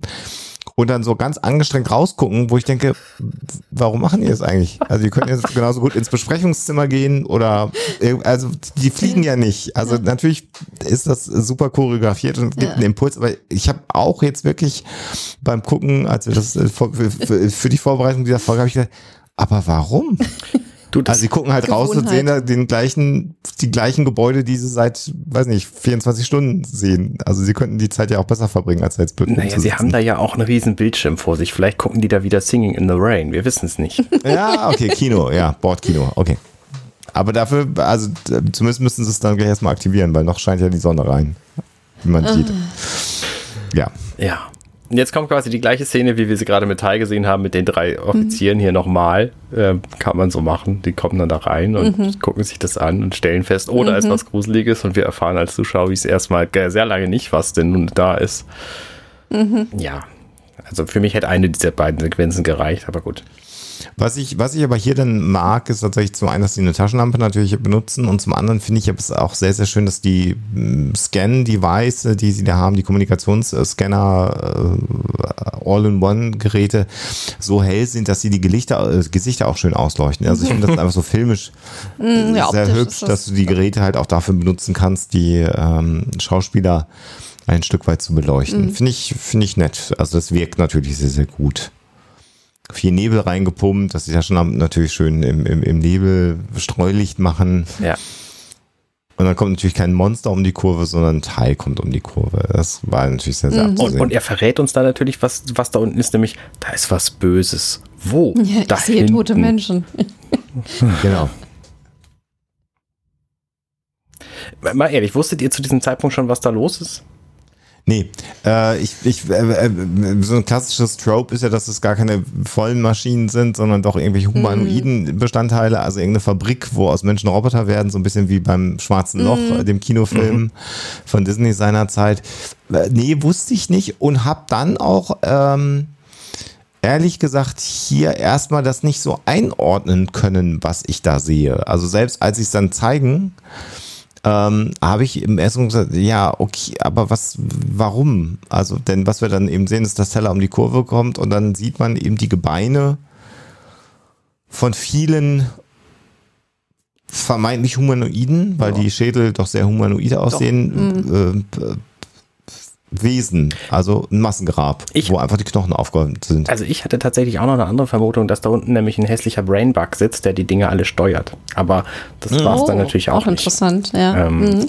und dann so ganz angestrengt rausgucken, wo ich denke, warum machen die das eigentlich? Also die können jetzt [laughs] genauso gut ins Besprechungszimmer gehen oder also die fliegen ja nicht. Also ja. natürlich ist das super choreografiert und gibt ja. einen Impuls, aber ich habe auch jetzt wirklich beim Gucken, als wir das äh, für die Vorbereitung dieser Folge habe ich gedacht, aber warum? [laughs] Du, also sie gucken halt raus und sehen da den gleichen, die gleichen Gebäude, die sie seit, weiß nicht, 24 Stunden sehen. Also sie könnten die Zeit ja auch besser verbringen, als jetzt Naja, sie haben da ja auch einen riesen Bildschirm vor sich. Vielleicht gucken die da wieder Singing in the Rain. Wir wissen es nicht. [laughs] Ja, okay, Kino, ja, Bordkino, okay. Aber dafür, also zumindest müssen sie es dann gleich erstmal aktivieren, weil noch scheint ja die Sonne rein, wie man sieht. Ja. Ja. Und jetzt kommt quasi die gleiche Szene, wie wir sie gerade mit Tai gesehen haben, mit den drei Offizieren mhm. hier nochmal. Äh, kann man so machen. Die kommen dann da rein und mhm. gucken sich das an und stellen fest, oh, da mhm. ist was Gruseliges. Und wir erfahren als Zuschauer, wie es erstmal sehr lange nicht, was denn nun da ist. Mhm. Ja. Also für mich hätte eine dieser beiden Sequenzen gereicht, aber gut. Was ich, was ich aber hier dann mag, ist tatsächlich zum einen, dass sie eine Taschenlampe natürlich benutzen und zum anderen finde ich es auch sehr, sehr schön, dass die mm, Scan-Device, die sie da haben, die Kommunikationsscanner, äh, All-in-One-Geräte, so hell sind, dass sie die Gelichter, äh, Gesichter auch schön ausleuchten. Also ich finde das [laughs] einfach so filmisch Mm, ja, sehr optisch hübsch, das- dass du die Geräte halt auch dafür benutzen kannst, die ähm, Schauspieler ein Stück weit zu beleuchten. Mhm. Finde ich, finde ich nett. Also das wirkt natürlich sehr, sehr gut. Viel Nebel reingepumpt, dass die Taschenlampen natürlich schön im, im, im Nebel Streulicht machen. Ja. Und dann kommt natürlich kein Monster um die Kurve, sondern ein Teil kommt um die Kurve. Das war natürlich sehr, sehr Mhm. Und, abzusehen. und er verrät uns da natürlich, was, was da unten ist, nämlich, da ist was Böses. Wo? [laughs] Ja, da ich sehe tote. Menschen. [laughs] genau. Mal ehrlich, wusstet ihr zu diesem Zeitpunkt schon, was da los ist? Nee, äh, ich, ich, äh, äh, so ein klassisches Trope ist ja, dass es gar keine vollen Maschinen sind, sondern doch irgendwelche humanoiden Bestandteile, also irgendeine Fabrik, wo aus Menschen Roboter werden, so ein bisschen wie beim Schwarzen Loch, äh, dem Kinofilm von Disney seinerzeit. Äh, nee, wusste ich nicht und hab dann auch ähm, ehrlich gesagt hier erstmal das nicht so einordnen können, was ich da sehe. Also selbst als sie es dann zeigen, ähm, habe ich im ersten Moment gesagt, ja, okay, aber was, warum? Also, denn was wir dann eben sehen, ist, dass Teller um die Kurve kommt und dann sieht man eben die Gebeine von vielen vermeintlich Humanoiden, weil die Schädel doch sehr humanoide aussehen, äh, äh, Wesen, also ein Massengrab, Ich- wo einfach die Knochen aufgeräumt sind. Also ich hatte tatsächlich auch noch eine andere Vermutung, dass da unten nämlich ein hässlicher Brainbug sitzt, der die Dinge alle steuert. Aber das war es dann natürlich auch, nicht. Oh, interessant, ja. Ähm, Mhm.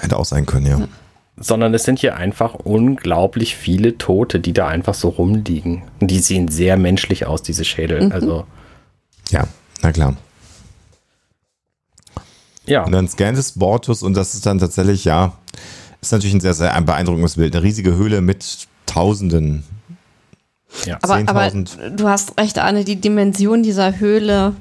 Hätte auch sein können, ja. Sondern es sind hier einfach unglaublich viele Tote, die da einfach so rumliegen. Und die sehen sehr menschlich aus, diese Schädel. Mhm. Also Ja, na klar. ja, Und dann scannt es Bortus und das ist dann tatsächlich, ja, ist natürlich ein sehr, sehr ein beeindruckendes Bild. Eine riesige Höhle mit Tausenden. ja. Aber, aber 10.000. du hast recht, Anne, die Dimension dieser Höhle.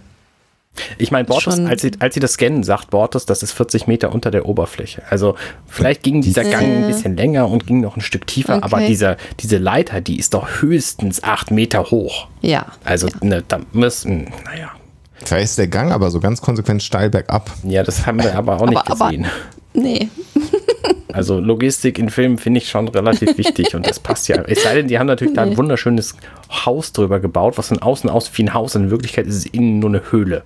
Ich meine, Bortus, als sie, als sie das scannen, sagt Bortus, das ist 40 Meter unter der Oberfläche. Also vielleicht ging dieser Gang ein bisschen länger und ging noch ein Stück tiefer, Okay. aber dieser, diese Leiter, die ist doch höchstens acht Meter hoch. Ja. Also ne, da müssen, naja, Vielleicht ist der Gang aber so ganz konsequent steil bergab. ja, das haben wir aber auch nicht Aber- aber- gesehen. Nee. [laughs] Also Logistik in Filmen finde ich schon relativ wichtig und das passt ja. Es sei denn, die haben natürlich da ein Nee. wunderschönes Haus drüber gebaut, was von außen aussieht wie ein Haus. In Wirklichkeit ist es innen nur eine Höhle.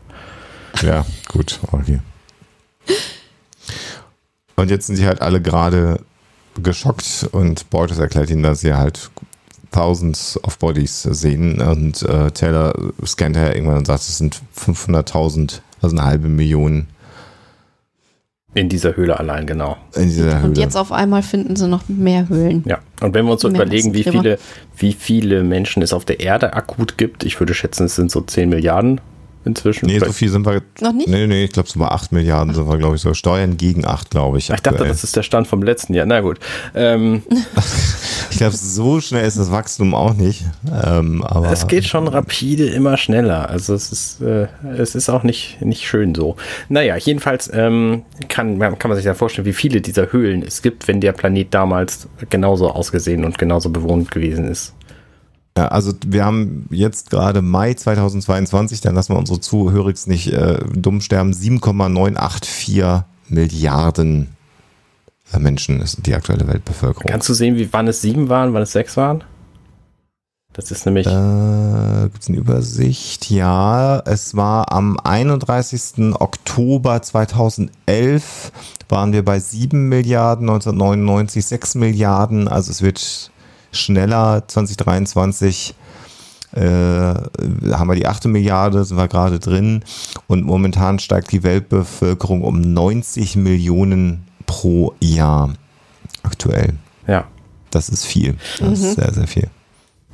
Ja, gut, okay. Und jetzt sind sie halt alle gerade geschockt und Bortus erklärt ihnen, dass sie halt Thousands of Bodies sehen und äh, Taylor scannt ja irgendwann und sagt, es sind 500.000, also eine halbe Million In dieser Höhle allein, genau. in dieser Höhle. Und jetzt auf einmal finden sie noch mehr Höhlen. Ja. Und wenn wir uns so Mehr überlegen, wie viele, wie viele Menschen es auf der Erde akut gibt, ich würde schätzen, es sind so 10 Milliarden inzwischen. Nee, so viel sind wir. Noch nicht? Nee, nee, ich glaube, so bei 8 Milliarden sind wir, glaube ich, so. Steuern gegen 8, glaube ich. ich dachte, aktuell. das ist der Stand vom letzten Jahr. Na gut. Ähm, [laughs] ich glaube, so schnell ist das Wachstum auch nicht. Ähm, aber Es geht schon rapide immer schneller. Also es ist, äh, es ist auch nicht, nicht schön so. Naja, jedenfalls ähm, kann, man- kann man sich ja vorstellen, wie viele dieser Höhlen es gibt, wenn der Planet damals genauso ausgesehen und genauso bewohnt gewesen ist. Ja, also wir haben jetzt gerade Mai 2022, dann lassen wir unsere Zuhörigs nicht äh, dumm sterben. 7,984 Milliarden äh, Menschen ist die aktuelle Weltbevölkerung. Kannst du sehen, wie wann es sieben waren, wann es sechs waren? Das ist nämlich. Äh, Gibt es eine Übersicht? Ja, es war am 31. Oktober 2011 waren wir bei 7 Milliarden, 1999 6 Milliarden, also es wird schneller, 2023 äh, haben wir die 8. Milliarde, sind wir gerade drin und momentan steigt die Weltbevölkerung um 90 Millionen pro Jahr aktuell. Ja. Das ist viel, das ist sehr, sehr viel.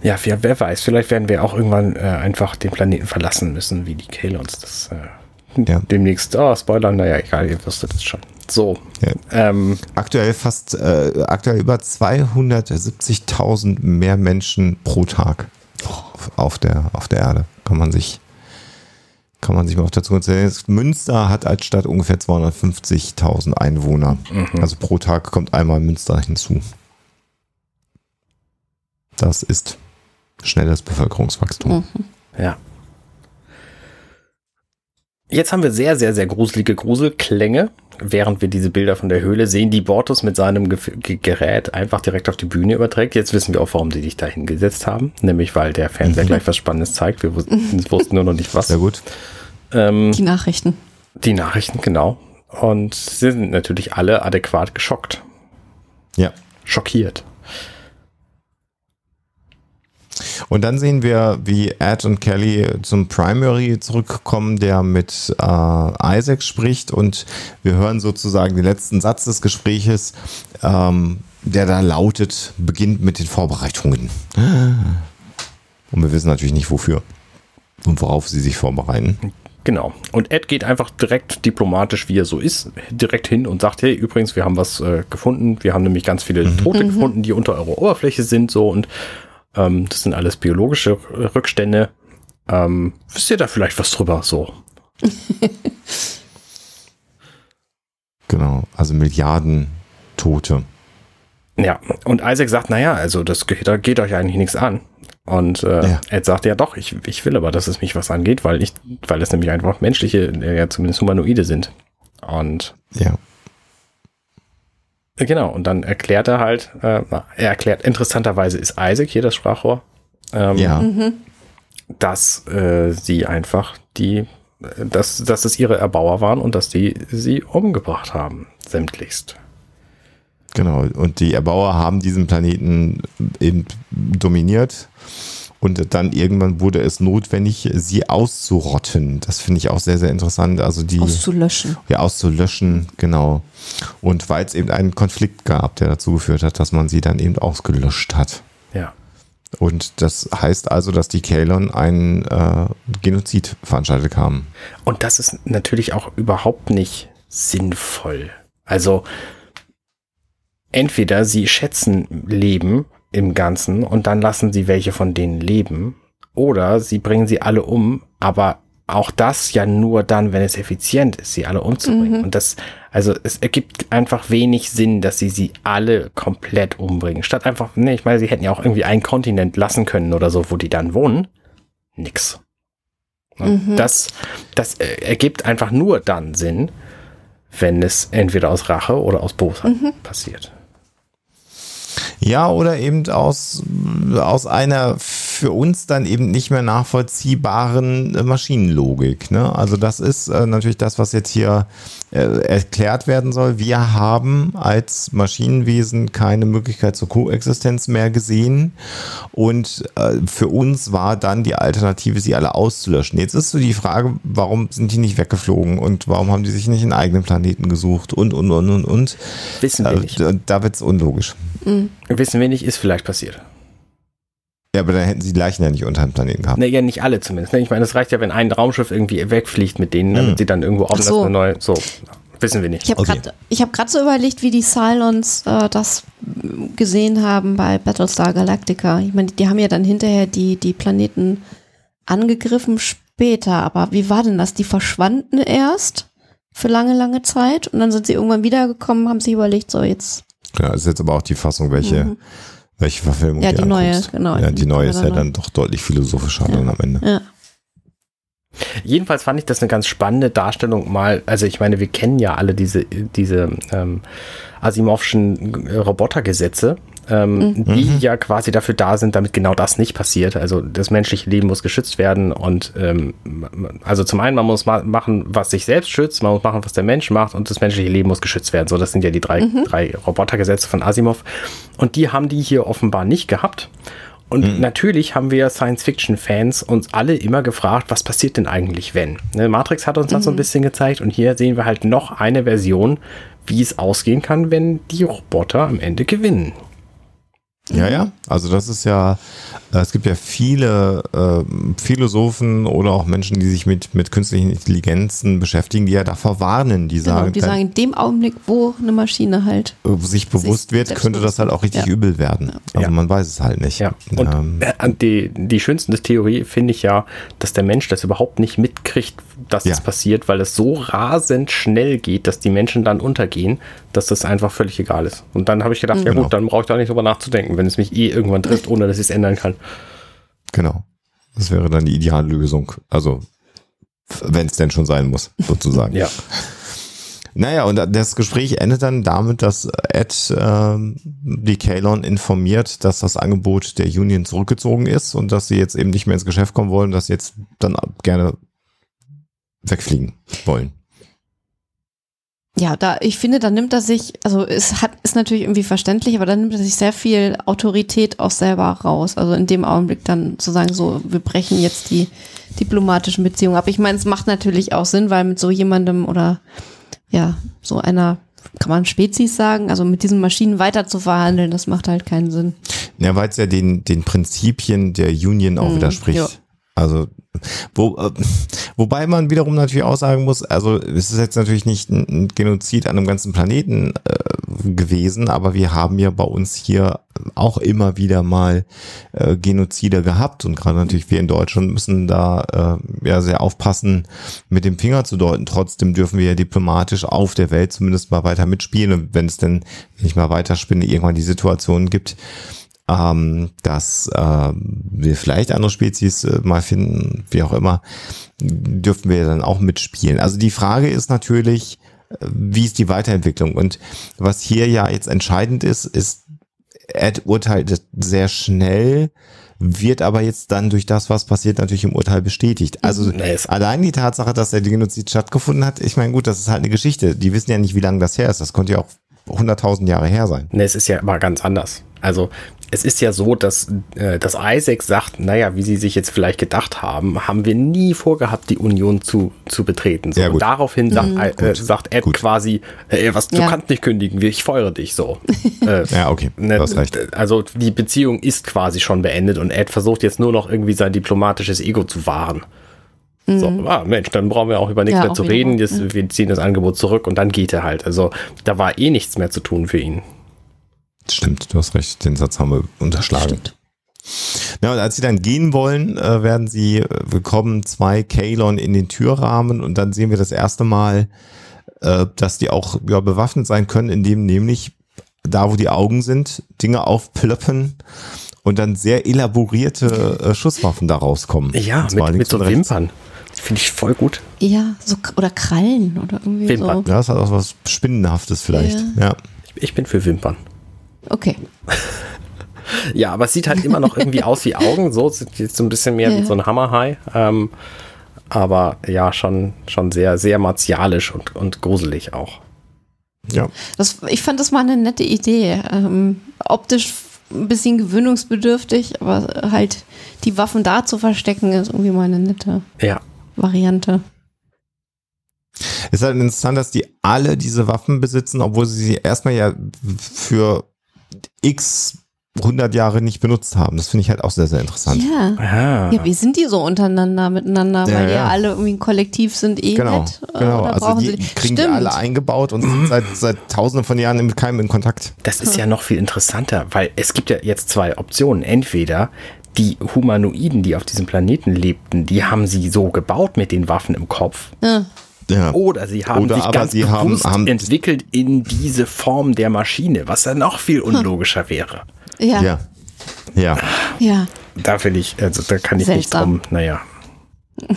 Ja, wer, wer weiß, vielleicht werden wir auch irgendwann äh, einfach den Planeten verlassen müssen, wie die Kalons das äh, Ja. demnächst. Oh, Spoiler, naja, egal, ihr wusstet es schon. So. Ja. Ähm, Aktuell fast, äh, aktuell über 270.000 mehr Menschen pro Tag auf der, auf der Erde. Kann man sich, kann man sich mal auf der Zunge zählen. Münster hat als Stadt ungefähr 250.000 Einwohner. Also pro Tag kommt einmal Münster hinzu. Das ist schnelles Bevölkerungswachstum. Mhm. ja. Jetzt haben wir sehr, sehr, sehr gruselige Gruselklänge. Während wir diese Bilder von der Höhle sehen, die Bortus mit seinem Ge Gerät einfach direkt auf die Bühne überträgt. Jetzt wissen wir auch, warum sie dich da hingesetzt haben. Nämlich, weil der Fernseher [laughs] gleich was Spannendes zeigt. Wir wussten, [laughs] wussten nur noch nicht was. Sehr gut. Ähm, die Nachrichten. Die Nachrichten, genau. Und sie sind natürlich alle adäquat geschockt. Ja. Schockiert. Und dann sehen wir, wie Ed und Kelly zum Primary zurückkommen, der mit äh, Isaac spricht und wir hören sozusagen den letzten Satz des Gespräches, ähm, der da lautet, beginnt mit den Vorbereitungen. Und wir wissen natürlich nicht wofür und worauf sie sich vorbereiten. Genau. Und Ed geht einfach direkt diplomatisch, wie er so ist, direkt hin und sagt, hey, übrigens, wir haben was äh, gefunden. Wir haben nämlich ganz viele mhm. Tote mhm. gefunden, die unter eurer Oberfläche sind, so und ähm, das sind alles biologische Rückstände. Ähm, wisst ihr da vielleicht was drüber? So. [laughs] genau, also Milliarden Tote. Ja, und Isaac sagt, naja, also das geht, da geht euch eigentlich nichts an. Und äh, ja. Ed sagt, ja doch, ich, ich will aber, dass es mich was angeht, weil ich, weil es nämlich einfach menschliche, ja zumindest Humanoide sind. Und ja. Genau, und dann erklärt er halt, äh, er erklärt, interessanterweise ist Isaac hier das Sprachrohr, ähm, ja. Mhm. dass äh, sie einfach die, dass, dass es ihre Erbauer waren und dass die sie umgebracht haben, sämtlichst. Genau, und die Erbauer haben diesen Planeten eben dominiert und dann irgendwann wurde es notwendig, sie auszurotten. Das finde ich auch sehr, sehr interessant. Also die. Auszulöschen. Ja, auszulöschen, genau. Und weil es eben einen Konflikt gab, der dazu geführt hat, dass man sie dann eben ausgelöscht hat. Ja. Und das heißt also, dass die Kalon einen äh, Genozid veranstaltet haben. Und das ist natürlich auch überhaupt nicht sinnvoll. Also entweder sie schätzen Leben im Ganzen und dann lassen sie welche von denen leben. Oder sie bringen sie alle um, aber auch das ja nur dann, wenn es effizient ist, sie alle umzubringen. Mhm. Und das, also es ergibt einfach wenig Sinn, dass sie sie alle komplett umbringen. Statt einfach, nee, ich meine, sie hätten ja auch irgendwie einen Kontinent lassen können oder so, wo die dann wohnen. Nix. Mhm. Das, das äh, ergibt einfach nur dann Sinn, wenn es entweder aus Rache oder aus Bosheit mhm. passiert. Ja, oder eben aus, aus einer für uns dann eben nicht mehr nachvollziehbaren äh, Maschinenlogik. Ne? Also das ist äh, natürlich das, was jetzt hier äh, erklärt werden soll. Wir haben als Maschinenwesen keine Möglichkeit zur Koexistenz mehr gesehen und äh, für uns war dann die Alternative, sie alle auszulöschen. Jetzt ist so die Frage, warum sind die nicht weggeflogen und warum haben die sich nicht einen eigenen Planeten gesucht und, und, und, und, und. Wissen wir nicht. Da wird es unlogisch. Mhm. Wissen wir nicht, ist vielleicht passiert. Ja, aber dann hätten sie die Leichen ja nicht unter dem Planeten gehabt. Ne, ja, nicht alle zumindest. Ne? Ich meine, es reicht ja, wenn ein Raumschiff irgendwie wegfliegt mit denen, damit mhm. sie dann irgendwo auch so. eine neue. So, wissen wir nicht. Ich habe okay. gerade hab so überlegt, wie die Cylons äh, das gesehen haben bei Battlestar Galactica. Ich meine, die haben ja dann hinterher die, die Planeten angegriffen später. Aber wie war denn das? Die verschwanden erst für lange, lange Zeit und dann sind sie irgendwann wiedergekommen, haben sich überlegt, so jetzt ja, ist jetzt aber auch die Fassung, welche, mhm. Welche Verfilmung Ja, die neue, genau. Ja, die neue ist ja dann doch deutlich philosophischer ja. dann am Ende. Ja. Jedenfalls fand ich das eine ganz spannende Darstellung mal. Also ich meine, wir kennen ja alle diese, diese ähm, Asimovschen Robotergesetze ähm, mhm. die ja quasi dafür da sind, damit genau das nicht passiert. Also das menschliche Leben muss geschützt werden und ähm, also zum einen, man muss ma machen, was sich selbst schützt, man muss machen, was der Mensch macht und das menschliche Leben muss geschützt werden. So, das sind ja die drei, mhm. drei Robotergesetze von Asimov. Und die haben die hier offenbar nicht gehabt. Und mhm. natürlich haben wir Science-Fiction-Fans uns alle immer gefragt, was passiert denn eigentlich, wenn? Ne, Matrix hat uns das so ein mhm. bisschen gezeigt und hier sehen wir halt noch eine Version, wie es ausgehen kann, wenn die Roboter am Ende gewinnen. Ja, ja. Also das ist ja, äh, es gibt ja viele äh, Philosophen oder auch Menschen, die sich mit, mit künstlichen Intelligenzen beschäftigen, die ja davor warnen, die genau, sagen, die sagen, in dem Augenblick, wo eine Maschine halt äh, sich bewusst sich wird, könnte das halt auch richtig ja. übel werden. Ja. Also ja. man weiß es halt nicht. Ja. Und ähm, äh, die, die schönste Theorie finde ich ja, dass der Mensch das überhaupt nicht mitkriegt, dass es passiert, weil es so rasend schnell geht, dass die Menschen dann untergehen, dass das einfach völlig egal ist. Und dann habe ich gedacht, mhm. ja gut, dann brauche ich da nicht drüber nachzudenken, wenn es mich eh irgendwann trifft, ohne dass ich es ändern kann. Genau. Das wäre dann die ideale Lösung. Also wenn es denn schon sein muss, sozusagen. [laughs] Ja. Naja, und das Gespräch endet dann damit, dass Ed äh, die Kalon informiert, dass das Angebot der Union zurückgezogen ist und dass sie jetzt eben nicht mehr ins Geschäft kommen wollen, dass sie jetzt dann gerne wegfliegen wollen. Ja, da, ich finde, da nimmt er sich, also es hat, ist natürlich irgendwie verständlich, aber da nimmt er sich sehr viel Autorität auch selber raus. Also in dem Augenblick dann zu sagen, so, wir brechen jetzt die diplomatischen Beziehungen ab. Ich meine, es macht natürlich auch Sinn, weil mit so jemandem oder ja, so einer, kann man Spezies sagen, also mit diesen Maschinen weiter zu verhandeln, das macht halt keinen Sinn. Ja, weil es ja den, den Prinzipien der Union auch Mm, widerspricht. ja. Also, wo, äh, wobei man wiederum natürlich auch sagen muss, also es ist jetzt natürlich nicht ein Genozid an einem ganzen Planeten äh, gewesen, aber wir haben ja bei uns hier auch immer wieder mal äh, Genozide gehabt und gerade natürlich wir in Deutschland müssen da äh, ja sehr aufpassen, mit dem Finger zu deuten. Trotzdem dürfen wir ja diplomatisch auf der Welt zumindest mal weiter mitspielen und wenn es denn, wenn ich mal weiterspinne, irgendwann die Situation gibt, ähm, dass äh, wir vielleicht andere Spezies äh, mal finden, wie auch immer, dürfen wir dann auch mitspielen. Also die Frage ist natürlich, äh, wie ist die Weiterentwicklung? Und was hier ja jetzt entscheidend ist, ist, Ed urteilt sehr schnell, wird aber jetzt dann durch das, was passiert, natürlich im Urteil bestätigt. Also Nee, es- allein die Tatsache, dass der Genozid stattgefunden hat, ich meine, gut, das ist halt eine Geschichte. Die wissen ja nicht, wie lange das her ist. Das konnte ja auch 100.000 Jahre her sein. Ne, es ist ja immer ganz anders. Also es ist ja so, dass, äh, dass Isaac sagt, naja, wie sie sich jetzt vielleicht gedacht haben, haben wir nie vorgehabt, die Union zu, zu betreten. So, Ja, gut. und daraufhin sagt, äh, sagt Ed Gut. quasi, äh, was, du Ja. kannst nicht kündigen, ich feuere dich so. [laughs] äh, Ja, okay, ne, du hast recht. Also die Beziehung ist quasi schon beendet und Ed versucht jetzt nur noch irgendwie sein diplomatisches Ego zu wahren. So, ah, Mensch, dann brauchen wir auch über nichts Ja, mehr zu reden. Jetzt, Wir ziehen das Angebot zurück und dann geht er halt. Also da war eh nichts mehr zu tun für ihn. Stimmt, du hast recht, den Satz haben wir unterschlagen. Stimmt. Ja, und als sie dann gehen wollen, äh, werden sie äh, bekommen zwei Kalon in den Türrahmen und dann sehen wir das erste Mal, äh, dass die auch ja, bewaffnet sein können, indem nämlich da, wo die Augen sind, Dinge aufplöppen und dann sehr elaborierte Schusswaffen da rauskommen. Ja, mit, mit so. Wimpern. Finde ich voll gut. Ja, so, oder Krallen oder irgendwie Wimpern. so. Ja, das hat auch was Spinnenhaftes vielleicht. Ja. Ja. Ich bin für Wimpern. Okay. [laughs] Ja, aber es sieht halt immer noch irgendwie aus wie Augen. So sieht jetzt so ein bisschen mehr wie Ja. so ein Hammerhai. Ähm, aber ja, schon, schon sehr, sehr martialisch und, und gruselig auch. ja. Das, ich fand das mal eine nette Idee. Ähm, optisch ein bisschen gewöhnungsbedürftig, aber halt die Waffen da zu verstecken, ist irgendwie mal eine nette Ja. Variante. Ist halt interessant, dass die alle diese Waffen besitzen, obwohl sie sie erstmal ja für x 100 Jahre nicht benutzt haben. Das finde ich halt auch sehr, sehr interessant. Ja. Ah. Ja, wie sind die so untereinander miteinander? Ja, Weil die ja alle irgendwie ein Kollektiv sind eh Genau, nett. äh, genau. oder Also die kriegen die alle eingebaut und sind seit, seit tausenden von Jahren mit keinem in Kontakt. Das ist ja noch viel interessanter, weil es gibt ja jetzt zwei Optionen. Entweder die Humanoiden, die auf diesem Planeten lebten, die haben sie so gebaut mit den Waffen im Kopf. Ja. Ja. Oder sie haben Oder sich aber ganz sie haben- bewusst haben- entwickelt in diese Form der Maschine, was dann noch viel unlogischer wäre. Ja. Ja. Ja. ja. Da finde ich, also da kann ich nicht Seltsam. drum, naja. [laughs]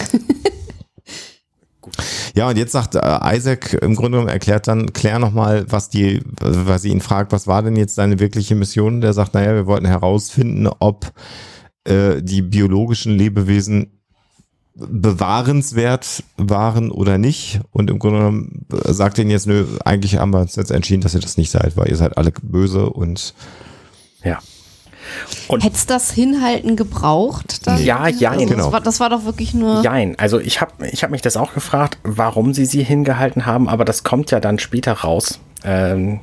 Ja, und jetzt sagt äh, Isaac im Grunde genommen, erklärt dann, klär nochmal, was die, weil sie ihn fragt, was war denn jetzt deine wirkliche Mission? Der sagt, naja, wir wollten herausfinden, ob äh, die biologischen Lebewesen bewahrenswert waren oder nicht. Und im Grunde genommen äh, sagt ihnen jetzt, nö, eigentlich haben wir uns jetzt entschieden, dass ihr das nicht seid, weil ihr seid alle böse und Ja. Und Hätt's das Hinhalten gebraucht? Dann? Ja, ja, also genau. Das war, das war doch wirklich nur. Jein, also ich habe ich hab mich das auch gefragt, warum sie sie hingehalten haben, aber das kommt ja dann später raus. Ähm,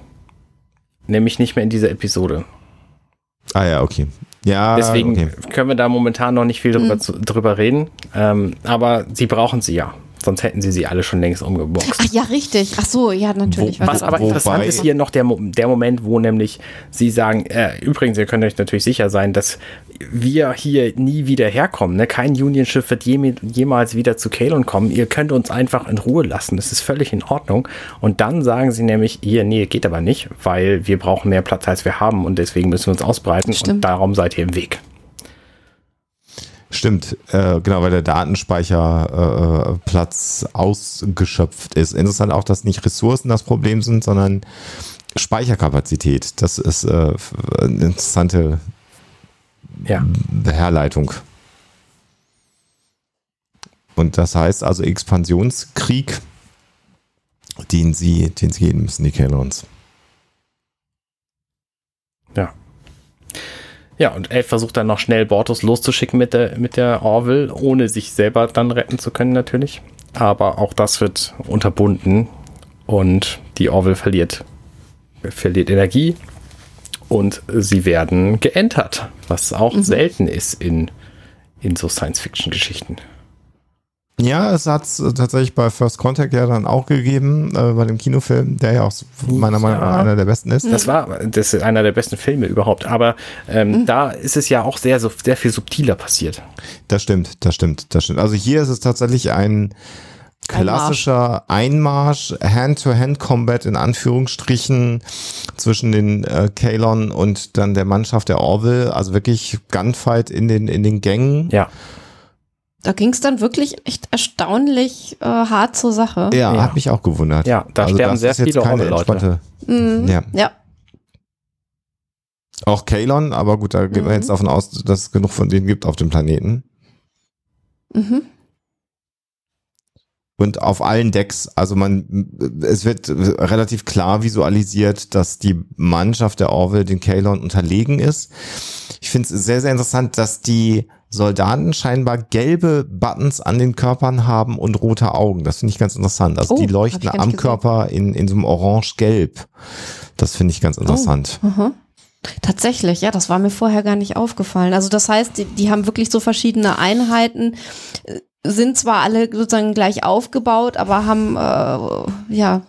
nämlich nicht mehr in dieser Episode. ah ja, okay. Ja, Deswegen okay. können wir da momentan noch nicht viel drüber, zu, drüber reden. Ähm, aber sie brauchen sie ja. Sonst hätten sie sie alle schon längst umgeboxt. Ach ja, richtig. Ach so, ja, natürlich. Wo- Was aber Wobei- interessant ist hier noch der, der Moment, wo nämlich sie sagen, äh, übrigens, ihr könnt euch natürlich sicher sein, dass wir hier nie wieder herkommen. Ne? Kein Union-Schiff wird je, jemals wieder zu Kalon kommen. Ihr könnt uns einfach in Ruhe lassen. Das ist völlig in Ordnung. Und dann sagen sie nämlich, hier, nee, geht aber nicht, weil wir brauchen mehr Platz, als wir haben und deswegen müssen wir uns ausbreiten und Stimmt. darum seid ihr im Weg. Stimmt, äh, genau, weil der Datenspeicherplatz äh, ausgeschöpft ist. Interessant auch, dass nicht Ressourcen das Problem sind, sondern Speicherkapazität. Das ist äh, eine interessante Ja. Herleitung. Und das heißt also Expansionskrieg, den sie, den sie gehen müssen, die Kalons. Ja. Ja, und Elf versucht dann noch schnell Bortus loszuschicken mit der, mit der Orville, ohne sich selber dann retten zu können, natürlich. Aber auch das wird unterbunden und die Orville verliert, verliert Energie und sie werden geentert, was auch selten ist in, in so Science-Fiction-Geschichten. Ja, es hat es tatsächlich bei First Contact ja dann auch gegeben, äh, bei dem Kinofilm, der ja auch meiner Meinung nach einer der besten ist. Das war das ist einer der besten Filme überhaupt, aber ähm, da ist es ja auch sehr, so- sehr viel subtiler passiert. Das stimmt, das stimmt, das stimmt. Also hier ist es tatsächlich ein klassischer Einmarsch, Hand-to-Hand-Combat in Anführungsstrichen zwischen den äh, Kalon und dann der Mannschaft der Orville. Also wirklich Gunfight in den, in den Gängen. Ja, Da ging es dann wirklich echt erstaunlich äh, hart zur Sache. Ja, Ja. hat mich auch gewundert. Ja, da sterben das sehr ist jetzt viele keine Orville-Leute. Mhm. Ja, Ja. auch Kalon, aber gut, da gehen wir Mhm. jetzt davon aus, dass es genug von denen gibt auf dem Planeten. Mhm. Und auf allen Decks, also man, es wird relativ klar visualisiert, dass die Mannschaft der Orville den Kalon unterlegen ist. Ich finde es sehr, sehr interessant, dass die Soldaten scheinbar gelbe Buttons an den Körpern haben und rote Augen. Das finde ich ganz interessant. Also Oh, die leuchten am. Körper in, in so einem orange-gelb. Das finde ich ganz interessant. Mhm. Tatsächlich, ja, das war mir vorher gar nicht aufgefallen. Also das heißt, die, die haben wirklich so verschiedene Einheiten, sind zwar alle sozusagen gleich aufgebaut, aber haben äh, ja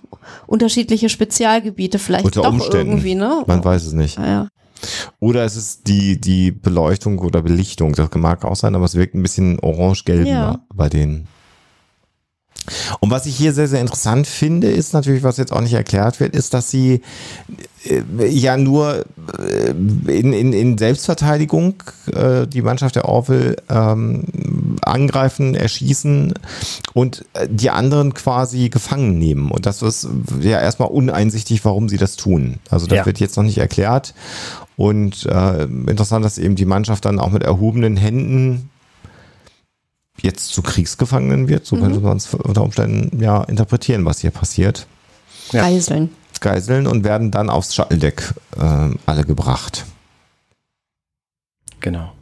unterschiedliche Spezialgebiete vielleicht Unter doch Umständen. irgendwie, ne? Man weiß es nicht. Ja, ja. Oder es ist die, die Beleuchtung oder Belichtung. Das mag auch sein, aber es wirkt ein bisschen orange-gelb Ja. bei denen. Und was ich hier sehr, sehr interessant finde, ist natürlich, was jetzt auch nicht erklärt wird, ist, dass sie ja nur äh, in, in, in Selbstverteidigung äh, die Mannschaft der Orville ähm, angreifen, erschießen und äh, die anderen quasi gefangen nehmen. Und das ist ja erstmal uneinsichtig, warum sie das tun. Also das Ja. wird jetzt noch nicht erklärt. Und äh, interessant, dass eben die Mannschaft dann auch mit erhobenen Händen jetzt zu Kriegsgefangenen wird. So könnte man es unter Umständen ja interpretieren, was hier passiert. Ja. Geiseln. Geiseln und werden dann aufs Shuttle-Deck äh, alle gebracht. Genau.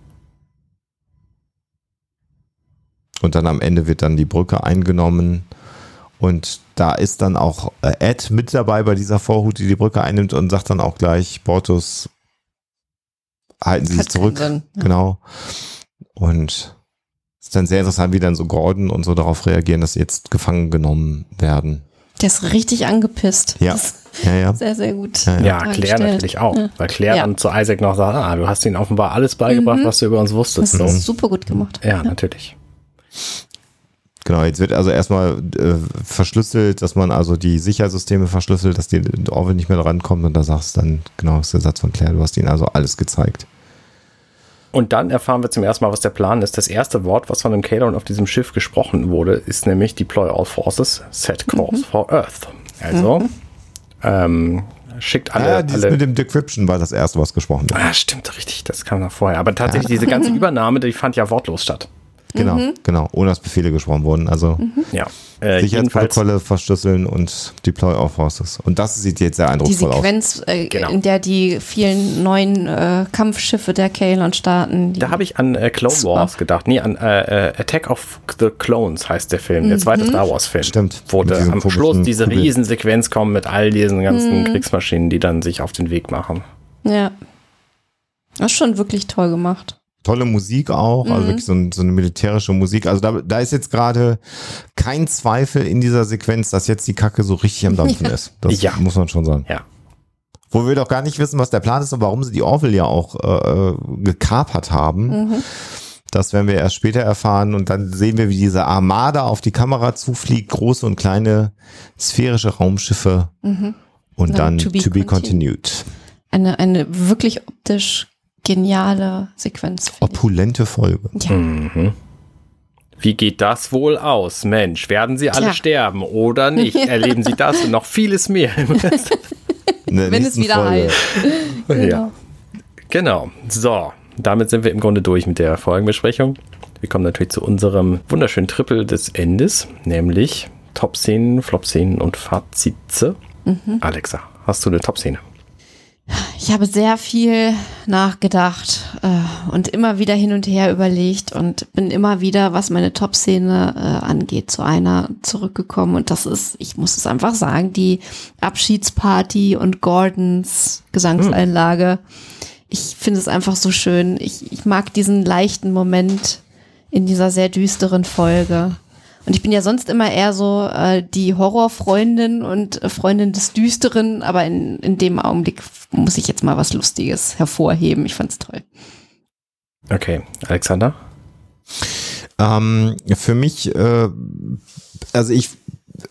Und dann am Ende wird dann die Brücke eingenommen. Und da ist dann auch äh, Ed mit dabei bei dieser Vorhut, die die Brücke einnimmt und sagt dann auch gleich, Bortus, halten Sie sich zurück. Sinn. Ja. Genau. Und es ist dann sehr interessant, wie dann so Gordon und so darauf reagieren, dass sie jetzt gefangen genommen werden. Der ist richtig angepisst. Ja. Das Ja, ja. sehr, sehr gut. Ja, ja. Ja, Claire natürlich auch. Ja. Weil Claire Ja. dann zu Isaac noch sagt, ah, du hast ihnen offenbar alles beigebracht, Mhm. was du über uns Das wusstest. So. ist super gut gemacht. Ja, natürlich. Genau, jetzt wird also erstmal äh, verschlüsselt, dass man also die Sicherheitssysteme verschlüsselt, dass die Orwell nicht mehr rankommt und da sagst du dann, genau, das ist der Satz von Claire, du hast ihnen also alles gezeigt. Und dann erfahren wir zum ersten Mal, was der Plan ist. Das erste Wort, was von dem Kalon auf diesem Schiff gesprochen wurde, ist nämlich Deploy all forces, set course for Earth. Also, ähm, schickt alle. ja, dieses alle mit dem Decryption war das erste, was gesprochen wird. ah, stimmt, richtig, das kam noch vorher. Aber tatsächlich, diese ganze [laughs] Übernahme, die fand ja wortlos statt. Genau, genau, ohne dass Befehle gesprochen wurden. Also Ja. Äh, Sicherheitsprotokolle verschlüsseln und Deploy all forces. Und das sieht jetzt sehr Die eindrucksvoll aus. Sequenz, äh, Genau. in der die vielen neuen äh, Kampfschiffe der Kalon starten. Die, da habe ich an äh, Clone. Wars gedacht. Nee, an äh, äh, Attack of the Clones heißt der Film, der zweite Star Wars-Film. Stimmt. Wo da am Schluss diese Kugel. Riesensequenz kommt mit all diesen ganzen Kriegsmaschinen, die dann sich auf den Weg machen. ja. Das ist schon wirklich toll gemacht. Tolle Musik auch, also Mhm. wirklich so, ein, so eine militärische Musik. Also da, da ist jetzt gerade kein Zweifel in dieser Sequenz, dass jetzt die Kacke so richtig am Dampfen [laughs] ist. Das Ja. muss man schon sagen. Ja. Wo wir doch gar nicht wissen, was der Plan ist und warum sie die Orville ja auch äh, gekapert haben. Mhm. Das werden wir erst später erfahren und dann sehen wir, wie diese Armada auf die Kamera zufliegt, große und kleine sphärische Raumschiffe Mhm. und Na, dann to to be be, continued. Eine, eine wirklich optisch geniale Sequenz. Opulente Folge. Ja. Mhm. Wie geht das wohl aus? Mensch, werden sie alle Tja. sterben oder nicht? [laughs] Erleben sie das und noch vieles mehr [laughs] Wenn es nächsten wieder Folge. heilt. Ja. Genau. So, damit sind wir im Grunde durch mit der Folgenbesprechung. Wir kommen natürlich zu unserem wunderschönen Triple des Endes, nämlich Top-Szenen, Flop-Szenen und Fazitze. Alexa, hast du eine Top-Szene? Ich habe sehr viel nachgedacht äh, und immer wieder hin und her überlegt und bin immer wieder, was meine Top-Szene äh, angeht, zu einer zurückgekommen. Und das ist, ich muss es einfach sagen, die Abschiedsparty und Gordons Gesangseinlage. Ich finde es einfach so schön. Ich, ich mag diesen leichten Moment in dieser sehr düsteren Folge. Und ich bin ja sonst immer eher so äh, die Horrorfreundin und äh, Freundin des Düsteren, aber in, in dem Augenblick muss ich jetzt mal was Lustiges hervorheben. Ich fand's toll. Okay, Alexander? Ähm, für mich, äh, also ich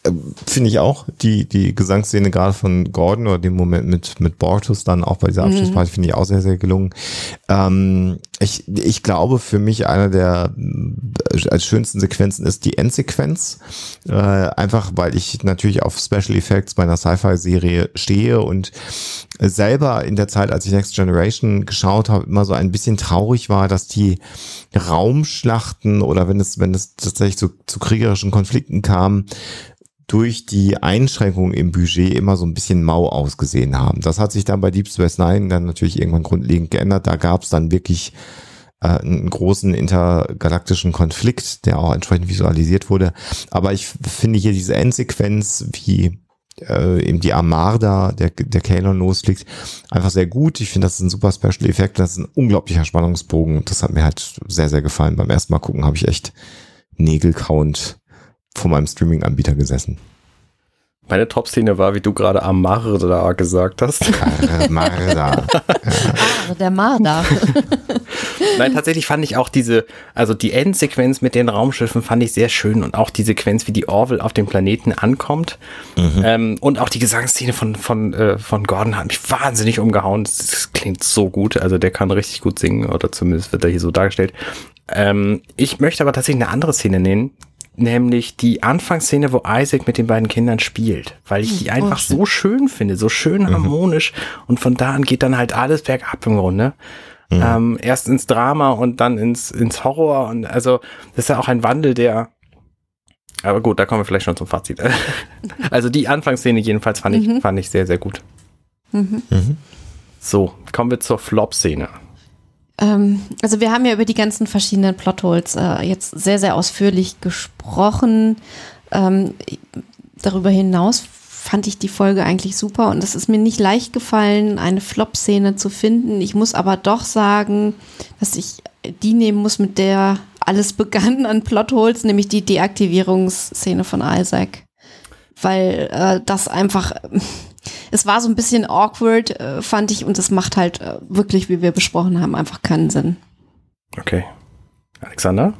äh, finde ich auch die, die Gesangsszene gerade von Gordon oder den Moment mit, mit Bortus dann auch bei dieser Mhm. Abschlussparty finde ich auch sehr, sehr gelungen. Ähm, ich, ich glaube für mich einer der äh, als schönsten Sequenzen ist die Endsequenz. Äh, einfach weil ich natürlich auf Special Effects bei einer Sci-Fi-Serie stehe und selber in der Zeit, als ich Next Generation geschaut habe, immer so ein bisschen traurig war, dass die Raumschlachten oder wenn es, wenn es tatsächlich zu, zu kriegerischen Konflikten kam, durch die Einschränkungen im Budget immer so ein bisschen mau ausgesehen haben. Das hat sich dann bei Deep Space Nine dann natürlich irgendwann grundlegend geändert. Da gab es dann wirklich äh, einen großen intergalaktischen Konflikt, der auch entsprechend visualisiert wurde. Aber ich finde hier diese Endsequenz, wie äh, eben die Armada, der, der Kalon losfliegt, einfach sehr gut. Ich finde, das ist ein super Special Effekt, das ist ein unglaublicher Spannungsbogen. Das hat mir halt sehr, sehr gefallen. Beim ersten Mal gucken habe ich echt nägelkauend vor meinem Streaming-Anbieter gesessen. Meine Top-Szene war, wie du gerade Amarda gesagt hast. Armada. Ah, der Marder. [laughs] [laughs] Nein, tatsächlich fand ich auch diese, also die Endsequenz mit den Raumschiffen fand ich sehr schön und auch die Sequenz, wie die Orville auf dem Planeten ankommt. Ähm, und auch die Gesangsszene von, von, äh, von Gordon hat mich wahnsinnig umgehauen. Das, das klingt so gut. Also der kann richtig gut singen oder zumindest wird er hier so dargestellt. Ähm, ich möchte aber tatsächlich eine andere Szene nennen, nämlich die Anfangsszene, wo Isaac mit den beiden Kindern spielt, weil ich die einfach so schön finde, so schön harmonisch und von da an geht dann halt alles bergab im Grunde. Ähm, erst ins Drama und dann ins, ins Horror und also das ist ja auch ein Wandel, der aber gut, da kommen wir vielleicht schon zum Fazit. [laughs] also die Anfangsszene jedenfalls fand ich, fand ich sehr, sehr gut. So, kommen wir zur Flop-Szene. Ähm, also wir haben ja über die ganzen verschiedenen Plotholes äh, jetzt sehr, sehr ausführlich gesprochen. Ähm, darüber hinaus fand ich die Folge eigentlich super und es ist mir nicht leicht gefallen, eine Flop-Szene zu finden. Ich muss aber doch sagen, dass ich die nehmen muss, mit der alles [laughs] begann an Plotholes, nämlich die Deaktivierungsszene von Isaac. Weil äh, das einfach, es war so ein bisschen awkward, äh, fand ich, und es macht halt äh, wirklich, wie wir besprochen haben, einfach keinen Sinn. Okay. Alexander?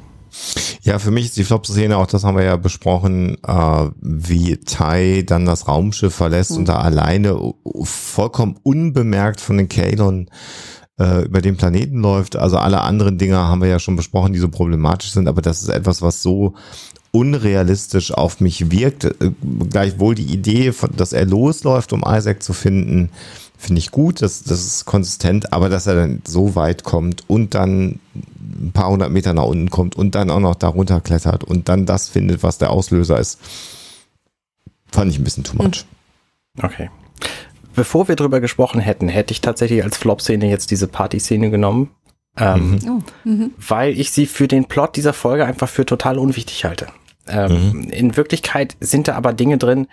Ja, für mich ist die Flop-Szene, auch das haben wir ja besprochen, äh, wie Tai dann das Raumschiff verlässt und da alleine vollkommen unbemerkt von den Kalon äh, über den Planeten läuft. Also alle anderen Dinge haben wir ja schon besprochen, die so problematisch sind, aber das ist etwas, was so unrealistisch auf mich wirkt. Äh, Gleichwohl die Idee, dass er losläuft, um Isaac zu finden, finde ich gut, das, das ist konsistent, aber dass er dann so weit kommt und dann ein paar hundert Meter nach unten kommt und dann auch noch darunter klettert und dann das findet, was der Auslöser ist, fand ich ein bisschen too much. Okay. Bevor wir drüber gesprochen hätten, hätte ich tatsächlich als Flop-Szene jetzt diese Party-Szene genommen. Ähm, Oh, mhm. weil ich sie für den Plot dieser Folge einfach für total unwichtig halte. Ähm, In Wirklichkeit sind da aber Dinge drin,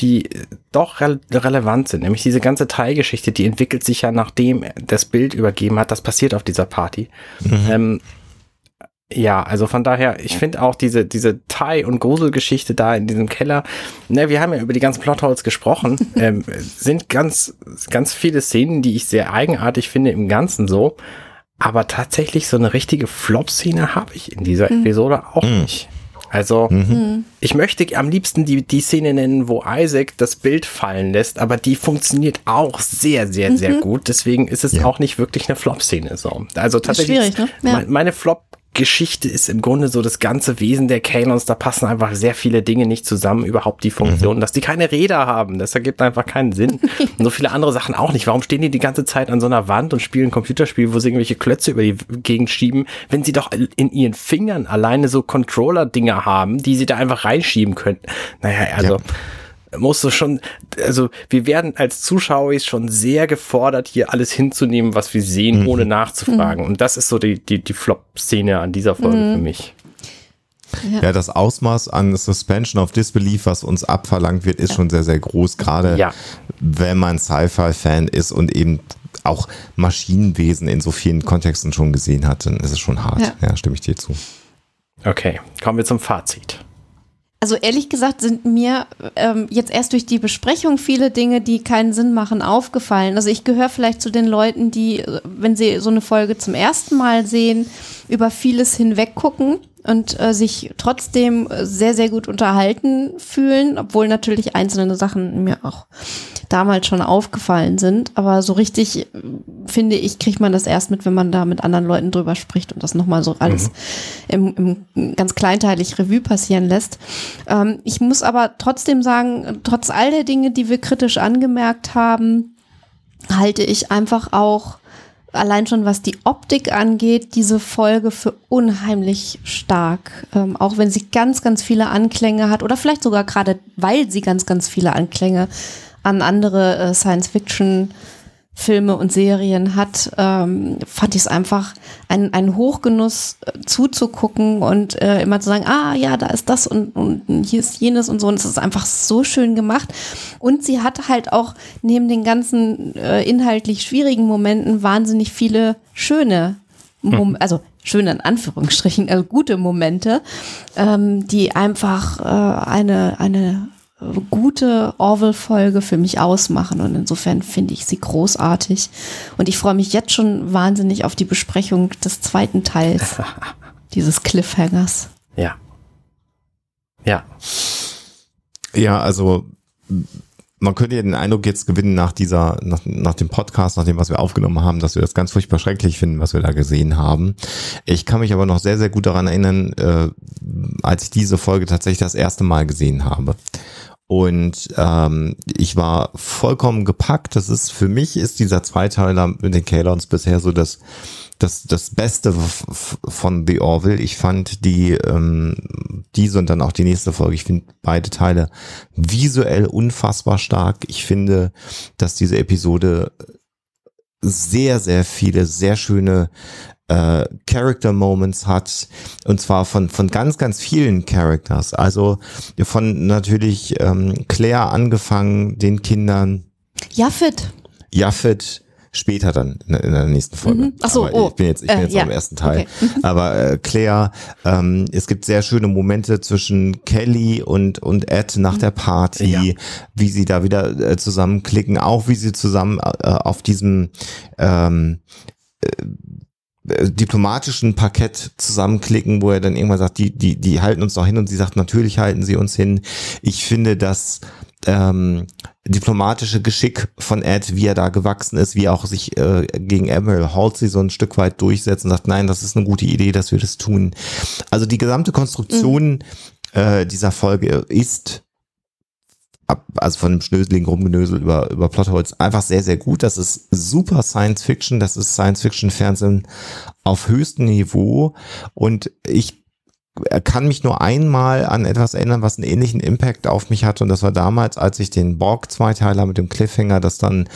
die äh, doch re relevant sind. Nämlich diese ganze Teilgeschichte, die entwickelt sich ja, nachdem das Bild übergeben hat. Das passiert auf dieser Party. Ähm, ja, also von daher, ich finde auch diese, diese Thai- und Gruselgeschichte da in diesem Keller, ne, wir haben ja über die ganzen Plotholes gesprochen, [laughs] ähm, sind ganz, ganz viele Szenen, die ich sehr eigenartig finde im Ganzen so. Aber tatsächlich so eine richtige Flop-Szene habe ich in dieser Episode auch nicht. Also mhm. ich möchte am liebsten die, die Szene nennen, wo Isaac das Bild fallen lässt, aber die funktioniert auch sehr, sehr, mhm. sehr gut. Deswegen ist es ja. auch nicht wirklich eine Flop-Szene. So. Also tatsächlich, ne? ja. meine Flop Geschichte ist im Grunde so das ganze Wesen der Canons. Da passen einfach sehr viele Dinge nicht zusammen, überhaupt die Funktion, mhm. dass die keine Räder haben. Das ergibt einfach keinen Sinn. [laughs] und so viele andere Sachen auch nicht. Warum stehen die die ganze Zeit an so einer Wand und spielen ein Computerspiel, wo sie irgendwelche Klötze über die Gegend schieben, wenn sie doch in ihren Fingern alleine so Controller-Dinger haben, die sie da einfach reinschieben könnten? Naja, also. Ja musst du schon, also wir werden als Zuschauer schon sehr gefordert, hier alles hinzunehmen, was wir sehen, mhm. ohne nachzufragen. Mhm. Und das ist so die, die, die Flop-Szene an dieser Folge mhm. für mich. Ja. ja. das Ausmaß an Suspension of Disbelief, was uns abverlangt wird, ist ja. schon sehr, sehr groß, gerade ja. wenn man Sci-Fi-Fan ist und eben auch Maschinenwesen in so vielen Kontexten schon gesehen hat, dann ist es schon hart. Ja, ja stimme ich dir zu. Okay, kommen wir zum Fazit. Also ehrlich gesagt sind mir ähm, jetzt erst durch die Besprechung viele Dinge, die keinen Sinn machen, aufgefallen. Also ich gehöre vielleicht zu den Leuten, die, wenn sie so eine Folge zum ersten Mal sehen, über vieles hinweg gucken und äh, sich trotzdem sehr, sehr gut unterhalten fühlen, obwohl natürlich einzelne Sachen mir auch damals schon aufgefallen sind. Aber so richtig, finde ich, kriegt man das erst mit, wenn man da mit anderen Leuten drüber spricht und das nochmal so alles mhm. im, im ganz kleinteilig Revue passieren lässt. Ähm, ich muss aber trotzdem sagen, trotz all der Dinge, die wir kritisch angemerkt haben, halte ich einfach auch allein schon was die Optik angeht, diese Folge für unheimlich stark. Ähm, auch wenn sie ganz, ganz viele Anklänge hat oder vielleicht sogar gerade, weil sie ganz, ganz viele Anklänge an andere äh, Science-Fiction Filme und Serien hat, ähm, fand ich es einfach ein, ein Hochgenuss äh, zuzugucken und äh, immer zu sagen, ah ja, da ist das und, und hier ist jenes und so. Und es ist einfach so schön gemacht. Und sie hat halt auch neben den ganzen äh, inhaltlich schwierigen Momenten wahnsinnig viele schöne, Mom hm. also schöne in Anführungsstrichen, also gute Momente, ähm, die einfach äh, eine, eine gute Orwell-Folge für mich ausmachen. Und insofern finde ich sie großartig. Und ich freue mich jetzt schon wahnsinnig auf die Besprechung des zweiten Teils [laughs] dieses Cliffhangers. Ja. Ja. Ja, also man könnte ja den Eindruck jetzt gewinnen nach dieser, nach, nach dem Podcast, nach dem, was wir aufgenommen haben, dass wir das ganz furchtbar schrecklich finden, was wir da gesehen haben. Ich kann mich aber noch sehr, sehr gut daran erinnern, äh, als ich diese Folge tatsächlich das erste Mal gesehen habe. Und ähm, ich war vollkommen gepackt. Das ist für mich ist dieser Zweiteiler mit den Kalons bisher so das das das Beste von The Orville. Ich fand die ähm, diese und dann auch die nächste Folge. Ich finde beide Teile visuell unfassbar stark. Ich finde, dass diese Episode sehr sehr viele sehr schöne äh, Character Moments hat und zwar von von ganz ganz vielen Characters. Also von natürlich ähm, Claire angefangen, den Kindern. Jaffet. Jaffet, später dann in, der nächsten Folge. Mhm. Ach so, oh. ich bin jetzt, ich bin äh, jetzt ja. am ersten Teil. Okay. Mhm. Aber äh, Claire, ähm, es gibt sehr schöne Momente zwischen Kelly und und Ed nach mhm. der Party, ja. wie sie da wieder äh, zusammenklicken, auch wie sie zusammen äh, auf diesem ähm, äh, äh, diplomatischen Parkett zusammenklicken, wo er dann irgendwann sagt, die, die, die halten uns doch hin und sie sagt, natürlich halten sie uns hin. Ich finde, dass ähm, diplomatische Geschick von Ed, wie er da gewachsen ist, wie er auch sich äh, gegen Admiral Halsey so ein Stück weit durchsetzt und sagt, nein, das ist eine gute Idee, dass wir das tun. Also die gesamte Konstruktion mhm. äh, dieser Folge ist also von dem schnöseligen Rumgenösel über, über Plotholz, einfach sehr, sehr gut. Das ist super Science Fiction, das ist Science Fiction Fernsehen auf höchstem Niveau. Und ich kann mich nur einmal an etwas erinnern, was einen ähnlichen Impact auf mich hatte. Und das war damals, als ich den Borg-Zweiteiler mit dem Cliffhanger, das dann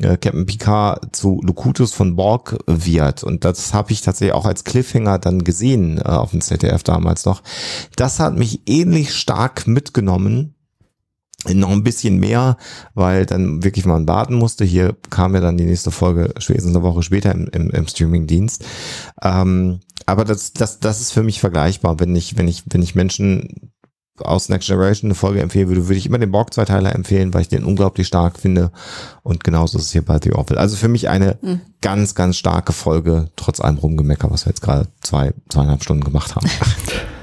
äh, Captain Picard zu Locutus von Borg wird. Und das habe ich tatsächlich auch als Cliffhanger dann gesehen äh, auf dem ZDF damals noch. Das hat mich ähnlich stark mitgenommen noch ein bisschen mehr, weil dann wirklich man warten musste. Hier kam ja dann die nächste Folge spätestens eine Woche später im, im, im Streaming-Dienst. Ähm, aber das, das, das ist für mich vergleichbar. Wenn ich, wenn ich, wenn ich Menschen aus Next Generation eine Folge empfehlen würde, würde ich immer den Borg-Zweiteiler empfehlen, weil ich den unglaublich stark finde. Und genauso ist es hier bei The Orville. Also für mich eine mhm. ganz, ganz starke Folge, trotz allem Rumgemecker, was wir jetzt gerade zwei, zweieinhalb Stunden gemacht haben. [laughs]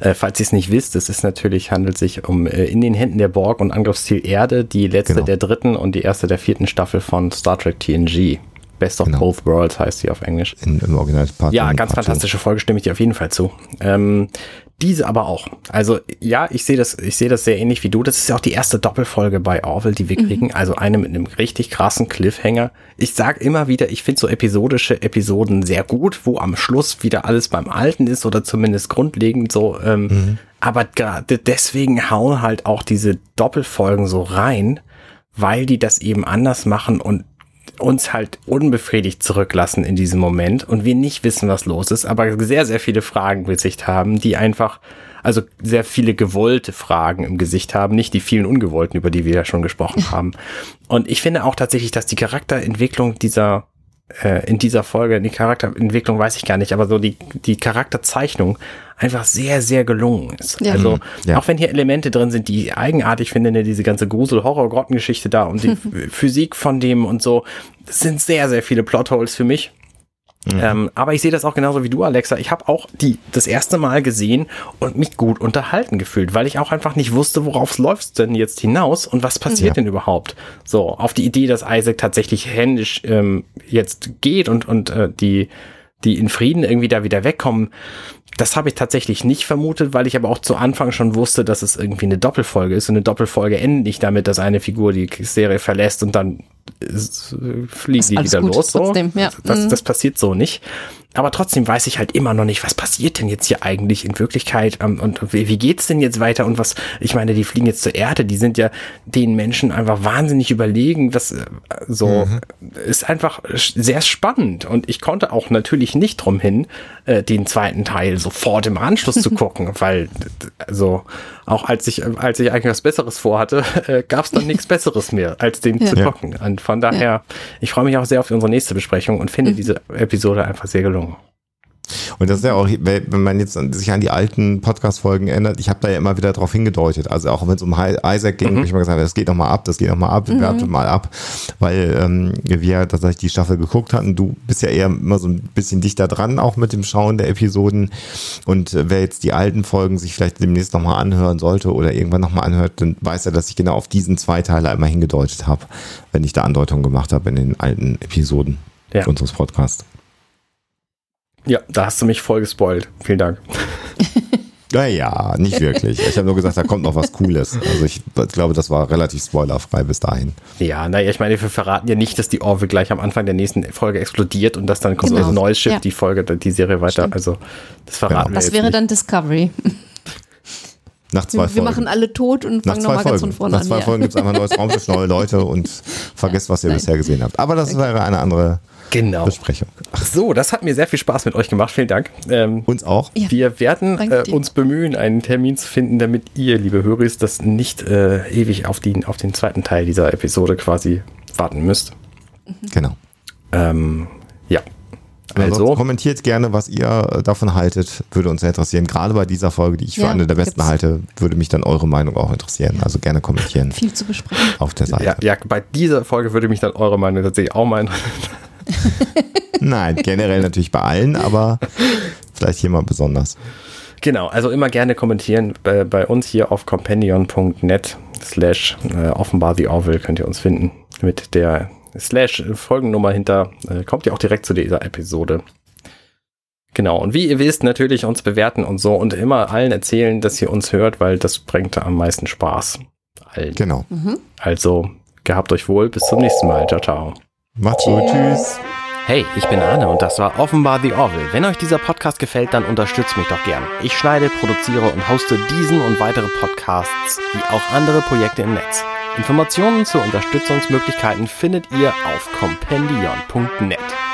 Äh, falls ihr es nicht wisst, es ist natürlich, handelt sich um äh, In den Händen der Borg und Angriffsziel Erde, die letzte Genau. der dritten und die erste der vierten Staffel von Star Trek TNG. Best of Genau. Both Worlds heißt sie auf Englisch. In, Im Original Part Ja, ganz Part fantastische Folge, stimme ich dir auf jeden Fall zu. Ähm, diese aber auch. Also ja, ich sehe das, ich sehe das sehr ähnlich wie du. Das ist ja auch die erste Doppelfolge bei Orville, die wir kriegen. Also eine mit einem richtig krassen Cliffhanger. Ich sag immer wieder, ich finde so episodische Episoden sehr gut, wo am Schluss wieder alles beim Alten ist oder zumindest grundlegend so. Ähm, Aber gerade deswegen hauen halt auch diese Doppelfolgen so rein, weil die das eben anders machen und uns halt unbefriedigt zurücklassen in diesem Moment und wir nicht wissen, was los ist, aber sehr, sehr viele Fragen im Gesicht haben, die einfach, also sehr viele gewollte Fragen im Gesicht haben, nicht die vielen ungewollten, über die wir ja schon gesprochen [laughs] haben. Und ich finde auch tatsächlich, dass die Charakterentwicklung dieser äh, in dieser Folge, die Charakterentwicklung weiß ich gar nicht, aber so die, die Charakterzeichnung einfach sehr, sehr gelungen ist. Ja. Also Ja. auch wenn hier Elemente drin sind, die ich eigenartig finde, ne, diese ganze Grusel-Horror-Grottengeschichte da und die [laughs] Physik von dem und so, das sind sehr, sehr viele Plotholes für mich. Ähm, aber ich sehe das auch genauso wie du, Alexa. Ich habe auch die das erste Mal gesehen und mich gut unterhalten gefühlt, weil ich auch einfach nicht wusste, worauf läuft denn jetzt hinaus und was passiert Ja. denn überhaupt. So, auf die Idee, dass Isaac tatsächlich händisch ähm, jetzt geht und, und äh, die, die in Frieden irgendwie da wieder wegkommen, das habe ich tatsächlich nicht vermutet, weil ich aber auch zu Anfang schon wusste, dass es irgendwie eine Doppelfolge ist. Und eine Doppelfolge endet nicht damit, dass eine Figur die Serie verlässt und dann ist, fliegen die wieder gut, los. So. trotzdem, ja. Das, Mhm. das passiert so nicht. Aber trotzdem weiß ich halt immer noch nicht, was passiert denn jetzt hier eigentlich in Wirklichkeit ähm, und wie, wie geht's denn jetzt weiter und was, ich meine, die fliegen jetzt zur Erde, die sind ja den Menschen einfach wahnsinnig überlegen, das äh, so ist einfach sehr spannend und ich konnte auch natürlich nicht drum hin, äh, den zweiten Teil sofort im Anschluss zu [laughs] gucken, weil also auch als ich als ich eigentlich was Besseres vorhatte, [laughs] äh, gab es dann nichts Besseres mehr, als den zu Ja. gucken. Und von daher, ich freue mich auch sehr auf unsere nächste Besprechung und finde diese Episode einfach sehr gelungen. Und das ist ja auch, wenn man jetzt an- sich an die alten Podcast-Folgen erinnert, ich habe da ja immer wieder darauf hingedeutet. Also auch wenn es um Isaac ging, habe ich immer gesagt, das geht noch mal ab, das geht noch mal ab, wartet mal ab. Weil ähm, wir tatsächlich die Staffel geguckt hatten. Du bist ja eher immer so ein bisschen dichter dran, auch mit dem Schauen der Episoden. Und äh, wer jetzt die alten Folgen sich vielleicht demnächst noch mal anhören sollte oder irgendwann noch mal anhört, dann weiß er, dass ich genau auf diesen zwei Teile einmal hingedeutet habe, wenn ich da Andeutungen gemacht habe in den alten Episoden Ja. unseres Podcasts. Ja, da hast du mich voll gespoilt. Vielen Dank. [laughs] Naja, nicht wirklich. Ich habe nur gesagt, da kommt noch was Cooles. Also ich glaube, das war relativ spoilerfrei bis dahin. Ja, naja, ich meine, wir verraten ja nicht, dass die Orville gleich am Anfang der nächsten Folge explodiert und dass dann kommt Genau. ein neues Schiff, Ja. die Folge, die Serie weiter. Stimmt. Also, das verraten wir Das jetzt wäre nicht. dann Discovery. [laughs] Nach zwei Wir, wir Folgen. machen alle tot und Nach fangen zwei nochmal ganz Folgen. von vorne Nach an. zwei ja. Folgen gibt es einfach ein neues Raumschiff, neue Leute und [laughs] vergesst, was ihr Nein. bisher gesehen habt. Aber das wäre eine andere Genau. Besprechung. So, das hat mir sehr viel Spaß mit euch gemacht. Vielen Dank. Ähm, Uns auch. Ja. Wir werden äh, uns bemühen, einen Termin zu finden, damit ihr, liebe Höris, das nicht äh, ewig auf, die, auf den zweiten Teil dieser Episode quasi warten müsst. Genau. Ähm, ja. Also Also, kommentiert gerne, was ihr äh, davon haltet. Würde uns sehr interessieren. Gerade bei dieser Folge, die ich für Ja, eine der besten gibt's. halte, würde mich dann eure Meinung auch interessieren. Also gerne kommentieren Viel zu besprechen. auf der Seite. ja, ja, bei dieser Folge würde mich dann eure Meinung tatsächlich auch mal interessieren. [laughs] Nein, generell natürlich bei allen, aber vielleicht hier mal besonders. Genau, also immer gerne kommentieren. Bei, bei uns hier auf companion.net slash äh, offenbar the Orville könnt ihr uns finden. Mit der slash Folgennummer hinter äh, kommt ihr auch direkt zu dieser Episode. Genau, und wie ihr wisst, natürlich uns bewerten und so und immer allen erzählen, dass ihr uns hört, weil das bringt am meisten Spaß. Allen. Genau. Also, gehabt euch wohl, bis zum nächsten Mal. Ciao, ciao. Macht's gut. Tschüss. Hey, ich bin Arne und das war offenbar The Orville. Wenn euch dieser Podcast gefällt, dann unterstützt mich doch gern. Ich schneide, produziere und hoste diesen und weitere Podcasts, wie auch andere Projekte im Netz. Informationen zu Unterstützungsmöglichkeiten findet ihr auf compendion.net.